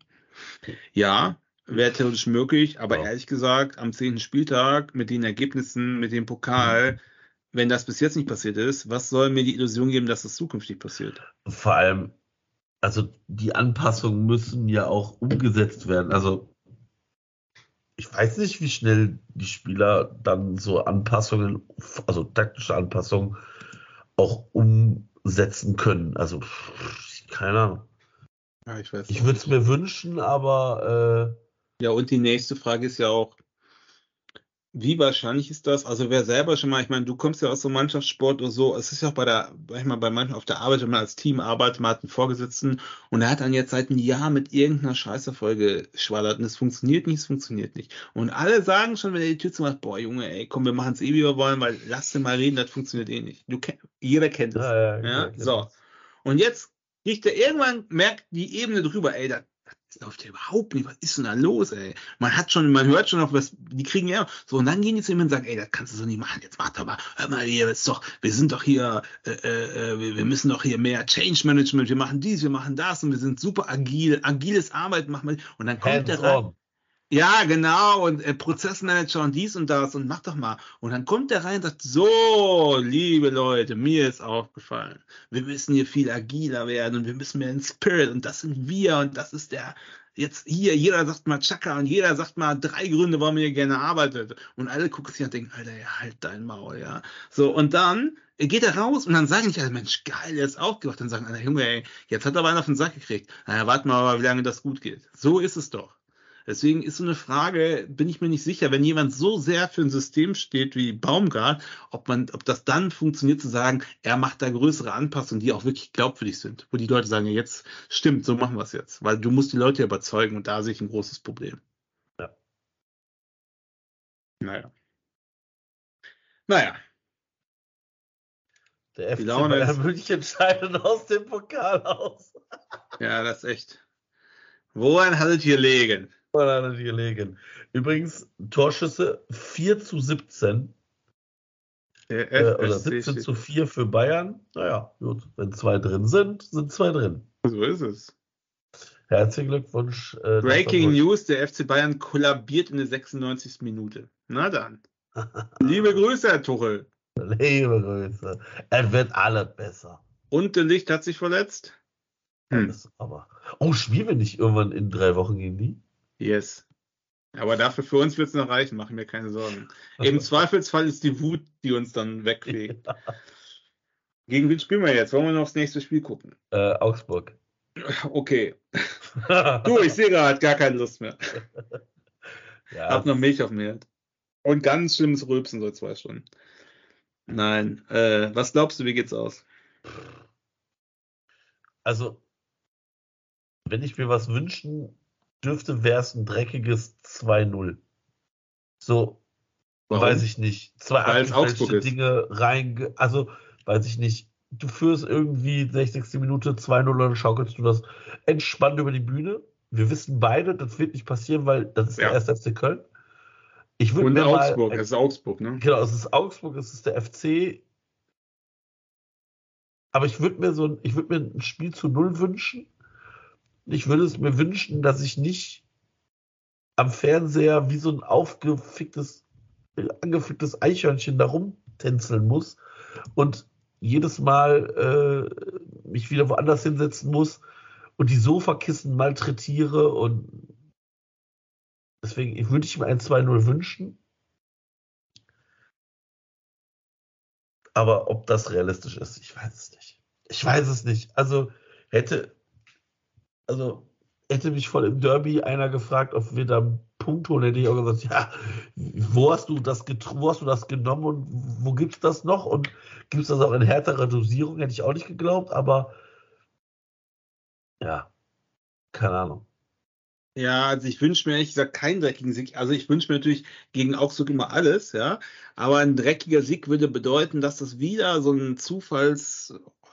Ja, wäre theoretisch möglich, aber Ja. ehrlich gesagt, am zehnten Spieltag mit den Ergebnissen, mit dem Pokal, wenn das bis jetzt nicht passiert ist, was soll mir die Illusion geben, dass das zukünftig passiert? Vor allem, also die Anpassungen müssen ja auch umgesetzt werden. Also ich weiß nicht, wie schnell die Spieler dann so Anpassungen, also taktische Anpassungen auch umsetzen können. Also keine Ahnung. Ja, ich weiß. Ich würde es mir wünschen, aber Ja, und die nächste Frage ist ja auch, wie wahrscheinlich ist das? Also wer selber schon mal, ich meine, du kommst ja aus so einem Mannschaftssport oder so, es ist ja auch bei der, manchmal bei manchen auf der Arbeit, wenn man als Team arbeitet, man hat einen Vorgesetzten und er hat dann jetzt seit einem Jahr mit irgendeiner Scheißerfolge geschwadert und es funktioniert nicht, es funktioniert nicht. Und alle sagen schon, wenn er die Tür zumacht, boah Junge, ey, komm, wir machen es eh, wie wir wollen, weil lass den mal reden, das funktioniert eh nicht. Du kenn, jeder kennt es. ja, ja, Ja, ja, so. Und jetzt kriegt er irgendwann, merkt die Ebene drüber, ey, das, das läuft ja überhaupt nicht, was ist denn da los, ey? Man hat schon, man hört schon auf was, die kriegen ja, so, und dann gehen die zu ihm und sagen, ey, das kannst du so nicht machen, jetzt warte mal, hör mal hier, ist doch, wir sind doch hier, äh, äh, wir, wir müssen doch hier mehr Change Management, wir machen dies, wir machen das und wir sind super agil, agiles Arbeiten machen wir, und dann kommt der rein, Hands-on. Ja, genau, und äh, Prozessmanager und dies und das und mach doch mal. Und dann kommt der rein und sagt, so, liebe Leute, mir ist aufgefallen, wir müssen hier viel agiler werden und wir müssen mehr in Spirit und das sind wir und das ist der, jetzt hier, jeder sagt mal Chaka und jeder sagt mal drei Gründe, warum ihr gerne arbeitet. Und alle gucken sich und denken, Alter, ja, halt dein Maul, ja. So, und dann geht er raus und dann sagen nicht alle, Mensch, geil, der ist aufgewacht. Dann sagen alle, Junge, ey, jetzt hat er aber einen auf den Sack gekriegt. Naja, warten wir mal, wie lange das gut geht. So ist es doch. Deswegen ist so eine Frage, bin ich mir nicht sicher, wenn jemand so sehr für ein System steht wie Baumgart, ob man, ob das dann funktioniert zu sagen, er macht da größere Anpassungen, die auch wirklich glaubwürdig sind, wo die Leute sagen, ja, jetzt stimmt, so machen wir es jetzt, weil du musst die Leute ja überzeugen und da sehe ich ein großes Problem. Ja. Naja. Naja, Der FC Bayern München scheidet aus dem Pokal aus. ja, das ist echt. Woran hattet ihr legen? Oder hat er gelegen. Übrigens, Torschüsse 4 zu 17 Der äh, oder FSC 17 zu steht- 4 für Bayern. Naja, gut. Wenn zwei drin sind, sind zwei drin. So ist es. Herzlichen Glückwunsch. Äh, Breaking. News, der FC Bayern kollabiert in der 96. Minute. Na dann. [laughs] Liebe Grüße, Herr Tuchel. Liebe Grüße. Er wird alles besser. Und der Licht hat sich verletzt? Hm. Aber. Oh, spielen wir nicht irgendwann in drei Wochen gegen die? Yes. Aber dafür für uns wird es noch reichen, machen mir keine Sorgen. Im Zweifelsfall ist die Wut, die uns dann wegfegt. [laughs] Gegen wen spielen wir jetzt? Wollen wir noch aufs nächste Spiel gucken? Äh, Augsburg. [laughs] Okay. [laughs] Du, ich sehe gerade gar keine Lust mehr. ja, Hab noch Milch auf Herd. Und ganz schlimmes Rülpsen seit zwei Stunden. Nein. Äh, was glaubst du, wie geht's aus? also, wenn ich mir was wünschen dürfte, wäre es ein dreckiges 2-0. So, weiß ich nicht. Zwei abgefälschte. Dinge rein, also, weiß ich nicht. Du führst irgendwie 60. Minute 2-0 und dann schaukelst du das entspannt über die Bühne. Wir wissen beide, das wird nicht passieren, weil das ist Ja. der erste FC Köln. Ich würde Und mir Augsburg, mal, es ist Augsburg, ne? Genau, es ist Augsburg, es ist der FC. Aber ich würde mir so ein, ich würde mir ein Spiel zu null wünschen. Ich würde es mir wünschen, dass ich nicht am Fernseher wie so ein aufgeficktes, angeficktes Eichhörnchen da rumtänzeln muss und jedes Mal äh, mich wieder woanders hinsetzen muss und die Sofakissen malträtiere und deswegen würde ich mir ein 2-0 wünschen. Aber ob das realistisch ist, ich weiß es nicht. Ich weiß es nicht. Also hätte, also hätte mich voll im Derby einer gefragt, ob wir da einen Punkt holen, hätte ich auch gesagt, ja, wo hast du das, wo hast du das genommen und wo gibt's das noch und gibt's das auch in härterer Dosierung, hätte ich auch nicht geglaubt, aber ja, keine Ahnung. Ja, also ich wünsche mir ehrlich gesagt keinen dreckigen Sieg. Also ich wünsche mir natürlich gegen Augsburg immer alles, ja. Aber ein dreckiger Sieg würde bedeuten, dass das wieder so ein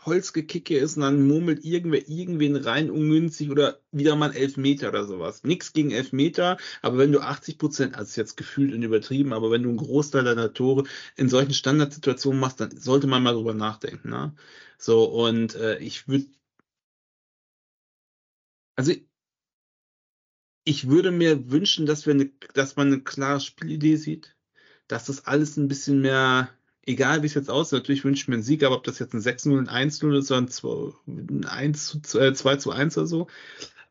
Zufallsholzgekicke ist und dann murmelt irgendwer irgendwen rein ungünstig oder wieder mal ein Elfmeter oder sowas. Nix gegen Elfmeter, aber wenn du 80 Prozent, also jetzt gefühlt und übertrieben, aber wenn du einen Großteil deiner Tore in solchen Standardsituationen machst, dann sollte man mal drüber nachdenken, ne? So, und äh, ich würde also ich würde mir wünschen, dass wir eine, dass man eine klare Spielidee sieht, dass das alles ein bisschen mehr, egal wie es jetzt aussieht, natürlich wünsche ich mir einen Sieg, aber ob das jetzt ein 6-0, ein 1-0 ist oder ein 2, 1 zu, äh, 2 zu 1 oder so.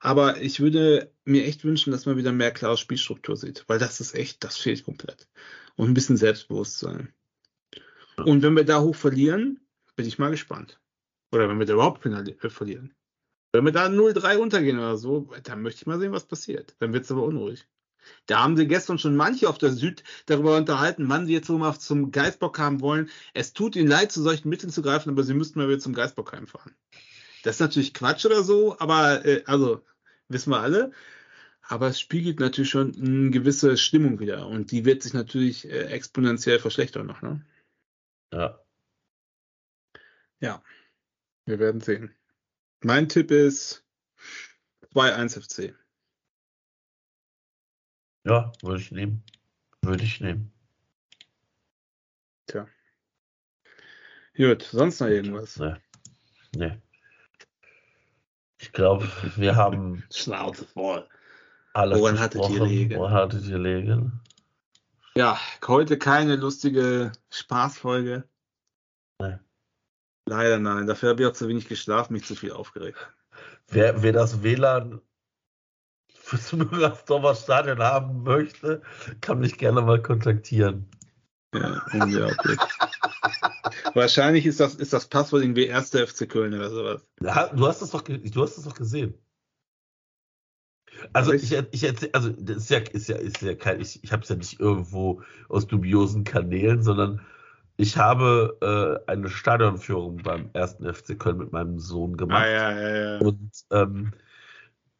Aber ich würde mir echt wünschen, dass man wieder mehr klare Spielstruktur sieht, weil das ist echt, das fehlt komplett. Und ein bisschen Selbstbewusstsein. Und wenn wir da hoch verlieren, bin ich mal gespannt. Oder wenn wir da überhaupt äh, verlieren. Wenn wir da 0-3 runtergehen oder so, dann möchte ich mal sehen, was passiert. Dann wird es aber unruhig. Da haben sie gestern schon manche auf der Süd darüber unterhalten, wann sie jetzt so mal zum Geistbock haben wollen. Es tut ihnen leid, zu solchen Mitteln zu greifen, aber sie müssten mal wieder zum Geistbockheim fahren. Das ist natürlich Quatsch oder so, aber äh, also wissen wir alle. Aber es spiegelt natürlich schon eine gewisse Stimmung wieder und die wird sich natürlich äh, exponentiell verschlechtern noch. Ne? Ja. Ja, wir werden sehen. Mein Tipp ist 2-1 FC. Ja, würde ich nehmen. Würde ich nehmen. Tja. Gut, sonst noch irgendwas? Nee. Nee. Ich glaube, wir haben [laughs] Schnauze voll. alles Woran hattet ihr liegen? Woran hattet ihr liegen? Ja, heute keine lustige Spaßfolge. Nee. Leider nein. Dafür habe ich auch zu wenig geschlafen, mich zu viel aufgeregt. Wer, wer das WLAN fürs Müngersdorfer Stadion haben möchte, kann mich gerne mal kontaktieren. Ja, unglaublich. Wahrscheinlich ist das, ist das Passwort irgendwie 1. FC Köln oder sowas. Ja, du hast es doch, du hast es doch gesehen. Also ich, ich- ich erzähl, also das ist ja, ist ja, ist ja kein, ich, ich habe es ja nicht irgendwo aus dubiosen Kanälen, sondern ich habe äh, eine Stadionführung beim ersten FC Köln mit meinem Sohn gemacht. Ah, ja, ja, ja. Und ähm,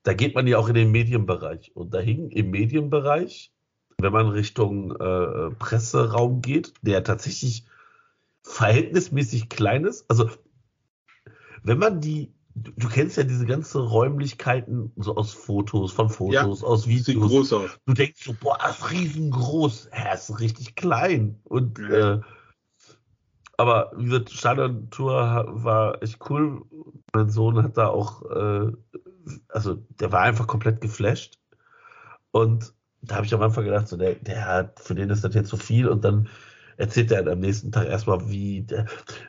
da geht man ja auch in den Medienbereich. Und da hing im Medienbereich, wenn man Richtung äh, Presseraum geht, der tatsächlich verhältnismäßig klein ist. Also, wenn man die, du, du kennst ja diese ganzen Räumlichkeiten so aus Fotos, von Fotos, aus Sieht Videos. groß aus. Du denkst so, boah, das ist riesengroß. Ja, das ist richtig klein. Und Ja. äh, aber gesagt, Stadion-Tour war echt cool. Mein Sohn hat da auch, äh, also der war einfach komplett geflasht. Und da habe ich am Anfang gedacht, so, der, der hat, für den ist das jetzt so viel. Und dann erzählt er am nächsten Tag erstmal, wie, der,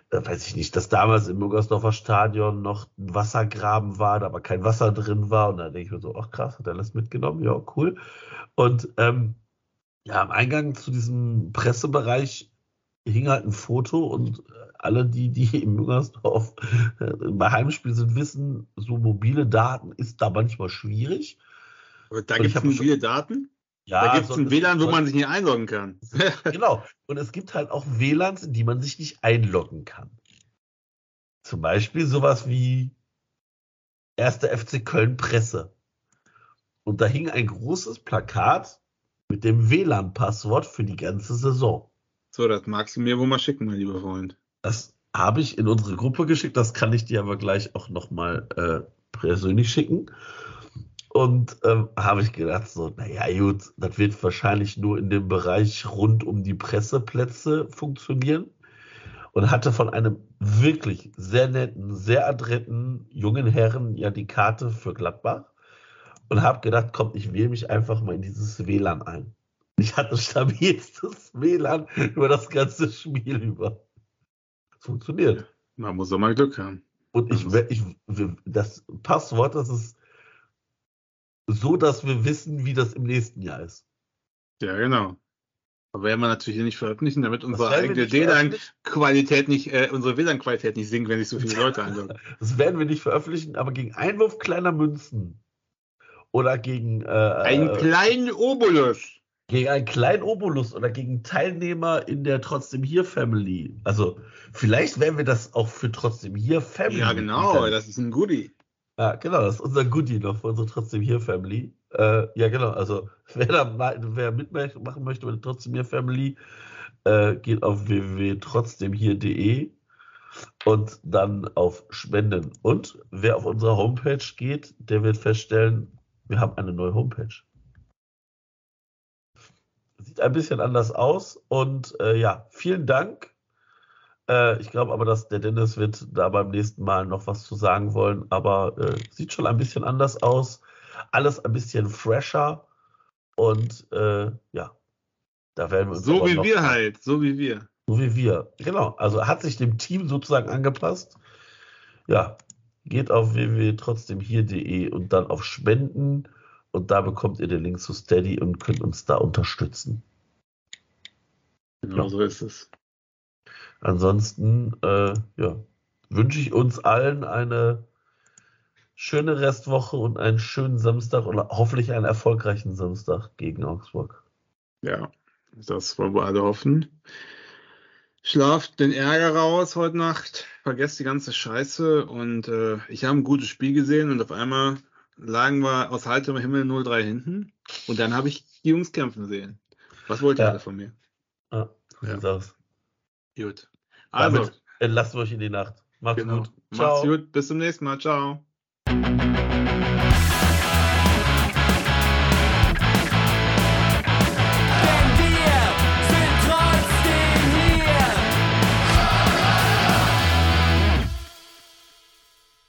äh, weiß ich nicht, dass damals im Müngersdorfer Stadion noch ein Wassergraben war, da aber kein Wasser drin war. Und dann denke ich mir so, ach krass, hat er alles mitgenommen? Ja, cool. Und ähm, ja, am Eingang zu diesem Pressebereich hing halt ein Foto und alle, die, die [laughs] im Müngersdorf äh, bei Heimspiel sind, wissen, so mobile Daten ist da manchmal schwierig. Aber da gibt es mobile Daten. Ja, da gibt es ein WLAN, wo man sich nicht einloggen kann. [laughs] Genau. Und es gibt halt auch WLANs, in die man sich nicht einloggen kann. Zum Beispiel sowas wie 1. FC Köln Presse. Und da hing ein großes Plakat mit dem WLAN-Passwort für die ganze Saison. So, das magst du mir wohl mal schicken, mein lieber Freund. Das habe ich in unsere Gruppe geschickt. Das kann ich dir aber gleich auch nochmal äh, persönlich schicken. Und ähm, habe ich gedacht, so, naja, gut, das wird wahrscheinlich nur in dem Bereich rund um die Presseplätze funktionieren. Und hatte von einem wirklich sehr netten, sehr adretten jungen Herren ja die Karte für Gladbach. Und habe gedacht, komm, ich wähle mich einfach mal in dieses WLAN ein. Ich hatte stabilstes WLAN über das ganze Spiel über. Es funktioniert. Man muss doch mal Glück haben. Und ich, we- ich, das Passwort, das ist so, dass wir wissen, wie das im nächsten Jahr ist. Ja, genau. Aber werden wir natürlich nicht veröffentlichen, damit unsere eigene WLAN-Qualität nicht, äh, unsere WLAN-Qualität nicht sinkt, wenn sich so viele [laughs] Leute einloggen. Das werden wir nicht veröffentlichen, aber gegen Einwurf kleiner Münzen oder gegen, äh, Einen kleinen Obolus. Gegen einen kleinen Obolus oder gegen Teilnehmer in der Trotzdem hier Family. Also vielleicht werden wir das auch für Trotzdem hier Family. Ja, genau, das ist ein Goodie. Ja, genau, das ist unser Goodie noch für unsere Trotzdem hier Family. Äh, ja, genau. Also, [laughs] wer, da, wer mitmachen möchte bei der Trotzdem hier Family, äh, geht auf www.trotzdemhier.de und dann auf Spenden. Und wer auf unsere Homepage geht, der wird feststellen, wir haben eine neue Homepage. Sieht ein bisschen anders aus und äh, ja, vielen Dank. Äh, ich glaube aber, dass der Dennis wird da beim nächsten Mal noch was zu sagen wollen, aber äh, sieht schon ein bisschen anders aus. Alles ein bisschen fresher und äh, ja, da werden wir uns So wie wir halt, so wie wir. so wie wir. Genau. Also hat sich dem Team sozusagen angepasst. Ja, geht auf www.trotzdemhier.de und dann auf Spenden und da bekommt ihr den Link zu Steady und könnt uns da unterstützen. Genau Ja. so ist es. Ansonsten äh, ja, wünsche ich uns allen eine schöne Restwoche und einen schönen Samstag oder hoffentlich einen erfolgreichen Samstag gegen Augsburg. Ja, das wollen wir alle hoffen. Schlaft den Ärger raus heute Nacht, vergesst die ganze Scheiße und äh, ich habe ein gutes Spiel gesehen und auf einmal lagen wir aus heiterem Himmel 0-3 hinten und dann habe ich die Jungs kämpfen sehen. Was wollt ihr Ja. alle von mir? Ja, so Ja. sieht's aus. Gut. Also, Damit entlassen wir euch in die Nacht. Macht's genau. gut. Ciao. Macht's gut. Bis zum nächsten Mal. Ciao.